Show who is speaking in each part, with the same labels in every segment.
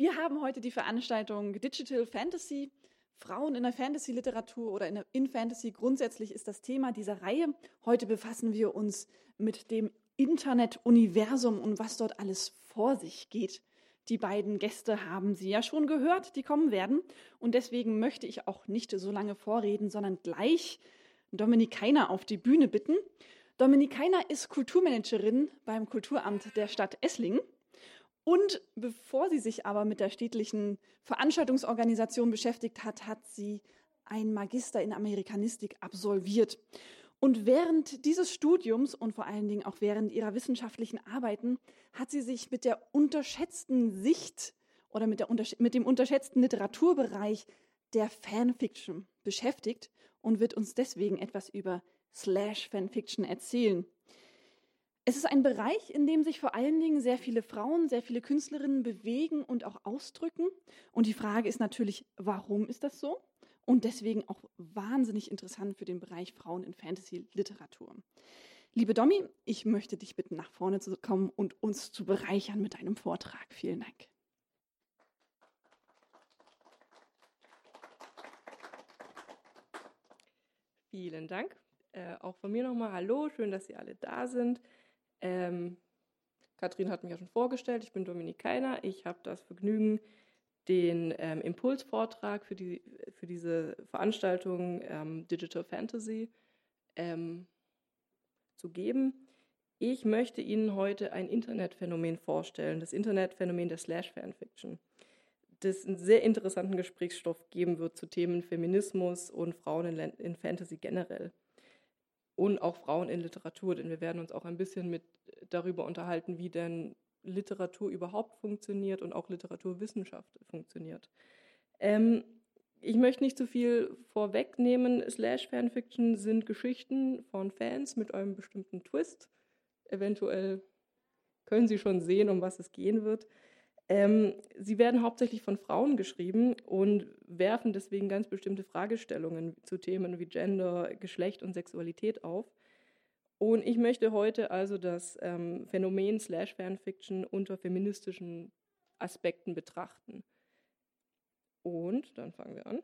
Speaker 1: Wir haben heute die Veranstaltung Digital Fantasy. Frauen in der Fantasy-Literatur oder in, in, Fantasy grundsätzlich ist das Thema dieser Reihe. Heute befassen wir uns mit dem Internet-Universum und was dort alles vor sich geht. Die beiden Gäste haben Sie ja schon gehört, die kommen werden. Und deswegen möchte ich auch nicht so lange vorreden, sondern gleich Dominik Keiner auf die Bühne bitten. Dominik Keiner ist Kulturmanagerin beim Kulturamt der Stadt Esslingen. Und bevor sie sich aber mit der städtlichen Veranstaltungsorganisation beschäftigt hat, hat sie ein Magister in Amerikanistik absolviert. Und während dieses Studiums und vor allen Dingen auch während ihrer wissenschaftlichen Arbeiten hat sie sich mit der unterschätzten Sicht oder mit, der, mit dem unterschätzten Literaturbereich der Fanfiction beschäftigt und wird uns deswegen etwas über Slash Fanfiction erzählen. Es ist ein Bereich, in dem sich vor allen Dingen sehr viele Frauen, sehr viele Künstlerinnen bewegen und auch ausdrücken. Und die Frage ist natürlich, warum ist das so? Und deswegen auch wahnsinnig interessant für den Bereich Frauen in Fantasy-Literatur. Liebe Domi, ich möchte dich bitten, nach vorne zu kommen und uns zu bereichern mit deinem Vortrag. Vielen Dank.
Speaker 2: Vielen Dank. Äh, auch von mir nochmal Hallo, schön, dass Sie alle da sind. Ähm, Kathrin hat mich ja schon vorgestellt, ich bin Dominik Keiner. Ich habe das Vergnügen, den ähm, Impulsvortrag für, die, für diese Veranstaltung ähm, Digital Fantasy ähm, zu geben. Ich möchte Ihnen heute ein Internetphänomen vorstellen, das Internetphänomen der Slash-Fanfiction, das einen sehr interessanten Gesprächsstoff geben wird zu Themen Feminismus und Frauen in, in Fantasy generell und auch Frauen in Literatur, denn wir werden uns auch ein bisschen mit darüber unterhalten, wie denn Literatur überhaupt funktioniert und auch Literaturwissenschaft funktioniert. Ähm, ich möchte nicht zu viel vorwegnehmen. Slash Fanfiction sind Geschichten von Fans mit einem bestimmten Twist. Eventuell können Sie schon sehen, um was es gehen wird. Ähm, sie werden hauptsächlich von Frauen geschrieben und werfen deswegen ganz bestimmte Fragestellungen zu Themen wie Gender, Geschlecht und Sexualität auf. Und ich möchte heute also das ähm, Phänomen Slash Fanfiction unter feministischen Aspekten betrachten. Und dann fangen wir an.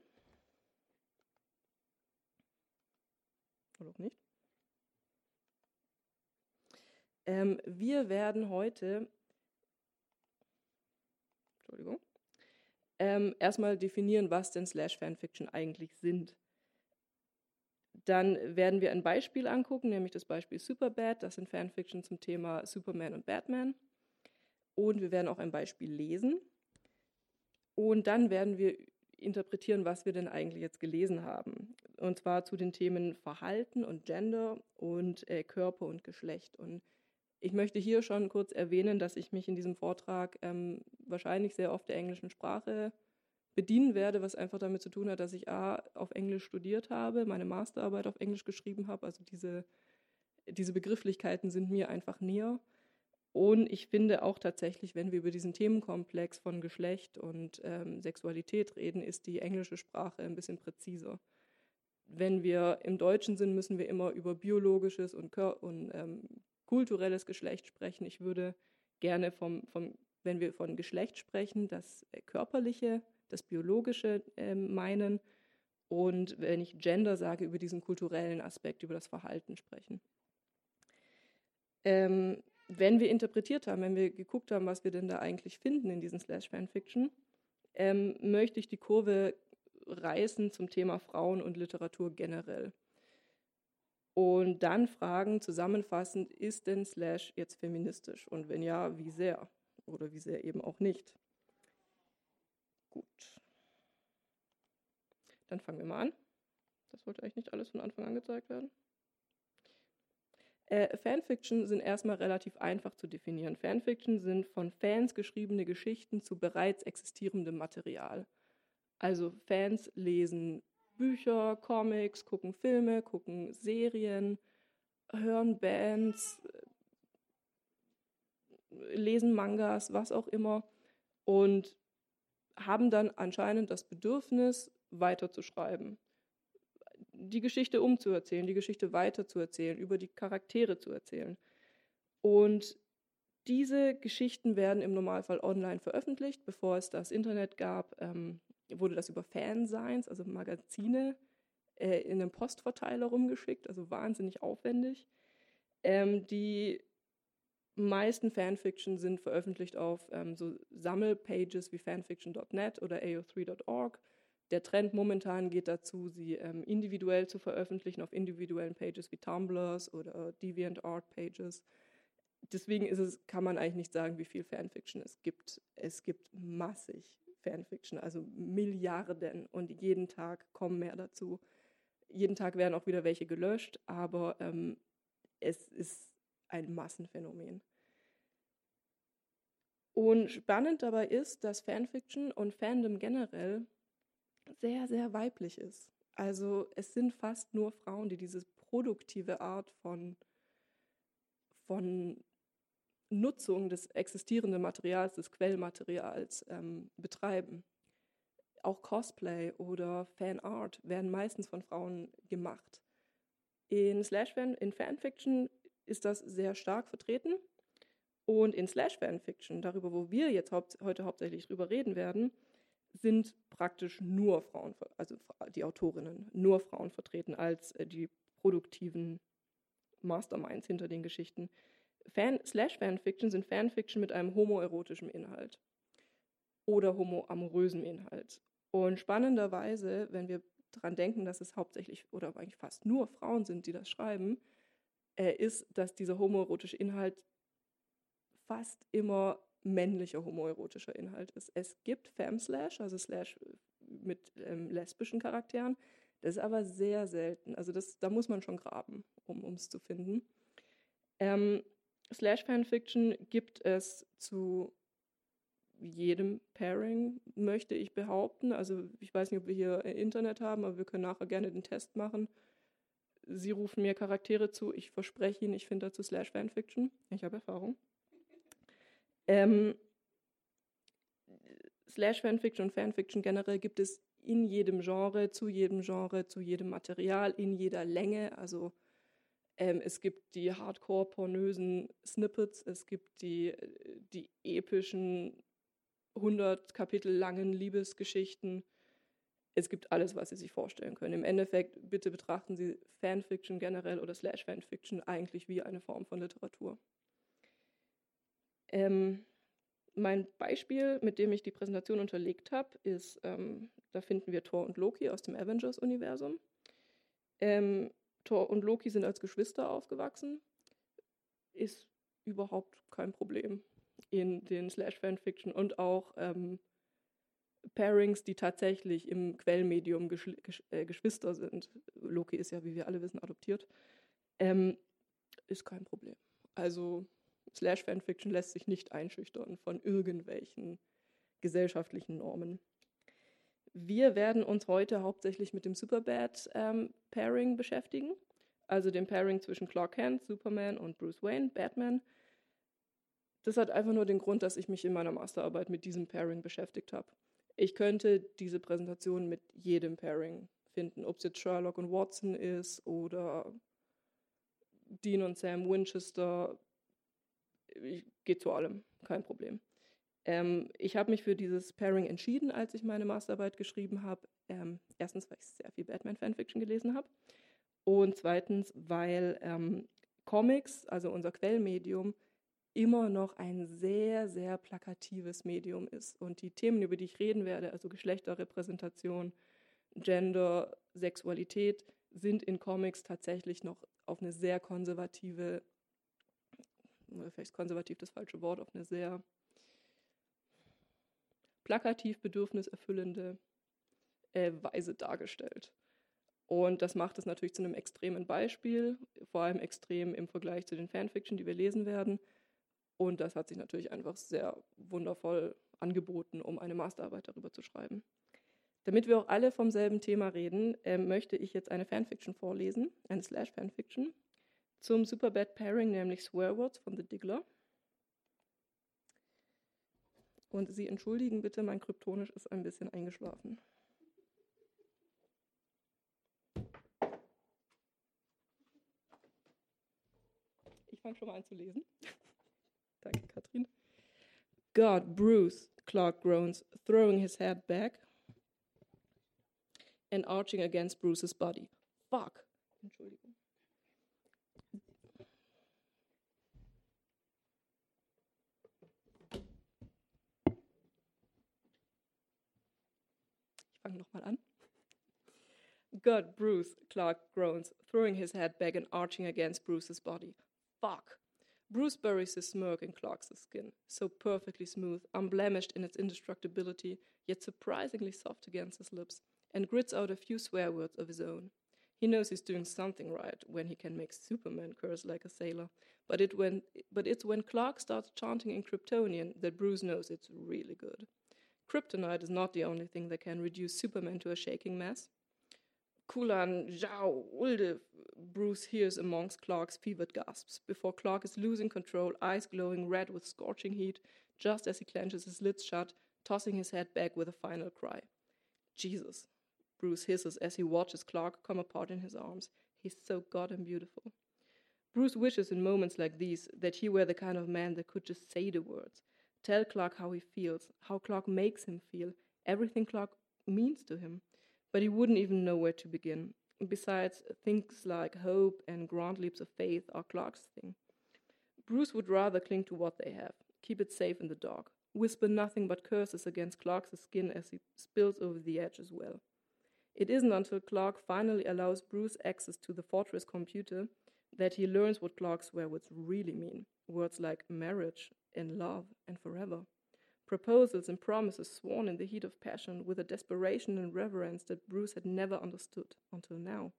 Speaker 2: Oder auch nicht. Ähm, wir werden heute Entschuldigung, ähm, erstmal definieren, was denn Slash Fanfiction eigentlich sind. Dann werden wir ein Beispiel angucken, nämlich das Beispiel Superbad. Das sind Fanfiction zum Thema Superman und Batman. Und wir werden auch ein Beispiel lesen. Und dann werden wir interpretieren, was wir denn eigentlich jetzt gelesen haben. Und zwar zu den Themen Verhalten und Gender und äh, Körper und Geschlecht. Und ich möchte hier schon kurz erwähnen, dass ich mich in diesem Vortrag ähm, wahrscheinlich sehr oft der englischen Sprache bedienen werde, was einfach damit zu tun hat, dass ich A, auf Englisch studiert habe, meine Masterarbeit auf Englisch geschrieben habe. Also diese, diese Begrifflichkeiten sind mir einfach näher. Und ich finde auch tatsächlich, wenn wir über diesen Themenkomplex von Geschlecht und ähm, Sexualität reden, ist die englische Sprache ein bisschen präziser. Wenn wir im Deutschen sind, müssen wir immer über biologisches und, und ähm, kulturelles Geschlecht sprechen. Ich würde gerne vom, vom wenn wir von Geschlecht sprechen, das äh, körperliche, das biologische äh, meinen und wenn ich Gender sage, über diesen kulturellen Aspekt, über das Verhalten sprechen. Ähm, wenn wir interpretiert haben, wenn wir geguckt haben, was wir denn da eigentlich finden in diesen Slash-Fanfiction, ähm, möchte ich die Kurve reißen zum Thema Frauen und Literatur generell. Und dann fragen zusammenfassend, ist denn Slash jetzt feministisch? Und wenn ja, wie sehr? Oder wie sehr eben auch nicht? Gut. Dann fangen wir mal an. Das sollte eigentlich nicht alles von Anfang an gezeigt werden. Äh, Fanfiction sind erstmal relativ einfach zu definieren. Fanfiction sind von Fans geschriebene Geschichten zu bereits existierendem Material. Also Fans lesen Bücher, Comics, gucken Filme, gucken Serien, hören Bands, lesen Mangas, was auch immer und haben dann anscheinend das Bedürfnis, weiterzuschreiben, die Geschichte umzuerzählen, die Geschichte weiterzuerzählen, über die Charaktere zu erzählen. Und diese Geschichten werden im Normalfall online veröffentlicht. Bevor es das Internet gab, ähm, wurde das über Fansigns, also Magazine, äh, in einem Postverteiler rumgeschickt, also wahnsinnig aufwendig. Ähm, die meisten Fanfiction sind veröffentlicht auf ähm, so Sammelpages wie fanfiction.net oder ao3.org. Der Trend momentan geht dazu, sie ähm, individuell zu veröffentlichen auf individuellen Pages wie Tumblrs oder DeviantArt Pages. Deswegen ist es, kann man eigentlich nicht sagen, wie viel Fanfiction es gibt. Es gibt massig Fanfiction, also Milliarden und jeden Tag kommen mehr dazu. Jeden Tag werden auch wieder welche gelöscht, aber ähm, es ist ein Massenphänomen. Und spannend dabei ist, dass Fanfiction und Fandom generell sehr, sehr weiblich ist. Also es sind fast nur Frauen, die diese produktive Art von, von Nutzung des existierenden Materials, des Quellmaterials ähm, betreiben. Auch Cosplay oder Fanart werden meistens von Frauen gemacht. In Slash-Fan, in Fanfiction ist das sehr stark vertreten. Und in Slash-Fanfiction, darüber, wo wir jetzt haupt, heute hauptsächlich drüber reden werden, sind praktisch nur Frauen, also die Autorinnen, nur Frauen vertreten als äh, die produktiven Masterminds hinter den Geschichten. Fan, Slash-Fanfiction sind Fanfiction mit einem homoerotischen Inhalt oder homoamorösen Inhalt. Und spannenderweise, wenn wir daran denken, dass es hauptsächlich oder eigentlich fast nur Frauen sind, die das schreiben, äh, ist, dass dieser homoerotische Inhalt fast immer männlicher homoerotischer Inhalt ist. Es gibt Fem-Slash, also Slash mit ähm, lesbischen Charakteren. Das ist aber sehr selten. Also das, da muss man schon graben, um es zu finden. Ähm, Slash-Fanfiction gibt es zu jedem Pairing, möchte ich behaupten. Also ich weiß nicht, ob wir hier Internet haben, aber wir können nachher gerne den Test machen. Sie rufen mir Charaktere zu, ich verspreche Ihnen, ich finde dazu Slash-Fanfiction. Ich habe Erfahrung. Ähm, Slash-Fanfiction und Fanfiction generell gibt es in jedem Genre, zu jedem Genre, zu jedem Material, in jeder Länge. Also ähm, es gibt die hardcore-pornösen Snippets, es gibt die, die epischen 100 Kapitel langen Liebesgeschichten. Es gibt alles, was Sie sich vorstellen können. Im Endeffekt, bitte betrachten Sie Fanfiction generell oder Slash-Fanfiction eigentlich wie eine Form von Literatur. Ähm, mein Beispiel, mit dem ich die Präsentation unterlegt habe, ist, ähm, da finden wir Thor und Loki aus dem Avengers-Universum. Ähm, Thor und Loki sind als Geschwister aufgewachsen. Ist überhaupt kein Problem in den Slash-Fanfiction und auch ähm, Pairings, die tatsächlich im Quellmedium Gesch Gesch äh, Geschwister sind. Loki ist ja, wie wir alle wissen, adoptiert. Ähm, ist kein Problem. Also Slash-Fanfiction lässt sich nicht einschüchtern von irgendwelchen gesellschaftlichen Normen. Wir werden uns heute hauptsächlich mit dem Superbad-Pairing ähm, beschäftigen, also dem Pairing zwischen Clark Kent, Superman und Bruce Wayne, Batman. Das hat einfach nur den Grund, dass ich mich in meiner Masterarbeit mit diesem Pairing beschäftigt habe. Ich könnte diese Präsentation mit jedem Pairing finden, ob es jetzt Sherlock und Watson ist oder Dean und Sam Winchester, geht zu allem, kein Problem. Ähm, ich habe mich für dieses Pairing entschieden, als ich meine Masterarbeit geschrieben habe. Ähm, erstens, weil ich sehr viel Batman-Fanfiction gelesen habe. Und zweitens, weil ähm, Comics, also unser Quellmedium, immer noch ein sehr, sehr plakatives Medium ist. Und die Themen, über die ich reden werde, also Geschlechterrepräsentation, Gender, Sexualität, sind in Comics tatsächlich noch auf eine sehr konservative vielleicht konservativ das falsche Wort, auf eine sehr plakativ bedürfniserfüllende äh, Weise dargestellt. Und das macht es natürlich zu einem extremen Beispiel, vor allem extrem im Vergleich zu den Fanfiction, die wir lesen werden. Und das hat sich natürlich einfach sehr wundervoll angeboten, um eine Masterarbeit darüber zu schreiben. Damit wir auch alle vom selben Thema reden, äh, möchte ich jetzt eine Fanfiction vorlesen, eine Slash-Fanfiction, zum Superbad Pairing, nämlich Swearwords von The Diggler. Und Sie entschuldigen bitte, mein Kryptonisch ist ein bisschen eingeschlafen. Ich fange schon mal an zu lesen. Danke. Katrin. God, Bruce, Clark groans, throwing his head back and arching against Bruce's body. Fuck. Entschuldigung. Fange nochmal an. God, Bruce, Clark groans, throwing his head back and arching against Bruce's body. Fuck. Bruce buries his smirk in Clark's skin, so perfectly smooth, unblemished in its indestructibility, yet surprisingly soft against his lips, and grits out a few swear words of his own. He knows he's doing something right when he can make Superman curse like a sailor, but, it when, but it's when Clark starts chanting in Kryptonian that Bruce knows it's really good. Kryptonite is not the only thing that can reduce Superman to a shaking mess. Kulan, Zhao, Ulde, Bruce hears amongst Clark's fevered gasps before Clark is losing control, eyes glowing red with scorching heat, just as he clenches his lids shut, tossing his head back with a final cry. Jesus, Bruce hisses as he watches Clark come apart in his arms. He's so goddamn beautiful. Bruce wishes in moments like these that he were the kind of man that could just say the words, tell Clark how he feels, how Clark makes him feel, everything Clark means to him but he wouldn't even know where to begin. Besides, things like hope and grand leaps of faith are Clark's thing. Bruce would rather cling to what they have, keep it safe in the dark, whisper nothing but curses against Clark's skin as he spills over the edge as well. It isn't until Clark finally allows Bruce access to the Fortress computer that he learns what Clark's words really mean. Words like marriage and love and forever proposals and promises sworn in the heat of passion with a desperation and reverence that Bruce had never understood until now.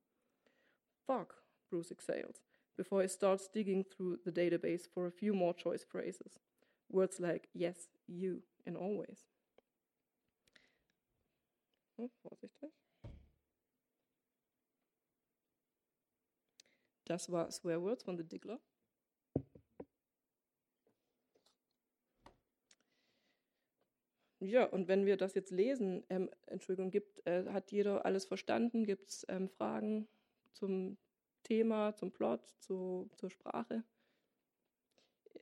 Speaker 2: Fuck, Bruce exhales, before he starts digging through the database for a few more choice phrases. Words like yes, you, and always. Oh, vorsichtig. Das war Swear Words von The Diggler. Ja, und wenn wir das jetzt lesen, ähm, Entschuldigung, gibt, äh, hat jeder alles verstanden? Gibt es ähm, Fragen zum Thema, zum Plot, zu, zur Sprache?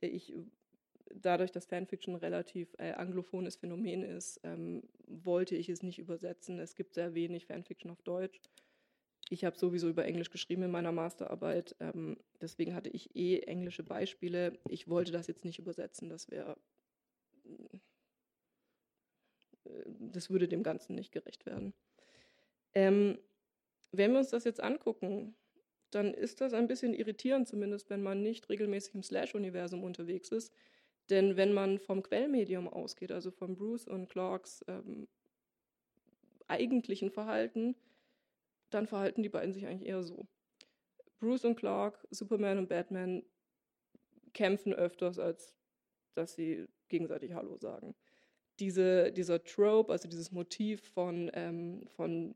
Speaker 2: Ich, dadurch, dass Fanfiction ein relativ äh, anglophones Phänomen ist, ähm, wollte ich es nicht übersetzen. Es gibt sehr wenig Fanfiction auf Deutsch. Ich habe sowieso über Englisch geschrieben in meiner Masterarbeit, ähm, deswegen hatte ich eh englische Beispiele. Ich wollte das jetzt nicht übersetzen, das wäre das würde dem Ganzen nicht gerecht werden. Ähm, wenn wir uns das jetzt angucken, dann ist das ein bisschen irritierend, zumindest wenn man nicht regelmäßig im Slash-Universum unterwegs ist. Denn wenn man vom Quellmedium ausgeht, also von Bruce und Clarks ähm, eigentlichen Verhalten, dann verhalten die beiden sich eigentlich eher so. Bruce und Clark, Superman und Batman kämpfen öfters, als dass sie gegenseitig Hallo sagen diese, dieser Trope, also dieses Motiv von, ähm, von,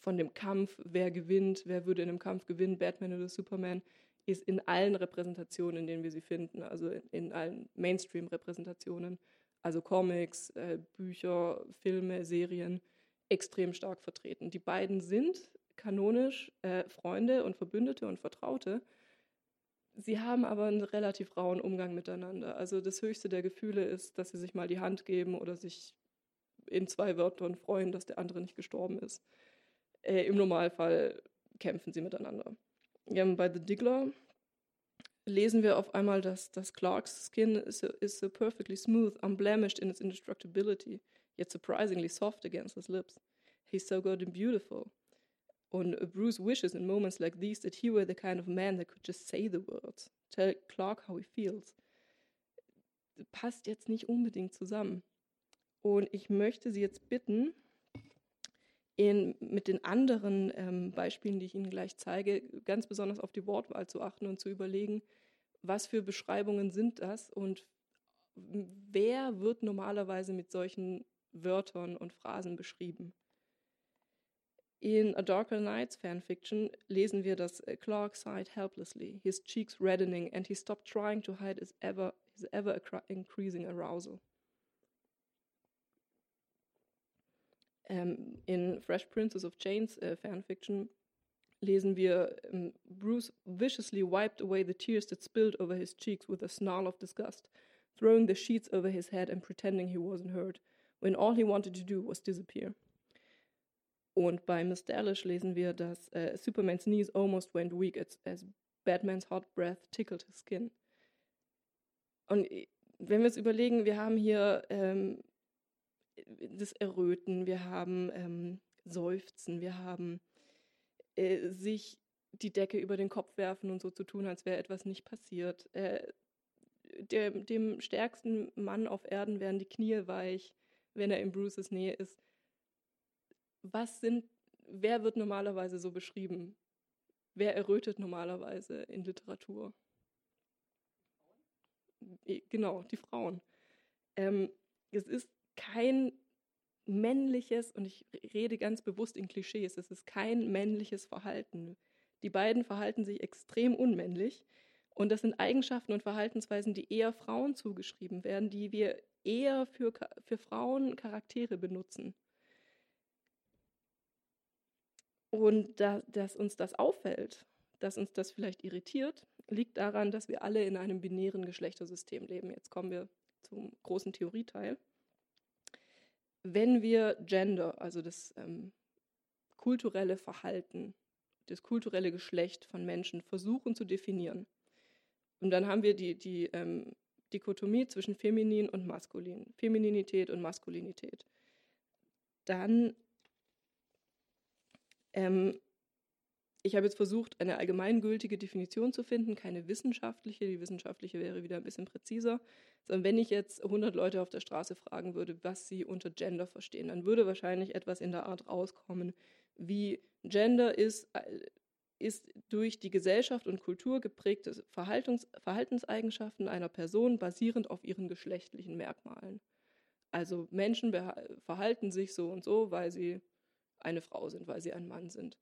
Speaker 2: von dem Kampf, wer gewinnt, wer würde in einem Kampf gewinnen, Batman oder Superman, ist in allen Repräsentationen, in denen wir sie finden, also in, in allen Mainstream-Repräsentationen, also Comics, äh, Bücher, Filme, Serien, extrem stark vertreten. Die beiden sind kanonisch äh, Freunde und Verbündete und Vertraute, Sie haben aber einen relativ rauen Umgang miteinander. Also das höchste der Gefühle ist, dass sie sich mal die Hand geben oder sich in zwei Wörtern freuen, dass der andere nicht gestorben ist. Äh, Im Normalfall kämpfen sie miteinander. Ja, bei The Diggler lesen wir auf einmal, dass, dass Clarks skin is so, is so perfectly smooth, unblemished in its indestructibility, yet surprisingly soft against his lips. He's so good and beautiful. Und Bruce wishes in moments like these that he were the kind of man that could just say the words, tell Clark how he feels. Passt jetzt nicht unbedingt zusammen. Und ich möchte Sie jetzt bitten, in, mit den anderen ähm, Beispielen, die ich Ihnen gleich zeige, ganz besonders auf die Wortwahl zu achten und zu überlegen, was für Beschreibungen sind das und wer wird normalerweise mit solchen Wörtern und Phrasen beschrieben. In A Darker Nights fanfiction lesen wir, dass äh, Clark sighed helplessly, his cheeks reddening, and he stopped trying to hide his ever, his ever increasing arousal. Um, in Fresh Princess of Chains uh, fanfiction lesen wir, um, Bruce viciously wiped away the tears that spilled over his cheeks with a snarl of disgust. throwing the sheets over his head and pretending he wasn't hurt, when all he wanted to do was disappear. Und bei Miss Dalish lesen wir, dass äh, Superman's knees almost went weak as, as Batman's hot breath tickled his skin. Und äh, wenn wir es überlegen, wir haben hier ähm, das Erröten, wir haben ähm, Seufzen, wir haben äh, sich die Decke über den Kopf werfen und so zu tun, als wäre etwas nicht passiert. Äh, der, dem stärksten Mann auf Erden werden die Knie weich, wenn er in Bruces Nähe ist. Was sind, wer wird normalerweise so beschrieben? Wer errötet normalerweise in Literatur? Genau, die Frauen. Ähm, es ist kein männliches, und ich rede ganz bewusst in Klischees, es ist kein männliches Verhalten. Die beiden verhalten sich extrem unmännlich. Und das sind Eigenschaften und Verhaltensweisen, die eher Frauen zugeschrieben werden, die wir eher für, für Frauen Charaktere benutzen. Und da, dass uns das auffällt, dass uns das vielleicht irritiert, liegt daran, dass wir alle in einem binären Geschlechtersystem leben. Jetzt kommen wir zum großen Theorieteil. Wenn wir Gender, also das ähm, kulturelle Verhalten, das kulturelle Geschlecht von Menschen versuchen zu definieren, und dann haben wir die, die ähm, Dichotomie zwischen feminin und maskulin, Femininität und Maskulinität. Dann, ähm, ich habe jetzt versucht, eine allgemeingültige Definition zu finden, keine wissenschaftliche. Die wissenschaftliche wäre wieder ein bisschen präziser. Sondern wenn ich jetzt 100 Leute auf der Straße fragen würde, was sie unter Gender verstehen, dann würde wahrscheinlich etwas in der Art rauskommen, wie Gender ist äh, ist durch die Gesellschaft und Kultur geprägte Verhaltens Verhaltenseigenschaften einer Person basierend auf ihren geschlechtlichen Merkmalen. Also Menschen verhalten sich so und so, weil sie eine Frau sind, weil sie ein Mann sind.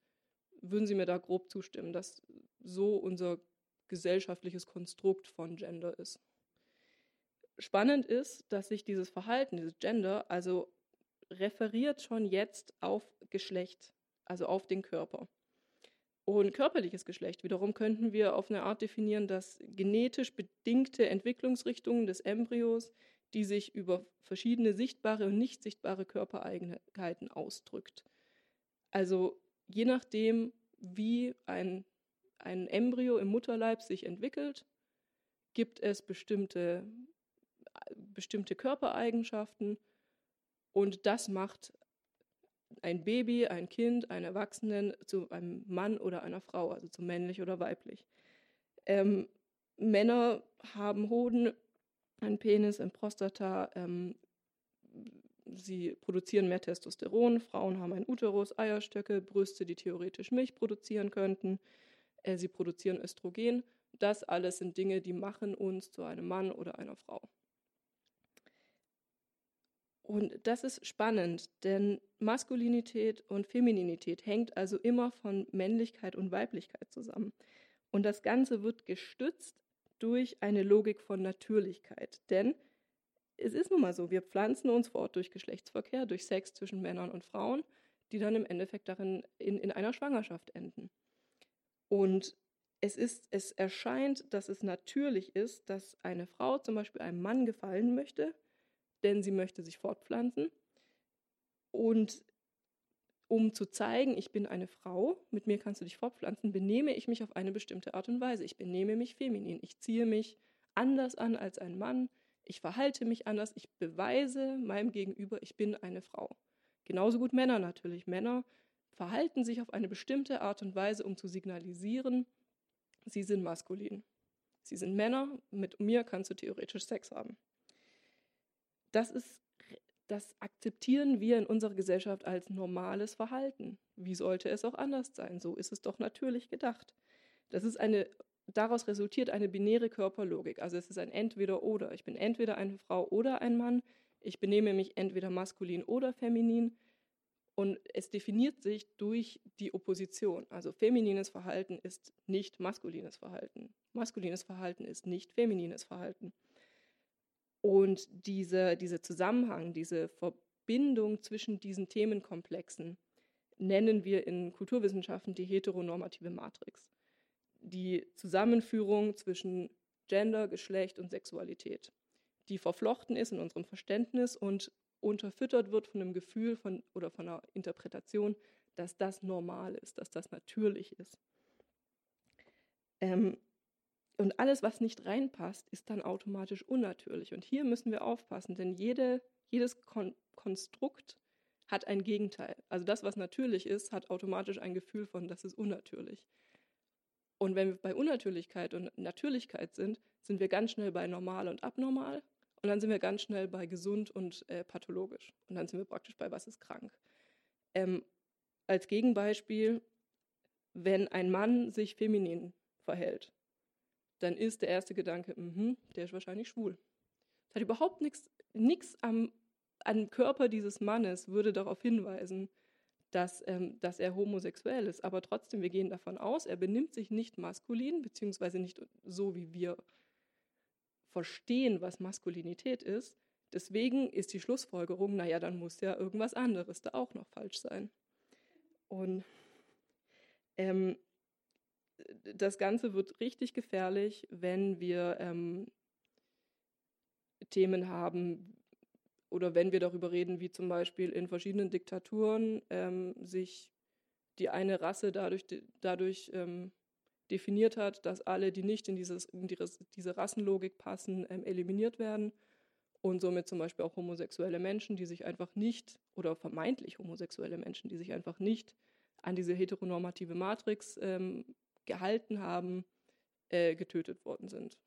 Speaker 2: Würden Sie mir da grob zustimmen, dass so unser gesellschaftliches Konstrukt von Gender ist? Spannend ist, dass sich dieses Verhalten, dieses Gender, also referiert schon jetzt auf Geschlecht, also auf den Körper. Und körperliches Geschlecht wiederum könnten wir auf eine Art definieren, dass genetisch bedingte Entwicklungsrichtungen des Embryos, die sich über verschiedene sichtbare und nicht sichtbare Körpereigenheiten ausdrückt. Also je nachdem, wie ein, ein Embryo im Mutterleib sich entwickelt, gibt es bestimmte, bestimmte Körpereigenschaften und das macht ein Baby, ein Kind, einen Erwachsenen zu einem Mann oder einer Frau, also zu männlich oder weiblich. Ähm, Männer haben Hoden, einen Penis, ein Prostata, ähm, sie produzieren mehr Testosteron, Frauen haben einen Uterus, Eierstöcke, Brüste, die theoretisch Milch produzieren könnten, äh, sie produzieren Östrogen. Das alles sind Dinge, die machen uns zu einem Mann oder einer Frau. Und das ist spannend, denn Maskulinität und Femininität hängt also immer von Männlichkeit und Weiblichkeit zusammen. Und das Ganze wird gestützt durch eine Logik von Natürlichkeit. Denn es ist nun mal so, wir pflanzen uns fort durch Geschlechtsverkehr, durch Sex zwischen Männern und Frauen, die dann im Endeffekt darin in, in einer Schwangerschaft enden. Und es, ist, es erscheint, dass es natürlich ist, dass eine Frau zum Beispiel einem Mann gefallen möchte, denn sie möchte sich fortpflanzen. Und um zu zeigen, ich bin eine Frau, mit mir kannst du dich fortpflanzen, benehme ich mich auf eine bestimmte Art und Weise. Ich benehme mich feminin. Ich ziehe mich anders an als ein Mann. Ich verhalte mich anders. Ich beweise meinem Gegenüber, ich bin eine Frau. Genauso gut Männer natürlich. Männer verhalten sich auf eine bestimmte Art und Weise, um zu signalisieren, sie sind maskulin. Sie sind Männer, mit mir kannst du theoretisch Sex haben das ist, das akzeptieren wir in unserer Gesellschaft als normales Verhalten. Wie sollte es auch anders sein? So ist es doch natürlich gedacht. Das ist eine, daraus resultiert eine binäre Körperlogik. Also es ist ein Entweder-Oder. Ich bin entweder eine Frau oder ein Mann. Ich benehme mich entweder maskulin oder feminin. Und es definiert sich durch die Opposition. Also feminines Verhalten ist nicht maskulines Verhalten. Maskulines Verhalten ist nicht feminines Verhalten. Und diese, dieser Zusammenhang, diese Verbindung zwischen diesen Themenkomplexen nennen wir in Kulturwissenschaften die heteronormative Matrix. Die Zusammenführung zwischen Gender, Geschlecht und Sexualität. die verflochten ist in unserem Verständnis und unterfüttert wird von einem Gefühl von, oder von einer Interpretation, dass das normal ist, dass das natürlich ist. Ähm, und alles, was nicht reinpasst, ist dann automatisch unnatürlich. Und hier müssen wir aufpassen, denn jede, jedes Kon Konstrukt hat ein Gegenteil. Also das, was natürlich ist, hat automatisch ein Gefühl von, das ist unnatürlich. Und wenn wir bei Unnatürlichkeit und Natürlichkeit sind, sind wir ganz schnell bei normal und abnormal. Und dann sind wir ganz schnell bei gesund und äh, pathologisch. Und dann sind wir praktisch bei was ist krank. Ähm, als Gegenbeispiel, wenn ein Mann sich feminin verhält, dann ist der erste Gedanke, mh, der ist wahrscheinlich schwul. Das hat überhaupt nichts am am Körper dieses Mannes würde darauf hinweisen, dass, ähm, dass er homosexuell ist. Aber trotzdem, wir gehen davon aus, er benimmt sich nicht maskulin, beziehungsweise nicht so, wie wir verstehen, was Maskulinität ist. Deswegen ist die Schlussfolgerung, naja, dann muss ja irgendwas anderes da auch noch falsch sein. Und ähm, das Ganze wird richtig gefährlich, wenn wir ähm, Themen haben, oder wenn wir darüber reden, wie zum Beispiel in verschiedenen Diktaturen ähm, sich die eine Rasse dadurch, dadurch ähm, definiert hat, dass alle, die nicht in, dieses, in die, diese Rassenlogik passen, ähm, eliminiert werden. Und somit zum Beispiel auch homosexuelle Menschen, die sich einfach nicht, oder vermeintlich homosexuelle Menschen, die sich einfach nicht an diese heteronormative Matrix ähm, gehalten haben, äh, getötet worden sind.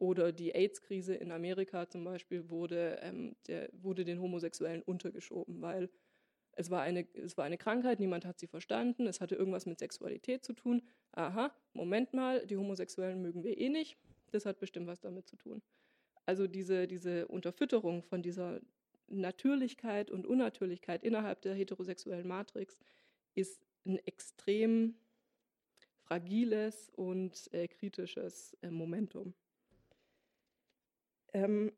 Speaker 2: Oder die AIDS-Krise in Amerika zum Beispiel wurde, ähm, der, wurde den Homosexuellen untergeschoben, weil es war, eine, es war eine Krankheit, niemand hat sie verstanden, es hatte irgendwas mit Sexualität zu tun. Aha, Moment mal, die Homosexuellen mögen wir eh nicht, das hat bestimmt was damit zu tun. Also diese, diese Unterfütterung von dieser Natürlichkeit und Unnatürlichkeit innerhalb der heterosexuellen Matrix ist ein extrem fragiles und äh, kritisches äh, Momentum. Ähm,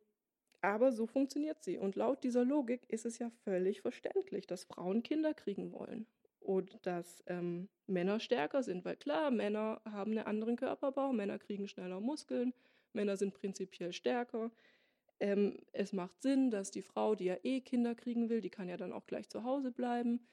Speaker 2: aber so funktioniert sie. Und laut dieser Logik ist es ja völlig verständlich, dass Frauen Kinder kriegen wollen. Und dass ähm, Männer stärker sind, weil klar, Männer haben einen anderen Körperbau, Männer kriegen schneller Muskeln, Männer sind prinzipiell stärker. Ähm, es macht Sinn, dass die Frau, die ja eh Kinder kriegen will, die kann ja dann auch gleich zu Hause bleiben,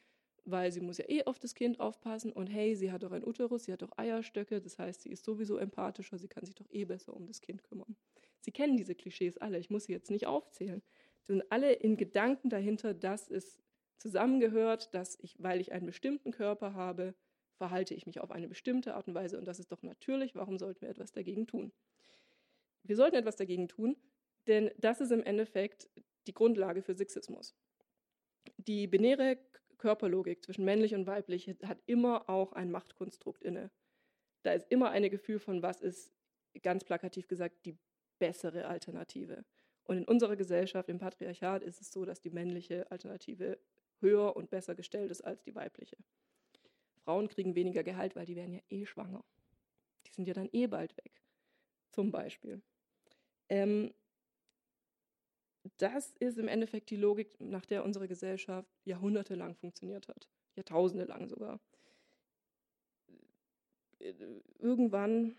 Speaker 2: weil sie muss ja eh auf das Kind aufpassen und hey, sie hat doch ein Uterus, sie hat doch Eierstöcke, das heißt, sie ist sowieso empathischer, sie kann sich doch eh besser um das Kind kümmern. Sie kennen diese Klischees alle, ich muss sie jetzt nicht aufzählen. Sie sind alle in Gedanken dahinter, dass es zusammengehört, dass ich, weil ich einen bestimmten Körper habe, verhalte ich mich auf eine bestimmte Art und Weise und das ist doch natürlich, warum sollten wir etwas dagegen tun? Wir sollten etwas dagegen tun, denn das ist im Endeffekt die Grundlage für Sexismus. Die binäre Körperlogik zwischen männlich und weiblich hat immer auch ein Machtkonstrukt inne. Da ist immer ein Gefühl von, was ist, ganz plakativ gesagt, die bessere Alternative. Und in unserer Gesellschaft, im Patriarchat, ist es so, dass die männliche Alternative höher und besser gestellt ist als die weibliche. Frauen kriegen weniger Gehalt, weil die werden ja eh schwanger. Die sind ja dann eh bald weg, zum Beispiel. Ähm, das ist im Endeffekt die Logik, nach der unsere Gesellschaft jahrhundertelang funktioniert hat, Jahrtausende lang sogar. Äh, irgendwann,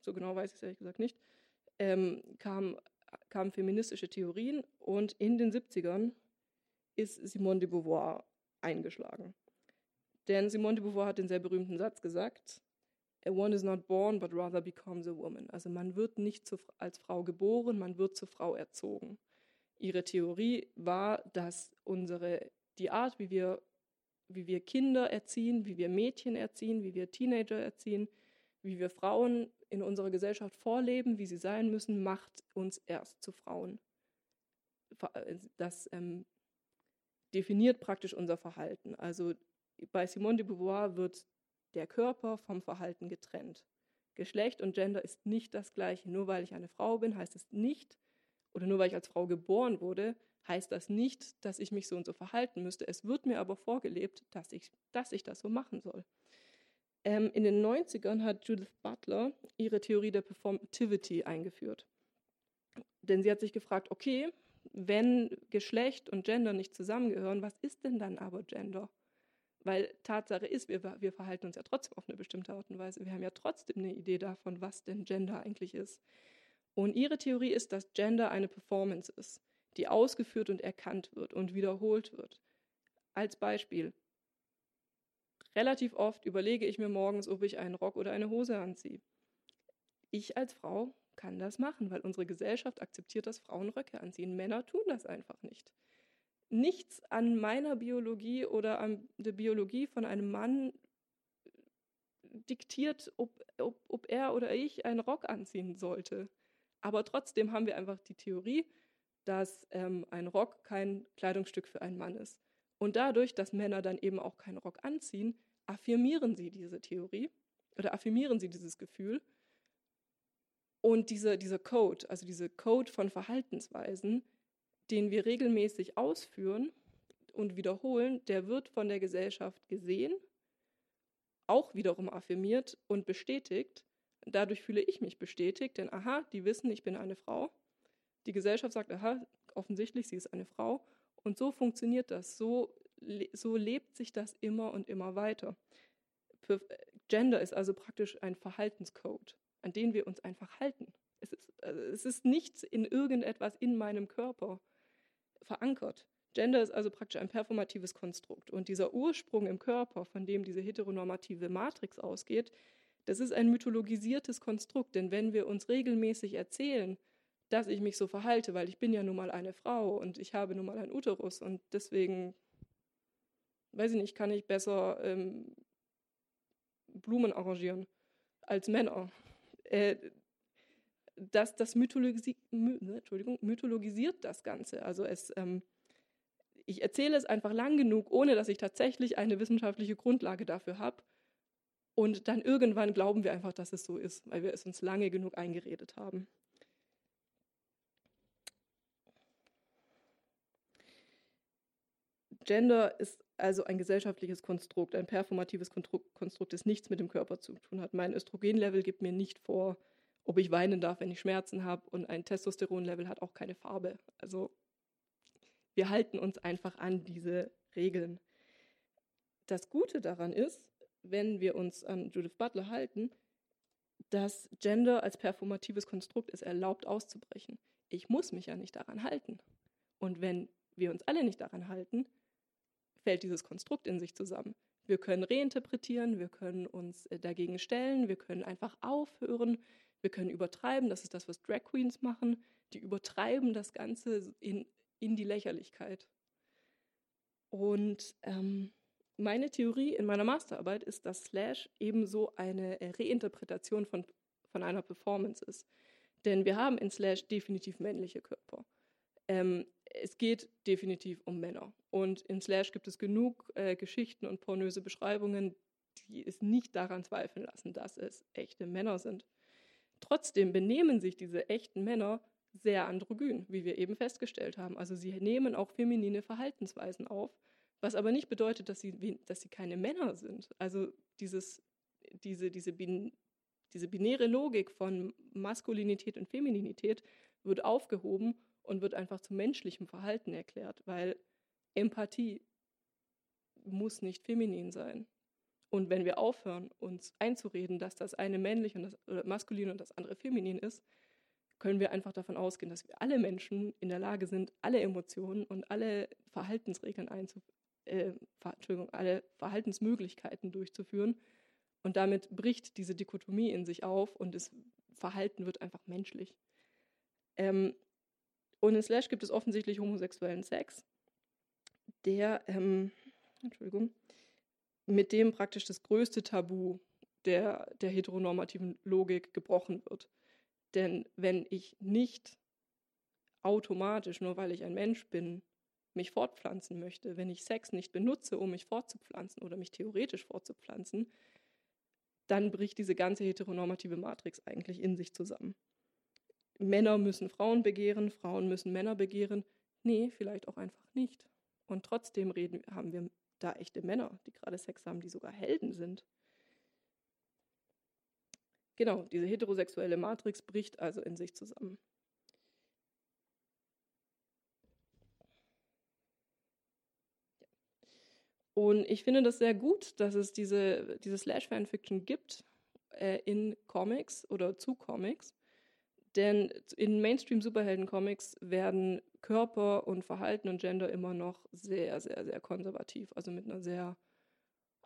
Speaker 2: so genau weiß ich es ehrlich gesagt nicht, ähm, kam, kamen feministische Theorien und in den 70ern ist Simone de Beauvoir eingeschlagen. Denn Simone de Beauvoir hat den sehr berühmten Satz gesagt, A one is not born, but rather becomes a woman. Also man wird nicht zu, als Frau geboren, man wird zur Frau erzogen. Ihre Theorie war, dass unsere, die Art, wie wir, wie wir Kinder erziehen, wie wir Mädchen erziehen, wie wir Teenager erziehen, wie wir Frauen in unserer Gesellschaft vorleben, wie sie sein müssen, macht uns erst zu Frauen. Äh, das ähm, definiert praktisch unser Verhalten. Also bei Simone de Beauvoir wird der Körper vom Verhalten getrennt. Geschlecht und Gender ist nicht das gleiche. Nur weil ich eine Frau bin, heißt es nicht, oder nur weil ich als Frau geboren wurde, heißt das nicht, dass ich mich so und so verhalten müsste. Es wird mir aber vorgelebt, dass ich, dass ich das so machen soll. Ähm, in den 90ern hat Judith Butler ihre Theorie der Performativity eingeführt. Denn sie hat sich gefragt, okay, wenn Geschlecht und Gender nicht zusammengehören, was ist denn dann aber Gender? Weil Tatsache ist, wir, wir verhalten uns ja trotzdem auf eine bestimmte Art und Weise. Wir haben ja trotzdem eine Idee davon, was denn Gender eigentlich ist. Und ihre Theorie ist, dass Gender eine Performance ist, die ausgeführt und erkannt wird und wiederholt wird. Als Beispiel. Relativ oft überlege ich mir morgens, ob ich einen Rock oder eine Hose anziehe. Ich als Frau kann das machen, weil unsere Gesellschaft akzeptiert, dass Frauen Röcke anziehen. Männer tun das einfach nicht. Nichts an meiner Biologie oder an der Biologie von einem Mann diktiert, ob, ob, ob er oder ich einen Rock anziehen sollte. Aber trotzdem haben wir einfach die Theorie, dass ähm, ein Rock kein Kleidungsstück für einen Mann ist. Und dadurch, dass Männer dann eben auch keinen Rock anziehen, affirmieren sie diese Theorie oder affirmieren sie dieses Gefühl. Und diese, dieser Code, also dieser Code von Verhaltensweisen, den wir regelmäßig ausführen und wiederholen, der wird von der Gesellschaft gesehen, auch wiederum affirmiert und bestätigt. Dadurch fühle ich mich bestätigt, denn aha, die wissen, ich bin eine Frau. Die Gesellschaft sagt, aha, offensichtlich, sie ist eine Frau. Und so funktioniert das, so, so lebt sich das immer und immer weiter. Gender ist also praktisch ein Verhaltenscode, an den wir uns einfach halten. Es ist, also es ist nichts in irgendetwas in meinem Körper verankert. Gender ist also praktisch ein performatives Konstrukt. Und dieser Ursprung im Körper, von dem diese heteronormative Matrix ausgeht, das ist ein mythologisiertes Konstrukt. Denn wenn wir uns regelmäßig erzählen, dass ich mich so verhalte, weil ich bin ja nun mal eine Frau und ich habe nun mal einen Uterus und deswegen, weiß ich nicht, kann ich besser ähm, Blumen arrangieren als Männer. Äh, das das mythologi my, ne, mythologisiert das Ganze. Also es, ähm, ich erzähle es einfach lang genug, ohne dass ich tatsächlich eine wissenschaftliche Grundlage dafür habe. Und dann irgendwann glauben wir einfach, dass es so ist, weil wir es uns lange genug eingeredet haben. Gender ist also ein gesellschaftliches Konstrukt, ein performatives Konstrukt, das nichts mit dem Körper zu tun hat. Mein Östrogenlevel gibt mir nicht vor, ob ich weinen darf, wenn ich Schmerzen habe, und ein Testosteronlevel hat auch keine Farbe. Also wir halten uns einfach an diese Regeln. Das Gute daran ist, wenn wir uns an Judith Butler halten, dass Gender als performatives Konstrukt es erlaubt auszubrechen. Ich muss mich ja nicht daran halten. Und wenn wir uns alle nicht daran halten, fällt dieses Konstrukt in sich zusammen. Wir können reinterpretieren, wir können uns äh, dagegen stellen, wir können einfach aufhören, wir können übertreiben. Das ist das, was Drag Queens machen. Die übertreiben das Ganze in, in die Lächerlichkeit. Und ähm, meine Theorie in meiner Masterarbeit ist, dass Slash ebenso eine äh, Reinterpretation von, von einer Performance ist. Denn wir haben in Slash definitiv männliche Körper. Ähm, es geht definitiv um Männer. Und in Slash gibt es genug äh, Geschichten und pornöse Beschreibungen, die es nicht daran zweifeln lassen, dass es echte Männer sind. Trotzdem benehmen sich diese echten Männer sehr androgyn, wie wir eben festgestellt haben. Also sie nehmen auch feminine Verhaltensweisen auf, was aber nicht bedeutet, dass sie, dass sie keine Männer sind. Also dieses, diese, diese, bin, diese binäre Logik von Maskulinität und Femininität wird aufgehoben und wird einfach zu menschlichem Verhalten erklärt, weil Empathie muss nicht feminin sein. Und wenn wir aufhören, uns einzureden, dass das eine männlich und das oder maskulin und das andere feminin ist, können wir einfach davon ausgehen, dass wir alle Menschen in der Lage sind, alle Emotionen und alle Verhaltensregeln einzu äh, Entschuldigung, alle Verhaltensmöglichkeiten durchzuführen. Und damit bricht diese Dichotomie in sich auf und das Verhalten wird einfach menschlich. Ähm, und in Slash gibt es offensichtlich homosexuellen Sex, der, ähm, Entschuldigung, mit dem praktisch das größte Tabu der, der heteronormativen Logik gebrochen wird. Denn wenn ich nicht automatisch, nur weil ich ein Mensch bin, mich fortpflanzen möchte, wenn ich Sex nicht benutze, um mich fortzupflanzen oder mich theoretisch fortzupflanzen, dann bricht diese ganze heteronormative Matrix eigentlich in sich zusammen. Männer müssen Frauen begehren, Frauen müssen Männer begehren. Nee, vielleicht auch einfach nicht. Und trotzdem reden, haben wir da echte Männer, die gerade Sex haben, die sogar Helden sind. Genau, diese heterosexuelle Matrix bricht also in sich zusammen. Und ich finde das sehr gut, dass es diese, diese Slash-Fanfiction gibt äh, in Comics oder zu Comics, Denn in Mainstream-Superhelden-Comics werden Körper und Verhalten und Gender immer noch sehr, sehr, sehr konservativ, also mit einer sehr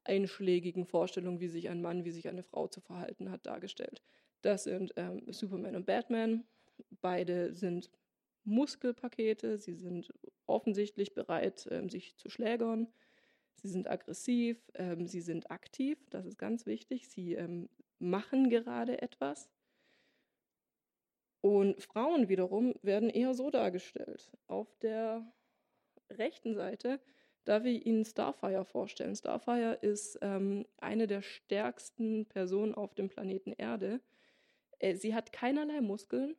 Speaker 2: einschlägigen Vorstellung, wie sich ein Mann, wie sich eine Frau zu verhalten hat, dargestellt. Das sind ähm, Superman und Batman. Beide sind Muskelpakete, sie sind offensichtlich bereit, ähm, sich zu schlägern. Sie sind aggressiv, ähm, sie sind aktiv, das ist ganz wichtig. Sie ähm, machen gerade etwas. Und Frauen wiederum werden eher so dargestellt. Auf der rechten Seite darf ich Ihnen Starfire vorstellen. Starfire ist ähm, eine der stärksten Personen auf dem Planeten Erde. Äh, sie hat keinerlei Muskeln,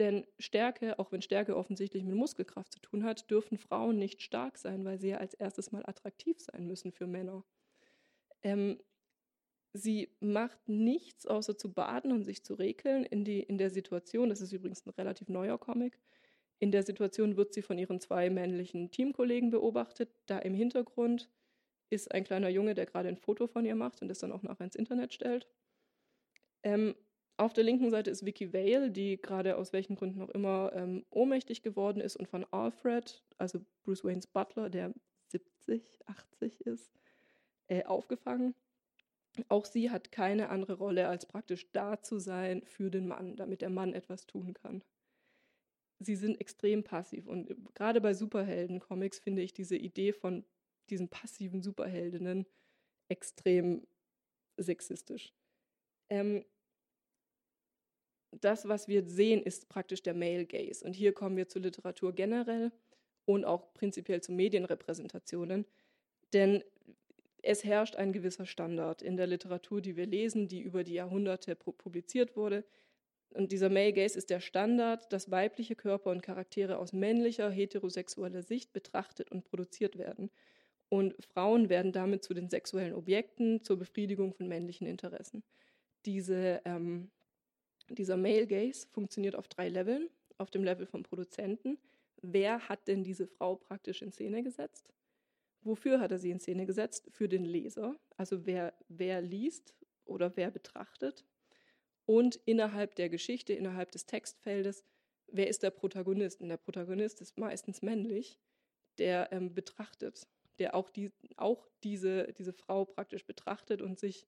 Speaker 2: denn Stärke, auch wenn Stärke offensichtlich mit Muskelkraft zu tun hat, dürfen Frauen nicht stark sein, weil sie ja als erstes mal attraktiv sein müssen für Männer. Ähm, Sie macht nichts, außer zu baden und sich zu rekeln in, die, in der Situation. Das ist übrigens ein relativ neuer Comic. In der Situation wird sie von ihren zwei männlichen Teamkollegen beobachtet. Da im Hintergrund ist ein kleiner Junge, der gerade ein Foto von ihr macht und das dann auch nachher ins Internet stellt. Ähm, auf der linken Seite ist Vicky Vale, die gerade aus welchen Gründen auch immer ähm, ohnmächtig geworden ist und von Alfred, also Bruce Waynes Butler, der 70, 80 ist, äh, aufgefangen. Auch sie hat keine andere Rolle, als praktisch da zu sein für den Mann, damit der Mann etwas tun kann. Sie sind extrem passiv und gerade bei Superhelden-Comics finde ich diese Idee von diesen passiven Superheldinnen extrem sexistisch. Ähm, das, was wir sehen, ist praktisch der Male Gaze. Und hier kommen wir zur Literatur generell und auch prinzipiell zu Medienrepräsentationen. Denn es herrscht ein gewisser Standard in der Literatur, die wir lesen, die über die Jahrhunderte publiziert wurde. Und dieser Male Gaze ist der Standard, dass weibliche Körper und Charaktere aus männlicher, heterosexueller Sicht betrachtet und produziert werden. Und Frauen werden damit zu den sexuellen Objekten zur Befriedigung von männlichen Interessen. Diese, ähm, dieser Male Gaze funktioniert auf drei Leveln. Auf dem Level vom Produzenten. Wer hat denn diese Frau praktisch in Szene gesetzt? Wofür hat er sie in Szene gesetzt? Für den Leser, also wer, wer liest oder wer betrachtet. Und innerhalb der Geschichte, innerhalb des Textfeldes, wer ist der Protagonist? Und der Protagonist ist meistens männlich, der ähm, betrachtet, der auch, die, auch diese, diese Frau praktisch betrachtet und sich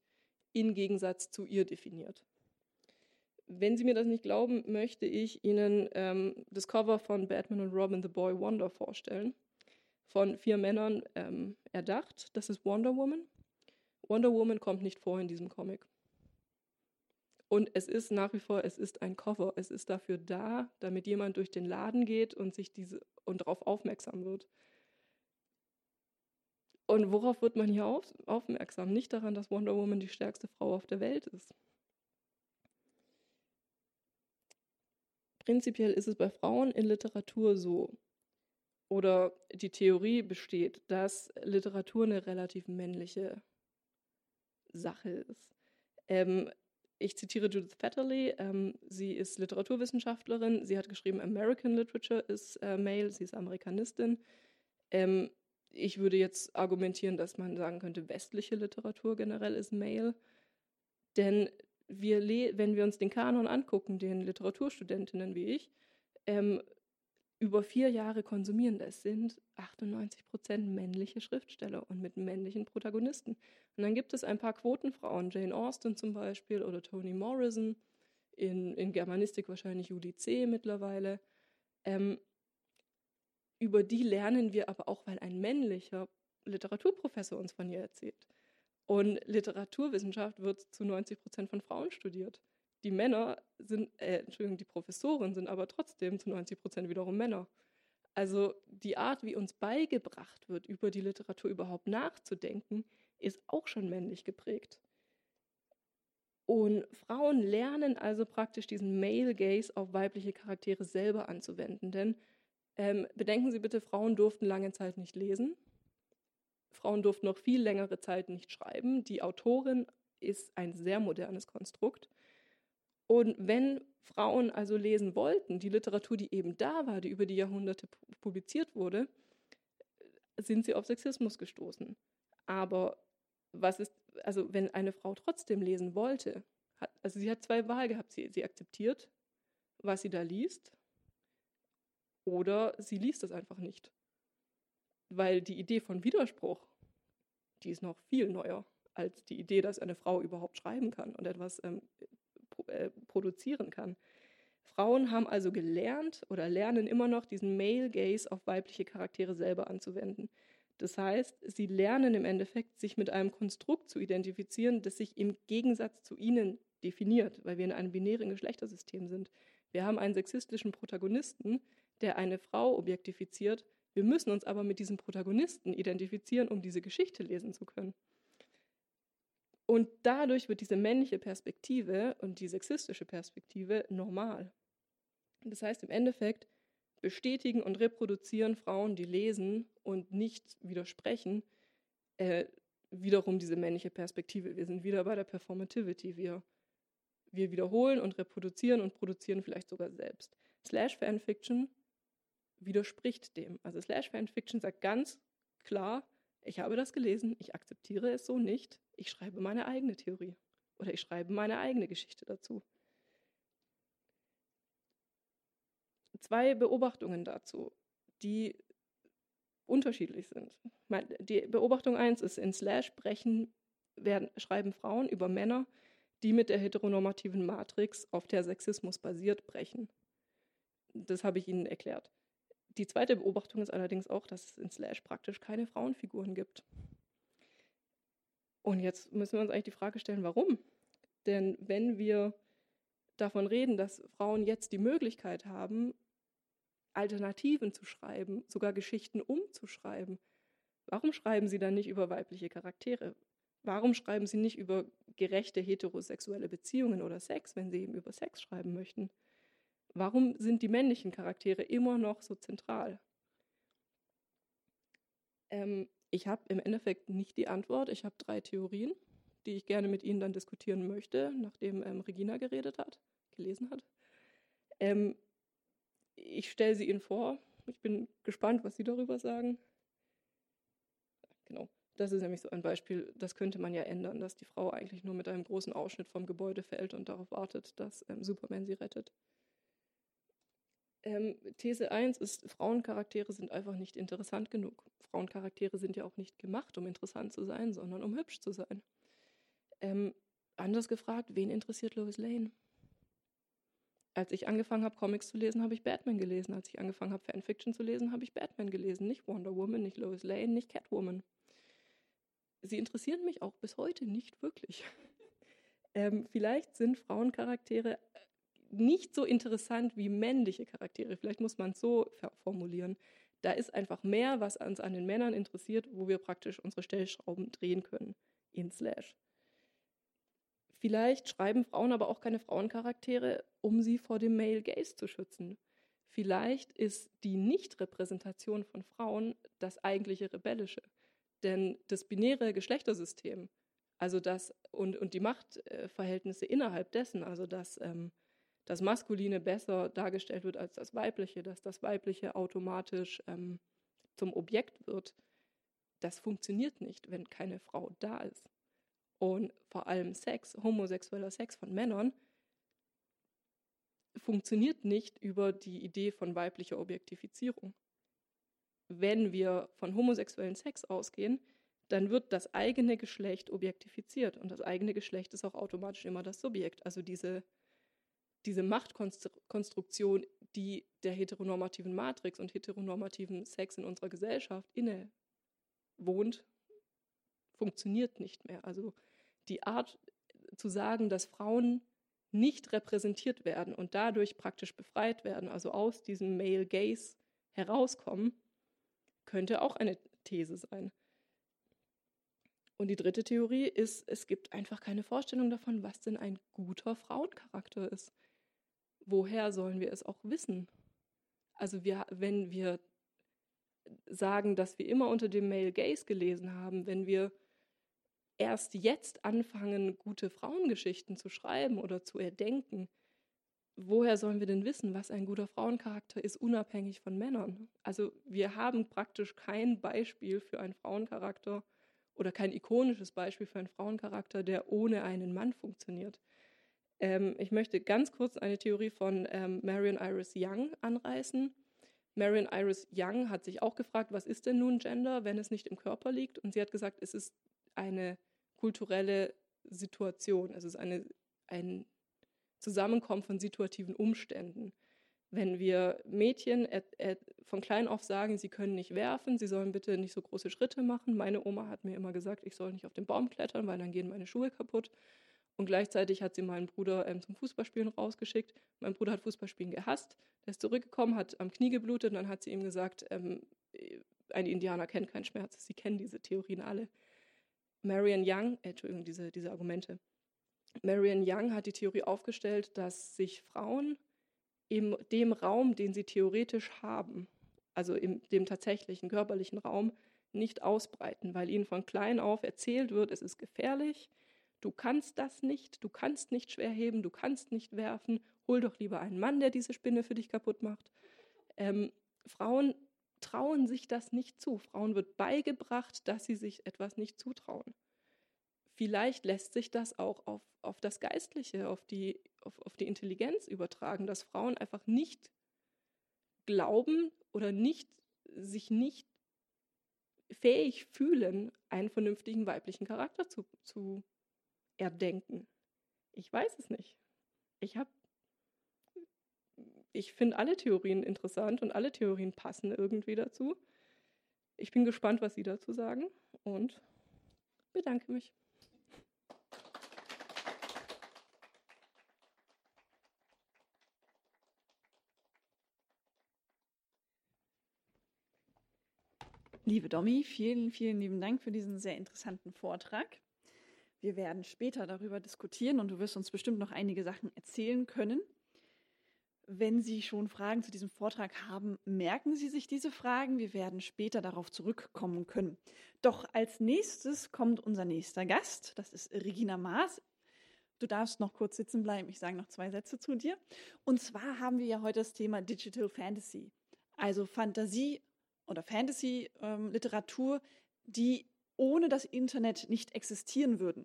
Speaker 2: in Gegensatz zu ihr definiert. Wenn Sie mir das nicht glauben, möchte ich Ihnen ähm, das Cover von Batman und Robin The Boy Wonder vorstellen von vier Männern ähm, erdacht. Das ist Wonder Woman. Wonder Woman kommt nicht vor in diesem Comic. Und es ist nach wie vor, es ist ein Cover. Es ist dafür da, damit jemand durch den Laden geht und sich diese und darauf aufmerksam wird. Und worauf wird man hier auf, aufmerksam? Nicht daran, dass Wonder Woman die stärkste Frau auf der Welt ist. Prinzipiell ist es bei Frauen in Literatur so, oder die Theorie besteht, dass Literatur eine relativ männliche Sache ist. Ähm, ich zitiere Judith Fetterly, ähm, sie ist Literaturwissenschaftlerin, sie hat geschrieben, American Literature ist äh, male, sie ist Amerikanistin. Ähm, ich würde jetzt argumentieren, dass man sagen könnte, westliche Literatur generell ist male. Denn wir wenn wir uns den Kanon angucken, den Literaturstudentinnen wie ich, ähm, über vier Jahre konsumieren. Das sind 98 Prozent männliche Schriftsteller und mit männlichen Protagonisten. Und dann gibt es ein paar Quotenfrauen, Jane Austen zum Beispiel oder Toni Morrison, in, in Germanistik wahrscheinlich Julie C. mittlerweile. Ähm, über die lernen wir aber auch, weil ein männlicher Literaturprofessor uns von ihr erzählt. Und Literaturwissenschaft wird zu 90 Prozent von Frauen studiert. Die Männer sind, äh, Entschuldigung, die Professoren sind aber trotzdem zu 90 Prozent wiederum Männer. Also die Art, wie uns beigebracht wird, über die Literatur überhaupt nachzudenken, ist auch schon männlich geprägt. Und Frauen lernen also praktisch diesen Male Gaze auf weibliche Charaktere selber anzuwenden. Denn ähm, bedenken Sie bitte, Frauen durften lange Zeit nicht lesen. Frauen durften noch viel längere Zeit nicht schreiben. Die Autorin ist ein sehr modernes Konstrukt. Und wenn Frauen also lesen wollten, die Literatur, die eben da war, die über die Jahrhunderte publiziert wurde, sind sie auf Sexismus gestoßen. Aber was ist, also wenn eine Frau trotzdem lesen wollte, hat, also sie hat zwei Wahl gehabt, sie, sie akzeptiert was sie da liest, oder sie liest es einfach nicht. Weil die Idee von Widerspruch, die ist noch viel neuer als die Idee, dass eine Frau überhaupt schreiben kann und etwas ähm, äh, produzieren kann. Frauen haben also gelernt oder lernen immer noch diesen Male Gaze auf weibliche Charaktere selber anzuwenden. Das heißt, sie lernen im Endeffekt, sich mit einem Konstrukt zu identifizieren, das sich im Gegensatz zu ihnen definiert, weil wir in einem binären Geschlechtersystem sind. Wir haben einen sexistischen Protagonisten, der eine Frau objektifiziert. Wir müssen uns aber mit diesem Protagonisten identifizieren, um diese Geschichte lesen zu können. Und dadurch wird diese männliche Perspektive und die sexistische Perspektive normal. Das heißt, im Endeffekt bestätigen und reproduzieren Frauen, die lesen und nicht widersprechen, äh, wiederum diese männliche Perspektive. Wir sind wieder bei der Performativity. Wir, wir wiederholen und reproduzieren und produzieren vielleicht sogar selbst. Slash Fanfiction widerspricht dem. Also Slash Fanfiction sagt ganz klar, ich habe das gelesen, ich akzeptiere es so nicht, ich schreibe meine eigene Theorie oder ich schreibe meine eigene Geschichte dazu. Zwei Beobachtungen dazu, die unterschiedlich sind. Die Beobachtung 1 ist, in Slash brechen, werden, schreiben Frauen über Männer, die mit der heteronormativen Matrix, auf der Sexismus basiert, brechen. Das habe ich Ihnen erklärt. Die zweite Beobachtung ist allerdings auch, dass es in Slash praktisch keine Frauenfiguren gibt. Und jetzt müssen wir uns eigentlich die Frage stellen, warum? Denn wenn wir davon reden, dass Frauen jetzt die Möglichkeit haben, Alternativen zu schreiben, sogar Geschichten umzuschreiben, warum schreiben sie dann nicht über weibliche Charaktere? Warum schreiben sie nicht über gerechte heterosexuelle Beziehungen oder Sex, wenn sie eben über Sex schreiben möchten? Warum sind die männlichen Charaktere immer noch so zentral? Ähm, ich habe im Endeffekt nicht die Antwort. Ich habe drei Theorien, die ich gerne mit Ihnen dann diskutieren möchte, nachdem ähm, Regina geredet hat, gelesen hat. Ähm, ich stelle sie Ihnen vor. Ich bin gespannt, was Sie darüber sagen. Genau. Das ist nämlich so ein Beispiel, das könnte man ja ändern, dass die Frau eigentlich nur mit einem großen Ausschnitt vom Gebäude fällt und darauf wartet, dass ähm, Superman sie rettet. Ähm, These 1 ist, Frauencharaktere sind einfach nicht interessant genug. Frauencharaktere sind ja auch nicht gemacht, um interessant zu sein, sondern um hübsch zu sein. Ähm, anders gefragt, wen interessiert Lois Lane? Als ich angefangen habe, Comics zu lesen, habe ich Batman gelesen. Als ich angefangen habe, Fanfiction zu lesen, habe ich Batman gelesen. Nicht Wonder Woman, nicht Lois Lane, nicht Catwoman. Sie interessieren mich auch bis heute nicht wirklich. ähm, vielleicht sind Frauencharaktere nicht so interessant wie männliche Charaktere. Vielleicht muss man es so formulieren. Da ist einfach mehr, was uns an den Männern interessiert, wo wir praktisch unsere Stellschrauben drehen können in Slash. Vielleicht schreiben Frauen aber auch keine Frauencharaktere, um sie vor dem Male Gaze zu schützen. Vielleicht ist die Nichtrepräsentation von Frauen das eigentliche Rebellische. Denn das binäre Geschlechtersystem, also das und, und die Machtverhältnisse innerhalb dessen, also das ähm, das Maskuline besser dargestellt wird als das Weibliche, dass das Weibliche automatisch ähm, zum Objekt wird, das funktioniert nicht, wenn keine Frau da ist. Und vor allem Sex, homosexueller Sex von Männern, funktioniert nicht über die Idee von weiblicher Objektifizierung. Wenn wir von homosexuellen Sex ausgehen, dann wird das eigene Geschlecht objektifiziert und das eigene Geschlecht ist auch automatisch immer das Subjekt. Also diese diese Machtkonstruktion, die der heteronormativen Matrix und heteronormativen Sex in unserer Gesellschaft inne wohnt, funktioniert nicht mehr. Also die Art zu sagen, dass Frauen nicht repräsentiert werden und dadurch praktisch befreit werden, also aus diesem Male Gaze herauskommen, könnte auch eine These sein. Und die dritte Theorie ist, es gibt einfach keine Vorstellung davon, was denn ein guter Frauencharakter ist woher sollen wir es auch wissen? Also wir, wenn wir sagen, dass wir immer unter dem Male Gaze gelesen haben, wenn wir erst jetzt anfangen, gute Frauengeschichten zu schreiben oder zu erdenken, woher sollen wir denn wissen, was ein guter Frauencharakter ist, unabhängig von Männern? Also wir haben praktisch kein Beispiel für einen Frauencharakter oder kein ikonisches Beispiel für einen Frauencharakter, der ohne einen Mann funktioniert Ähm, ich möchte ganz kurz eine Theorie von ähm, Marion Iris Young anreißen. Marion Iris Young hat sich auch gefragt, was ist denn nun Gender, wenn es nicht im Körper liegt? Und sie hat gesagt, es ist eine kulturelle Situation. Es ist eine, ein Zusammenkommen von situativen Umständen. Wenn wir Mädchen von klein auf sagen, sie können nicht werfen, sie sollen bitte nicht so große Schritte machen. Meine Oma hat mir immer gesagt, ich soll nicht auf den Baum klettern, weil dann gehen meine Schuhe kaputt. Und gleichzeitig hat sie meinen Bruder ähm, zum Fußballspielen rausgeschickt. Mein Bruder hat Fußballspielen gehasst. Der ist zurückgekommen, hat am Knie geblutet und dann hat sie ihm gesagt, ähm, ein Indianer kennt keinen Schmerz. Sie kennen diese Theorien alle. Marian Young, äh, Entschuldigung, diese, diese Argumente. Marian Young hat die Theorie aufgestellt, dass sich Frauen in dem Raum, den sie theoretisch haben, also in dem tatsächlichen körperlichen Raum, nicht ausbreiten, weil ihnen von klein auf erzählt wird, es ist gefährlich, du kannst das nicht, du kannst nicht schwer heben, du kannst nicht werfen, hol doch lieber einen Mann, der diese Spinne für dich kaputt macht. Ähm, Frauen trauen sich das nicht zu. Frauen wird beigebracht, dass sie sich etwas nicht zutrauen. Vielleicht lässt sich das auch auf, auf das Geistliche, auf die, auf, auf die Intelligenz übertragen, dass Frauen einfach nicht glauben oder nicht, sich nicht fähig fühlen, einen vernünftigen weiblichen Charakter zu, zu erdenken. Ich weiß es nicht. Ich habe ich finde alle Theorien interessant und alle Theorien passen irgendwie dazu. Ich bin gespannt, was Sie dazu sagen und bedanke mich.
Speaker 1: Liebe Domi, vielen, vielen lieben Dank für diesen sehr interessanten Vortrag. Wir werden später darüber diskutieren und du wirst uns bestimmt noch einige Sachen erzählen können. Wenn Sie schon Fragen zu diesem Vortrag haben, merken Sie sich diese Fragen. Wir werden später darauf zurückkommen können. Doch als nächstes kommt unser nächster Gast. Das ist Regina Maas. Du darfst noch kurz sitzen bleiben. Ich sage noch zwei Sätze zu dir. Und zwar haben wir ja heute das Thema Digital Fantasy. Also Fantasie oder Fantasy-Literatur, ähm, die ohne das Internet nicht existieren würden.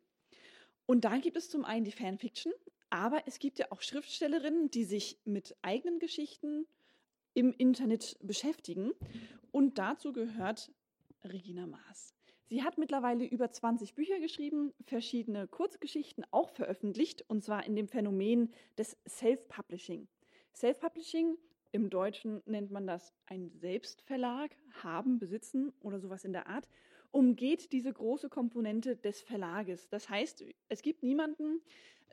Speaker 1: Und da gibt es zum einen die Fanfiction, aber es gibt ja auch Schriftstellerinnen, die sich mit eigenen Geschichten im Internet beschäftigen. Und dazu gehört Regina Maas. Sie hat mittlerweile über 20 Bücher geschrieben, verschiedene Kurzgeschichten auch veröffentlicht, und zwar in dem Phänomen des Self-Publishing. Self-Publishing, im Deutschen nennt man das ein Selbstverlag, haben, besitzen oder sowas in der Art, umgeht diese große Komponente des Verlages. Das heißt, es gibt niemanden,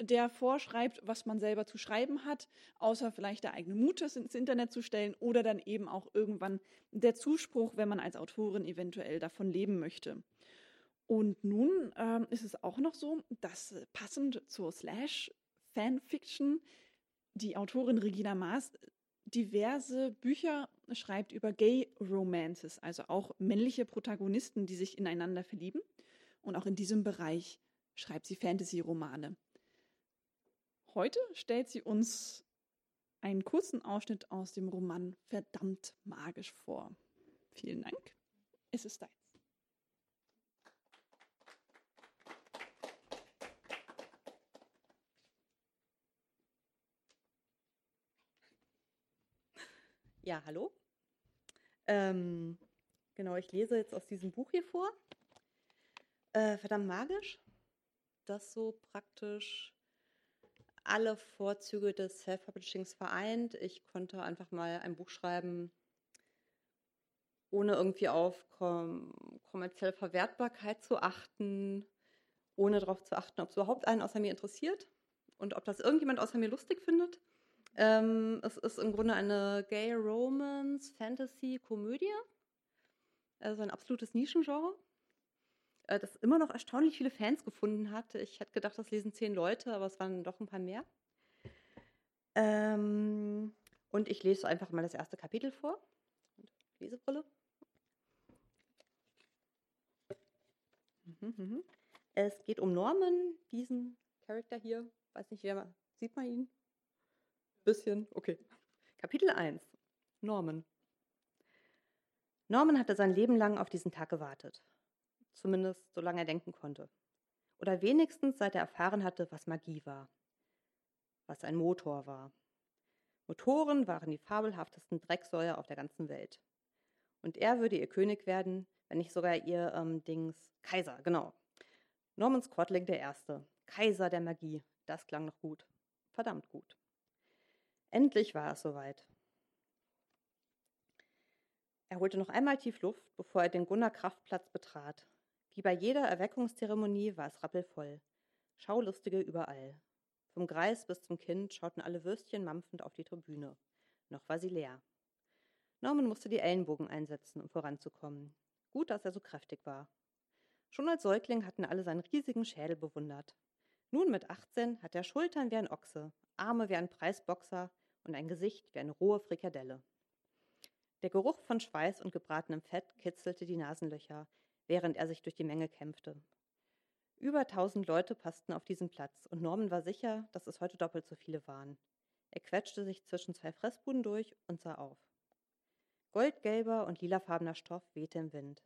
Speaker 1: der vorschreibt, was man selber zu schreiben hat, außer vielleicht der eigene Mut, das ins Internet zu stellen oder dann eben auch irgendwann der Zuspruch, wenn man als Autorin eventuell davon leben möchte. Und nun ähm, ist es auch noch so, dass passend zur Slash Fanfiction die Autorin Regina Maas diverse Bücher schreibt über Gay Romances, also auch männliche Protagonisten, die sich ineinander verlieben. Und auch in diesem Bereich schreibt sie Fantasy-Romane. Heute stellt sie uns einen kurzen Ausschnitt aus dem Roman Verdammt magisch vor. Vielen Dank. Es ist deins.
Speaker 3: Ja, hallo. Ähm, genau, ich lese jetzt aus diesem Buch hier vor. Äh, verdammt magisch. Das so praktisch alle Vorzüge des Self-Publishings vereint. Ich konnte einfach mal ein Buch schreiben, ohne irgendwie auf kom kommerzielle Verwertbarkeit zu achten, ohne darauf zu achten, ob es überhaupt einen außer mir interessiert und ob das irgendjemand außer mir lustig findet. Ähm, es ist im Grunde eine Gay Romance Fantasy Komödie. Also ein absolutes Nischengenre. Äh, das immer noch erstaunlich viele Fans gefunden hat. Ich hätte gedacht, das lesen zehn Leute, aber es waren doch ein paar mehr. Ähm, und ich lese einfach mal das erste Kapitel vor. Lesebrille. Mhm, mhm. Es geht um Norman, diesen Charakter hier. Weiß nicht, wer man, sieht man ihn? Bisschen, okay. Kapitel 1. Norman. Norman hatte sein Leben lang auf diesen Tag gewartet zumindest solange er denken konnte. Oder wenigstens seit er erfahren hatte, was Magie war. was ein Motor war. Motoren waren die fabelhaftesten Drecksäuer auf der ganzen Welt. Und er würde ihr König werden, wenn nicht sogar ihr ähm, Dings Kaiser, genau. Norman Squatling der Erste, Kaiser der Magie, das klang noch gut, verdammt gut. Endlich war es soweit. Er holte noch einmal tief Luft, bevor er den Gunnar-Kraftplatz betrat. Wie bei jeder Erweckungszeremonie war es rappelvoll. Schaulustige überall. Vom Greis bis zum Kind schauten alle Würstchen mampfend auf die Tribüne. Noch war sie leer. Norman musste die Ellenbogen einsetzen, um voranzukommen. Gut, dass er so kräftig war. Schon als Säugling hatten alle seinen riesigen Schädel bewundert. Nun mit 18 hat er Schultern wie ein Ochse, Arme wie ein Preisboxer und ein Gesicht wie eine rohe Frikadelle. Der Geruch von Schweiß und gebratenem Fett kitzelte die Nasenlöcher, während er sich durch die Menge kämpfte. Über tausend Leute passten auf diesen Platz, und Norman war sicher, dass es heute doppelt so viele waren. Er quetschte sich zwischen zwei Fressbuden durch und sah auf. Goldgelber und lilafarbener Stoff wehte im Wind.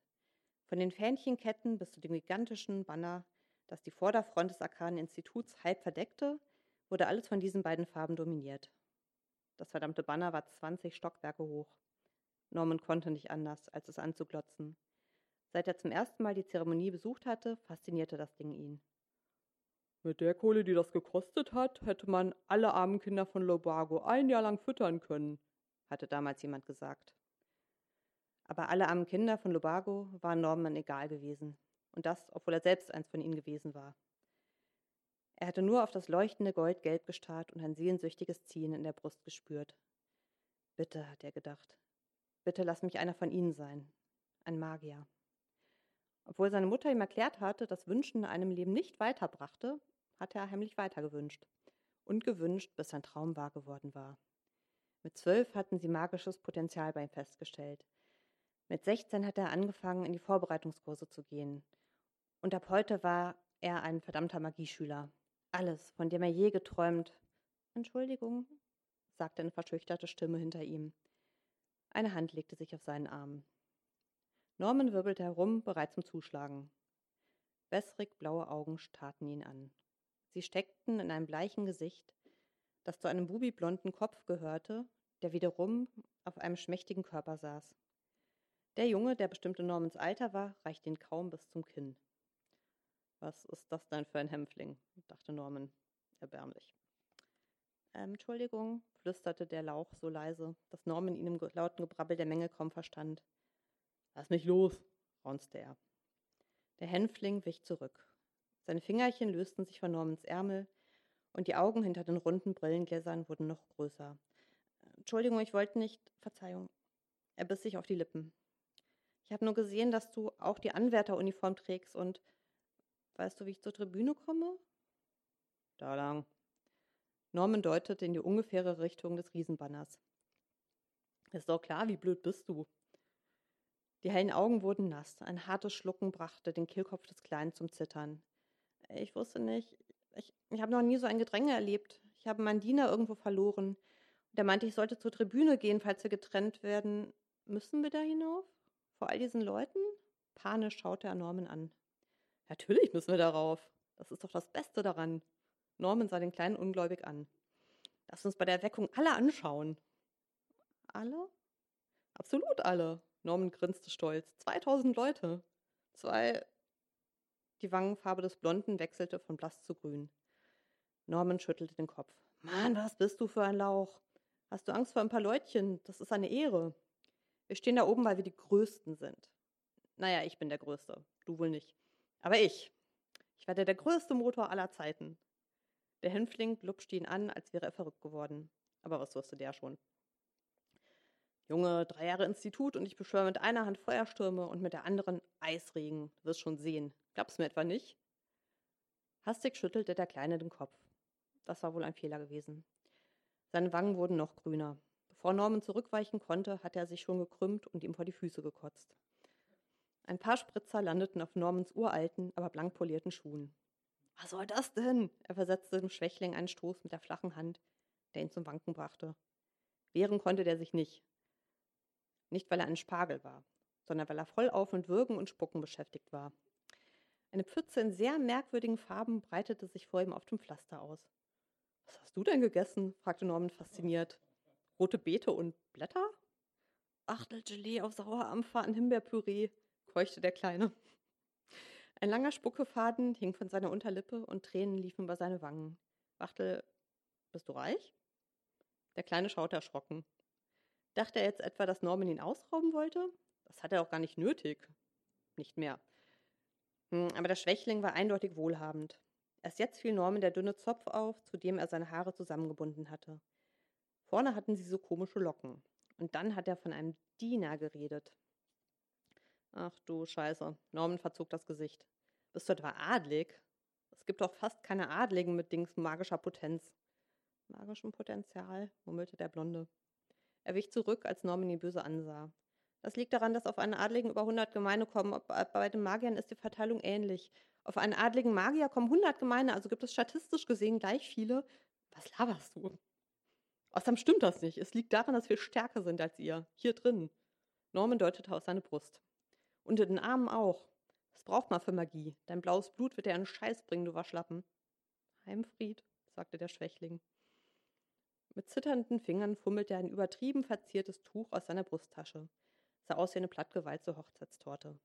Speaker 3: Von den Fähnchenketten bis zu dem gigantischen Banner, das die Vorderfront des Arkadeninstituts halb verdeckte, wurde alles von diesen beiden Farben dominiert. Das verdammte Banner war 20 Stockwerke hoch. Norman konnte nicht anders, als es anzuglotzen. Seit er zum ersten Mal die Zeremonie besucht hatte, faszinierte das Ding ihn. Mit der Kohle, die das gekostet hat, hätte man alle armen Kinder von Lobago ein Jahr lang füttern können, hatte damals jemand gesagt. Aber alle armen Kinder von Lobago waren Norman egal gewesen. Und das, obwohl er selbst eins von ihnen gewesen war. Er hatte nur auf das leuchtende Goldgelb gestarrt und ein sehnsüchtiges Ziehen in der Brust gespürt. Bitte, hat er gedacht, Bitte lass mich einer von ihnen sein. Ein Magier. Obwohl seine Mutter ihm erklärt hatte, dass Wünschen in einem Leben nicht weiterbrachte, hatte er heimlich weitergewünscht. Und gewünscht, bis sein Traum wahr geworden war. Mit zwölf hatten sie magisches Potenzial bei ihm festgestellt. Mit 16 hatte er angefangen, in die Vorbereitungskurse zu gehen. Und ab heute war er ein verdammter Magieschüler. Alles, von dem er je geträumt. Entschuldigung, sagte eine verschüchterte Stimme hinter ihm. Eine Hand legte sich auf seinen Arm. Norman wirbelte herum, bereit zum Zuschlagen. Wässrig blaue Augen starrten ihn an. Sie steckten in einem bleichen Gesicht, das zu einem bubiblonden Kopf gehörte, der wiederum auf einem schmächtigen Körper saß. Der Junge, der bestimmt in Normans Alter war, reichte ihn kaum bis zum Kinn. Was ist das denn für ein Hämpfling? dachte Norman erbärmlich. Ähm, Entschuldigung, flüsterte der Lauch so leise, dass Norman ihn im lauten Gebrabbel der Menge kaum verstand. Lass mich los, raunzte er. Der Hänfling wich zurück. Seine Fingerchen lösten sich von Normans Ärmel und die Augen hinter den runden Brillengläsern wurden noch größer. Entschuldigung, ich wollte nicht. Verzeihung. Er biss sich auf die Lippen. Ich habe nur gesehen, dass du auch die Anwärteruniform trägst und weißt du, wie ich zur Tribüne komme? Da lang, Norman deutete in die ungefähre Richtung des Riesenbanners. Ist doch klar, wie blöd bist du. Die hellen Augen wurden nass. Ein hartes Schlucken brachte den Kehlkopf des Kleinen zum Zittern. Ich wusste nicht. Ich, ich habe noch nie so ein Gedränge erlebt. Ich habe meinen Diener irgendwo verloren. Der meinte, ich sollte zur Tribüne gehen, falls wir getrennt werden. Müssen wir da hinauf? Vor all diesen Leuten? Panisch schaute er Norman an. Natürlich müssen wir darauf. Das ist doch das Beste daran. Norman sah den Kleinen ungläubig an. Lass uns bei der Erweckung alle anschauen. Alle? Absolut alle. Norman grinste stolz. 2000 Leute. Zwei. Die Wangenfarbe des Blonden wechselte von blass zu grün. Norman schüttelte den Kopf. Mann, was bist du für ein Lauch? Hast du Angst vor ein paar Leutchen? Das ist eine Ehre. Wir stehen da oben, weil wir die Größten sind. Naja, ich bin der Größte. Du wohl nicht. Aber ich. Ich werde der größte Motor aller Zeiten. Der Hänfling glupschte ihn an, als wäre er verrückt geworden. Aber was wusste der schon? Junge, drei Jahre Institut und ich beschwöre mit einer Hand Feuerstürme und mit der anderen Eisregen. Du wirst schon sehen. Glaubst du mir etwa nicht? Hastig schüttelte der Kleine den Kopf. Das war wohl ein Fehler gewesen. Seine Wangen wurden noch grüner. Bevor Norman zurückweichen konnte, hatte er sich schon gekrümmt und ihm vor die Füße gekotzt. Ein paar Spritzer landeten auf Normans uralten, aber blank polierten Schuhen. Was soll das denn? Er versetzte dem Schwächling einen Stoß mit der flachen Hand, der ihn zum Wanken brachte. Wehren konnte der sich nicht. Nicht, weil er ein Spargel war, sondern weil er vollauf mit Würgen und Spucken beschäftigt war. Eine Pfütze in sehr merkwürdigen Farben breitete sich vor ihm auf dem Pflaster aus. Was hast du denn gegessen? fragte Norman fasziniert. Rote Beete und Blätter? Achtelgelee auf Sauerampfer an Himbeerpüree, keuchte der Kleine. Ein langer Spuckefaden hing von seiner Unterlippe und Tränen liefen über seine Wangen. Wachtel, bist du reich? Der Kleine schaute erschrocken. Dachte er jetzt etwa, dass Norman ihn ausrauben wollte? Das hat er auch gar nicht nötig. Nicht mehr. Hm, aber der Schwächling war eindeutig wohlhabend. Erst jetzt fiel Norman der dünne Zopf auf, zu dem er seine Haare zusammengebunden hatte. Vorne hatten sie so komische Locken. Und dann hat er von einem Diener geredet. Ach du Scheiße. Norman verzog das Gesicht. Bist du etwa adlig? Es gibt doch fast keine Adligen mit Dings magischer Potenz. Magischem Potenzial, murmelte der Blonde. Er wich zurück, als Norman ihn böse ansah. Das liegt daran, dass auf einen Adligen über 100 Gemeine kommen. Bei den Magiern ist die Verteilung ähnlich. Auf einen adligen Magier kommen 100 Gemeine, also gibt es statistisch gesehen gleich viele. Was laberst du? Außerdem stimmt das nicht. Es liegt daran, dass wir stärker sind als ihr. Hier drin. Norman deutete aus seine Brust. In den Armen auch. Das braucht man für Magie. Dein blaues Blut wird dir einen Scheiß bringen, du Waschlappen. Heimfried, sagte der Schwächling. Mit zitternden Fingern fummelte er ein übertrieben verziertes Tuch aus seiner Brusttasche. Sah aus wie eine plattgewalzte Hochzeitstorte.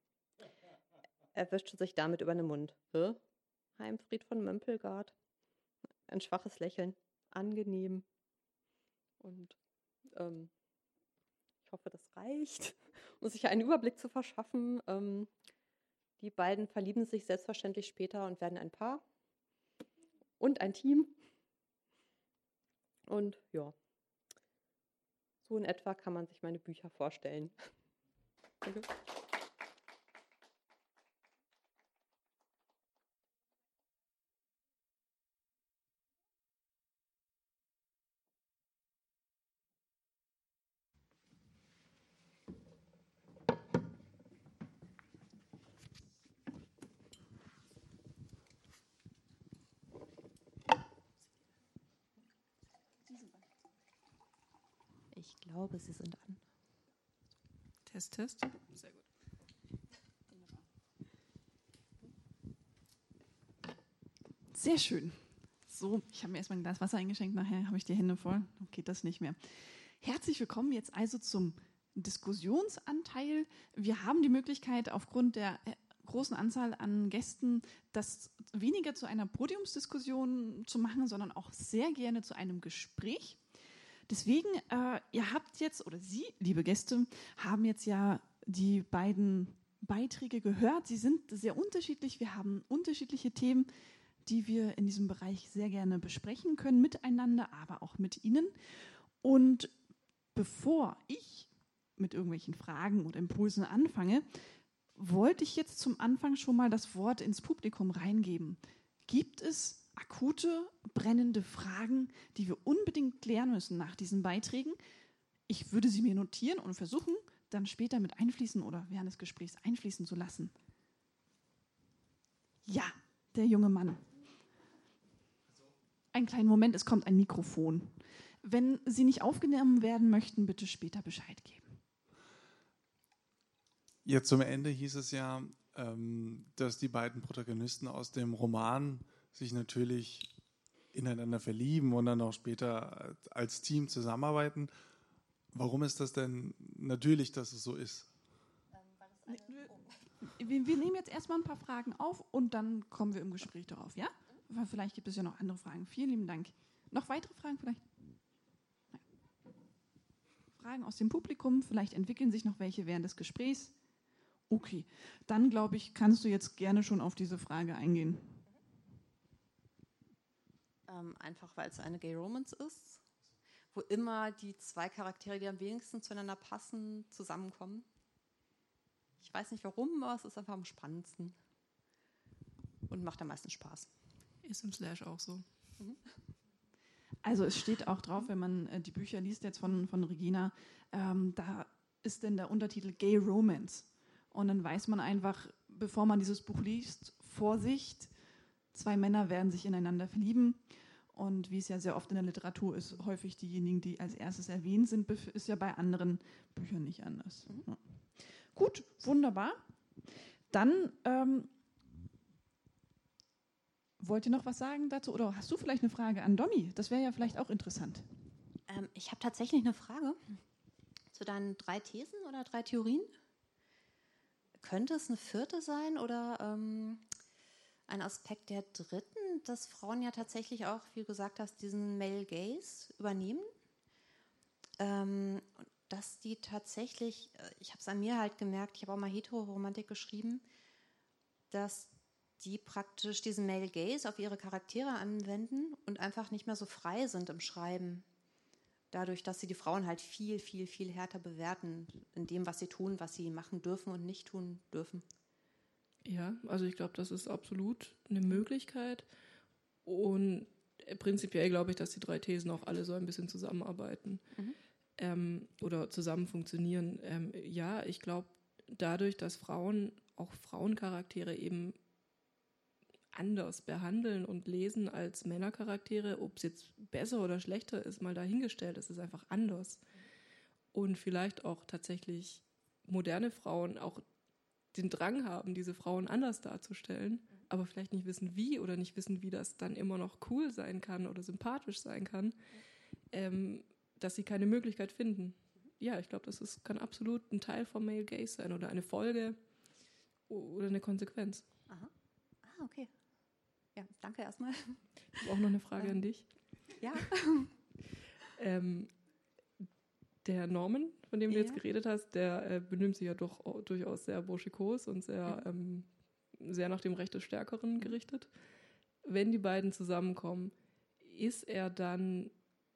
Speaker 3: Er wischte sich damit über den Mund. Hä? Heimfried von Mömpelgard. Ein schwaches Lächeln. Angenehm. Und ähm, ich hoffe, das reicht, um sich einen Überblick zu verschaffen. Ähm, die beiden verlieben sich selbstverständlich später und werden ein Paar und ein Team. Und ja, so in etwa kann man sich meine Bücher vorstellen. Danke. Ich glaube, Sie sind an.
Speaker 2: Test, Test. Sehr gut.
Speaker 1: Sehr schön. So, ich habe mir erstmal ein Glas Wasser eingeschenkt, nachher habe ich die Hände voll. Dann geht das nicht mehr. Herzlich willkommen jetzt also zum Diskussionsanteil. Wir haben die Möglichkeit, aufgrund der äh, großen Anzahl an Gästen das weniger zu einer Podiumsdiskussion zu machen, sondern auch sehr gerne zu einem Gespräch. Deswegen, äh, ihr habt jetzt, oder Sie, liebe Gäste, haben jetzt ja die beiden Beiträge gehört. Sie sind sehr unterschiedlich. Wir haben unterschiedliche Themen, die wir in diesem Bereich sehr gerne besprechen können, miteinander, aber auch mit Ihnen. Und bevor ich mit irgendwelchen Fragen oder Impulsen anfange, wollte ich jetzt zum Anfang schon mal das Wort ins Publikum reingeben. Gibt es akute, brennende Fragen, die wir unbedingt klären müssen nach diesen Beiträgen? Ich würde sie mir notieren und versuchen, dann später mit einfließen oder während des Gesprächs einfließen zu lassen. Ja, der junge Mann. Einen kleinen Moment, es kommt ein Mikrofon. Wenn Sie nicht aufgenommen werden möchten, bitte später Bescheid geben.
Speaker 4: Jetzt zum Ende hieß es ja, ähm, dass die beiden Protagonisten aus dem Roman sich natürlich ineinander verlieben und dann auch später als Team zusammenarbeiten. Warum ist das denn natürlich, dass es so ist?
Speaker 1: Wir, wir nehmen jetzt erstmal ein paar Fragen auf und dann kommen wir im Gespräch darauf, ja? Vielleicht gibt es ja noch andere Fragen. Vielen lieben Dank. Noch weitere Fragen vielleicht? Nein. Fragen aus dem Publikum, vielleicht entwickeln sich noch welche während des Gesprächs. Okay, dann glaube ich, kannst du jetzt gerne schon auf diese Frage eingehen.
Speaker 3: Ähm, einfach weil es eine Gay Romance ist, wo immer die zwei Charaktere, die am wenigsten zueinander passen, zusammenkommen. Ich weiß nicht warum, aber es ist einfach am spannendsten und macht am meisten Spaß.
Speaker 2: Ist im Slash auch so. Mhm.
Speaker 1: Also es steht auch drauf, wenn man äh, die Bücher liest jetzt von, von Regina, ähm, da ist denn der Untertitel Gay Romance. Und dann weiß man einfach, bevor man dieses Buch liest, Vorsicht, zwei Männer werden sich ineinander verlieben. Und wie es ja sehr oft in der Literatur ist, häufig diejenigen, die als erstes erwähnt sind, ist ja bei anderen Büchern nicht anders. Mhm. Ja. Gut, wunderbar. Dann ähm, Wollt ihr noch was sagen dazu? Oder hast du vielleicht eine Frage an Domi? Das wäre ja vielleicht auch interessant.
Speaker 3: Ähm, ich habe tatsächlich eine Frage zu deinen drei Thesen oder drei Theorien. Könnte es eine vierte sein oder ähm, ein Aspekt der dritten, dass Frauen ja tatsächlich auch, wie du gesagt hast, diesen Male Gaze übernehmen? Ähm, dass die tatsächlich, äh, ich habe es an mir halt gemerkt, ich habe auch mal Heteroromantik geschrieben, dass die praktisch diesen Male Gaze auf ihre Charaktere anwenden und einfach nicht mehr so frei sind im Schreiben. Dadurch, dass sie die Frauen halt viel, viel, viel härter bewerten in dem, was sie tun, was sie machen dürfen und nicht tun dürfen.
Speaker 2: Ja, also ich glaube, das ist absolut eine Möglichkeit. Und prinzipiell glaube ich, dass die drei Thesen auch alle so ein bisschen zusammenarbeiten mhm. ähm, oder zusammen funktionieren. Ähm, ja, ich glaube, dadurch, dass Frauen, auch Frauencharaktere eben anders behandeln und lesen als Männercharaktere. Ob es jetzt besser oder schlechter ist, mal dahingestellt. Es ist einfach anders. Und vielleicht auch tatsächlich moderne Frauen auch den Drang haben, diese Frauen anders darzustellen, aber vielleicht nicht wissen, wie oder nicht wissen, wie das dann immer noch cool sein kann oder sympathisch sein kann, ähm, dass sie keine Möglichkeit finden. Ja, ich glaube, das ist, kann absolut ein Teil vom Male Gaze sein oder eine Folge oder eine Konsequenz.
Speaker 3: Aha. Ah, okay. Ja, danke erstmal.
Speaker 2: Ich habe auch noch eine Frage an dich.
Speaker 3: Ja.
Speaker 2: ähm, der Norman, von dem du ja. jetzt geredet hast, der äh, benimmt sich ja doch durchaus sehr burschikos und sehr, ähm, sehr nach dem Recht des Stärkeren gerichtet. Wenn die beiden zusammenkommen, ist er dann,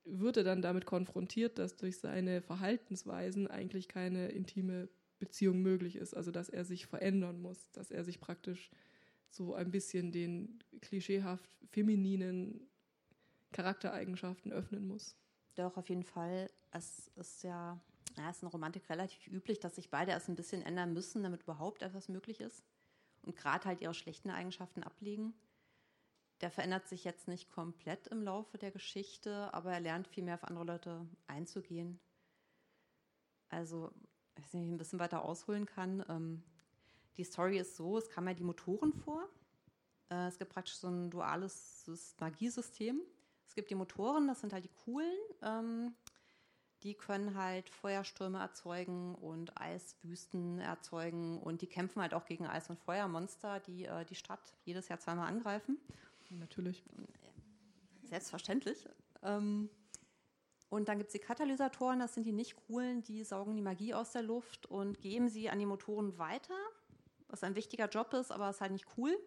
Speaker 2: wird er dann damit konfrontiert, dass durch seine Verhaltensweisen eigentlich keine intime Beziehung möglich ist, also dass er sich verändern muss, dass er sich praktisch so ein bisschen den klischeehaft femininen Charaktereigenschaften öffnen muss.
Speaker 3: Doch, auf jeden Fall. Es ist ja, ja, es ist in Romantik relativ üblich, dass sich beide erst ein bisschen ändern müssen, damit überhaupt etwas möglich ist. Und gerade halt ihre schlechten Eigenschaften ablegen. Der verändert sich jetzt nicht komplett im Laufe der Geschichte, aber er lernt viel mehr auf andere Leute einzugehen. Also, wenn ich ein bisschen weiter ausholen kann, ähm, die Story ist so, es kam ja die Motoren vor. Äh, es gibt praktisch so ein duales Magiesystem. Es gibt die Motoren, das sind halt die coolen. Ähm, die können halt Feuerstürme erzeugen und Eiswüsten erzeugen und die kämpfen halt auch gegen Eis- und Feuermonster, die äh, die Stadt jedes Jahr zweimal angreifen.
Speaker 2: Natürlich.
Speaker 3: Selbstverständlich. Ähm, und dann gibt es die Katalysatoren, das sind die nicht coolen, die saugen die Magie aus der Luft und geben sie an die Motoren weiter was ein wichtiger Job ist, aber ist halt nicht cool,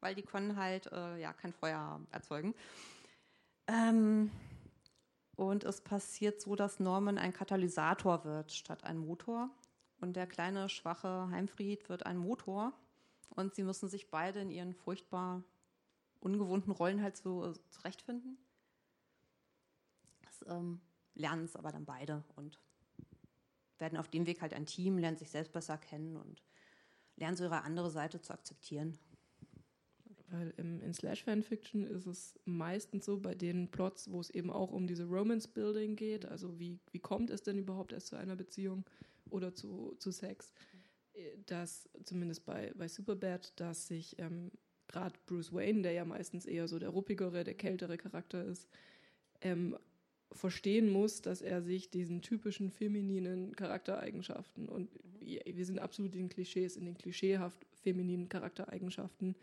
Speaker 3: weil die können halt äh, ja kein Feuer erzeugen. Ähm, und es passiert so, dass Norman ein Katalysator wird statt ein Motor. Und der kleine, schwache Heimfried wird ein Motor. Und sie müssen sich beide in ihren furchtbar ungewohnten Rollen halt so äh, zurechtfinden. Das ähm, lernen es aber dann beide und werden auf dem Weg halt ein Team, lernen sich selbst besser kennen und lernen so ihre andere Seite zu akzeptieren.
Speaker 2: Weil im, in Slash-Fanfiction ist es meistens so, bei den Plots, wo es eben auch um diese Romance-Building geht, also wie, wie kommt es denn überhaupt erst zu einer Beziehung oder zu, zu Sex, äh, dass zumindest bei, bei Superbad, dass sich ähm, gerade Bruce Wayne, der ja meistens eher so der ruppigere, der kältere Charakter ist, ähm, verstehen muss, dass er sich diesen typischen femininen Charaktereigenschaften und wir sind absolut in den Klischees, in den klischeehaft femininen Charaktereigenschaften,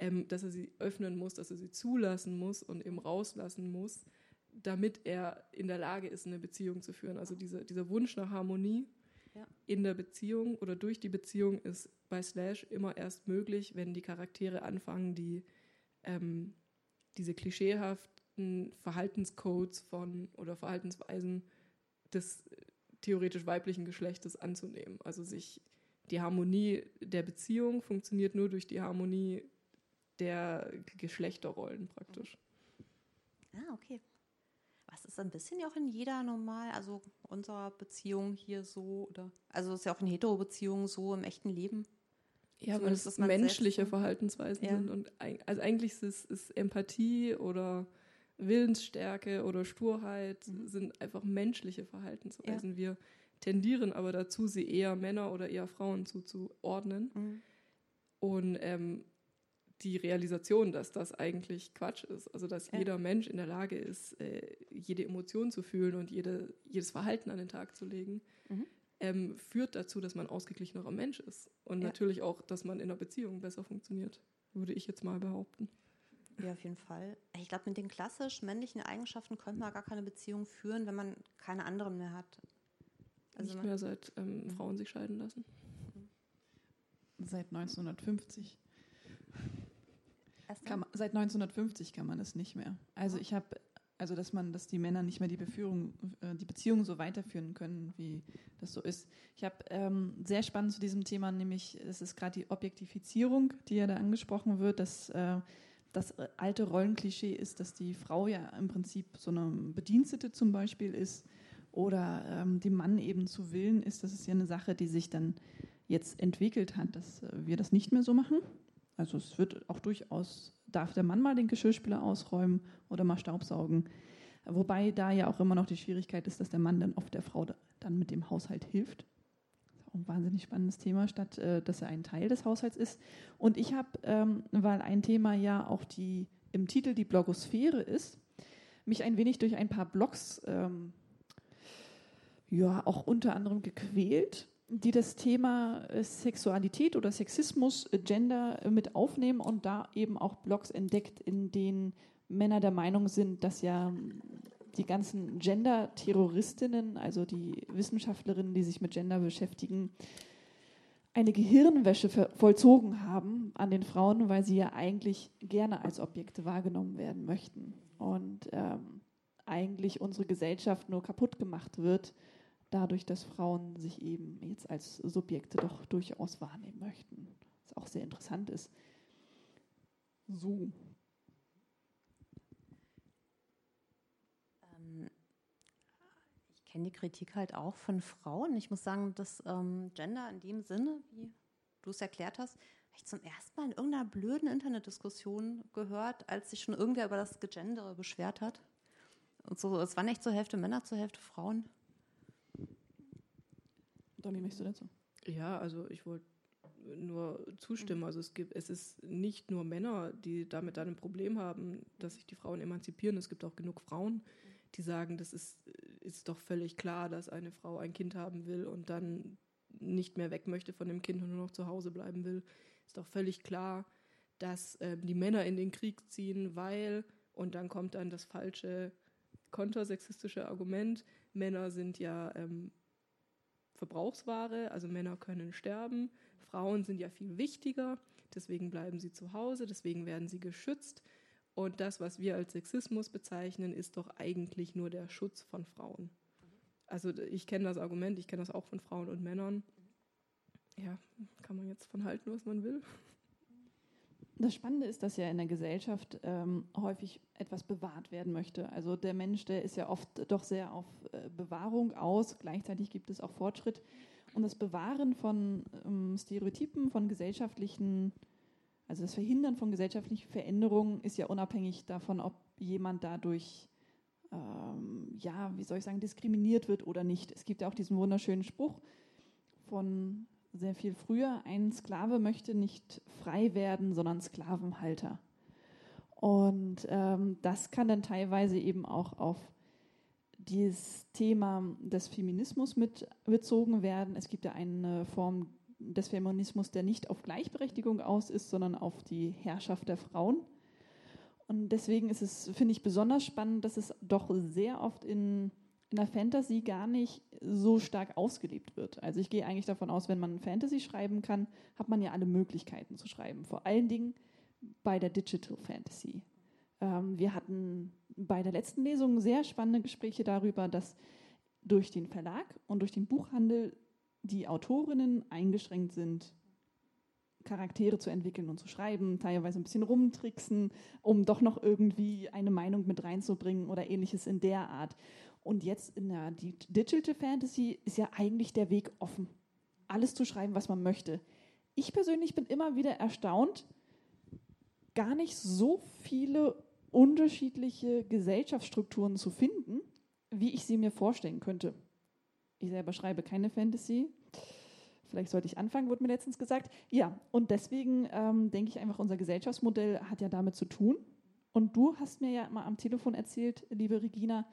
Speaker 2: ähm, dass er sie öffnen muss, dass er sie zulassen muss und eben rauslassen muss, damit er in der Lage ist, eine Beziehung zu führen. Also diese, dieser Wunsch nach Harmonie ja. in der Beziehung oder durch die Beziehung ist bei Slash immer erst möglich, wenn die Charaktere anfangen, die ähm, diese klischeehaft bestimmten Verhaltenscodes von oder Verhaltensweisen des theoretisch weiblichen Geschlechtes anzunehmen. Also sich die Harmonie der Beziehung funktioniert nur durch die Harmonie der Geschlechterrollen praktisch.
Speaker 3: Ah, okay. Was ist ein bisschen ja auch in jeder normal, also unserer Beziehung hier so, oder also ist ja auch in Hetero-Beziehungen so im echten Leben.
Speaker 2: Ja, weil es menschliche Verhaltensweisen ja. sind. Und also eigentlich ist es ist Empathie oder Willensstärke oder Sturheit mhm. sind einfach menschliche Verhaltensweisen. Ja. Wir tendieren aber dazu, sie eher Männer oder eher Frauen zuzuordnen. Mhm. Und ähm, die Realisation, dass das eigentlich Quatsch ist. Also dass
Speaker 3: Ja.
Speaker 2: jeder Mensch in der Lage ist, äh, jede Emotion zu fühlen und jede, jedes Verhalten an den Tag zu legen,
Speaker 3: Mhm.
Speaker 2: ähm, führt dazu, dass man ausgeglichenerer Mensch ist. Und
Speaker 3: Ja.
Speaker 2: natürlich auch, dass man in einer Beziehung besser funktioniert, würde ich jetzt mal behaupten.
Speaker 3: Ja, auf jeden Fall. Ich glaube, mit den klassisch männlichen Eigenschaften könnte man gar keine Beziehung führen, wenn man keine anderen mehr hat. Also
Speaker 2: Nicht
Speaker 3: man,
Speaker 2: mehr seit ähm, Frauen sich scheiden lassen.
Speaker 1: Seit 1950.
Speaker 3: Erst
Speaker 1: Kann seit 1950 kann man es nicht mehr. Also ich habe, also dass man, dass die Männer nicht mehr die Beführung, äh, die Beziehung so weiterführen können, wie das so ist. Ich habe ähm, sehr spannend zu diesem Thema, nämlich es ist gerade die Objektifizierung, die ja da angesprochen wird, dass äh, das äh, alte Rollenklischee ist, dass die Frau ja im Prinzip so eine Bedienstete zum Beispiel ist oder ähm, dem Mann eben zu Willen ist. Das ist ja eine Sache, die sich dann jetzt entwickelt hat, dass äh, wir das nicht mehr so machen. Also es wird auch durchaus, darf der Mann mal den Geschirrspüler ausräumen oder mal Staubsaugen. Wobei da ja auch immer noch die Schwierigkeit ist, dass der Mann dann oft der Frau da- dann mit dem Haushalt hilft. Das ist auch ein wahnsinnig spannendes Thema, statt äh, dass er ein Teil des Haushalts ist. Und ich habe, ähm, weil ein Thema ja auch die im Titel die Blogosphäre ist, mich ein wenig durch ein paar Blogs ähm, ja auch unter anderem gequält, die das Thema äh, Sexualität oder Sexismus, äh, Gender äh, mit aufnehmen und da eben auch Blogs entdeckt, in denen Männer der Meinung sind, dass ja die ganzen Gender-Terroristinnen, also die Wissenschaftlerinnen, die sich mit Gender beschäftigen, eine Gehirnwäsche vollzogen haben an den Frauen, weil sie ja eigentlich gerne als Objekte wahrgenommen werden möchten. Und ähm, eigentlich unsere Gesellschaft nur kaputt gemacht wird, dadurch, dass Frauen sich eben jetzt als Subjekte doch durchaus wahrnehmen möchten. Was auch sehr interessant ist. So.
Speaker 3: Ähm, ich kenne die Kritik halt auch von Frauen. Ich muss sagen, dass ähm, Gender in dem Sinne, wie du es erklärt hast, habe ich zum ersten Mal in irgendeiner blöden Internetdiskussion gehört, als sich schon irgendwer über das Gegendere beschwert hat. Und so, es waren echt zur Hälfte Männer, zur Hälfte Frauen.
Speaker 1: Domi, möchtest du dazu?
Speaker 2: Ja, also ich wollte nur zustimmen. Also es gibt, es ist nicht nur Männer, die damit dann ein Problem haben, dass sich die Frauen emanzipieren. Es gibt auch genug Frauen, die sagen, das ist, ist doch völlig klar, dass eine Frau ein Kind haben will und dann nicht mehr weg möchte von dem Kind und nur noch zu Hause bleiben will. Ist doch völlig klar, dass ähm, die Männer in den Krieg ziehen, weil, und dann kommt dann das falsche kontersexistische Argument, Männer sind ja ähm, Verbrauchsware, also Männer können sterben, Frauen sind ja viel wichtiger, deswegen bleiben sie zu Hause, deswegen werden sie geschützt. Und das, was wir als Sexismus bezeichnen, ist doch eigentlich nur der Schutz von Frauen. Also ich kenne das Argument, ich kenne das auch von Frauen und Männern. Ja, kann man jetzt von halten, was man will.
Speaker 1: Das Spannende ist, dass ja in der Gesellschaft ähm, häufig etwas bewahrt werden möchte. Also der Mensch, der ist ja oft doch sehr auf äh, Bewahrung aus. Gleichzeitig gibt es auch Fortschritt. Und das Bewahren von ähm, Stereotypen, von gesellschaftlichen, also das Verhindern von gesellschaftlichen Veränderungen ist ja unabhängig davon, ob jemand dadurch, ähm, ja, wie soll ich sagen, diskriminiert wird oder nicht. Es gibt ja auch diesen wunderschönen Spruch von sehr viel früher, ein Sklave möchte nicht frei werden, sondern Sklavenhalter. Und ähm, das kann dann teilweise eben auch auf dieses Thema des Feminismus mit bezogen werden. Es gibt ja eine Form des Feminismus, der nicht auf Gleichberechtigung aus ist, sondern auf die Herrschaft der Frauen. Und deswegen ist es, finde ich, besonders spannend, dass es doch sehr oft in, in der Fantasy gar nicht so stark ausgelebt wird. Also ich gehe eigentlich davon aus, wenn man Fantasy schreiben kann, hat man ja alle Möglichkeiten zu schreiben. Vor allen Dingen bei der Digital Fantasy. Ähm, wir hatten bei der letzten Lesung sehr spannende Gespräche darüber, dass durch den Verlag und durch den Buchhandel die Autorinnen eingeschränkt sind, Charaktere zu entwickeln und zu schreiben, teilweise ein bisschen rumtricksen, um doch noch irgendwie eine Meinung mit reinzubringen oder ähnliches in der Art. Und jetzt in der Digital Fantasy ist ja eigentlich der Weg offen, alles zu schreiben, was man möchte. Ich persönlich bin immer wieder erstaunt, gar nicht so viele unterschiedliche Gesellschaftsstrukturen zu finden, wie ich sie mir vorstellen könnte. Ich selber schreibe keine Fantasy. Vielleicht sollte ich anfangen, wurde mir letztens gesagt. Ja, und deswegen ähm, denke ich einfach, unser Gesellschaftsmodell hat ja damit zu tun. Und du hast mir ja mal am Telefon erzählt, liebe Regina,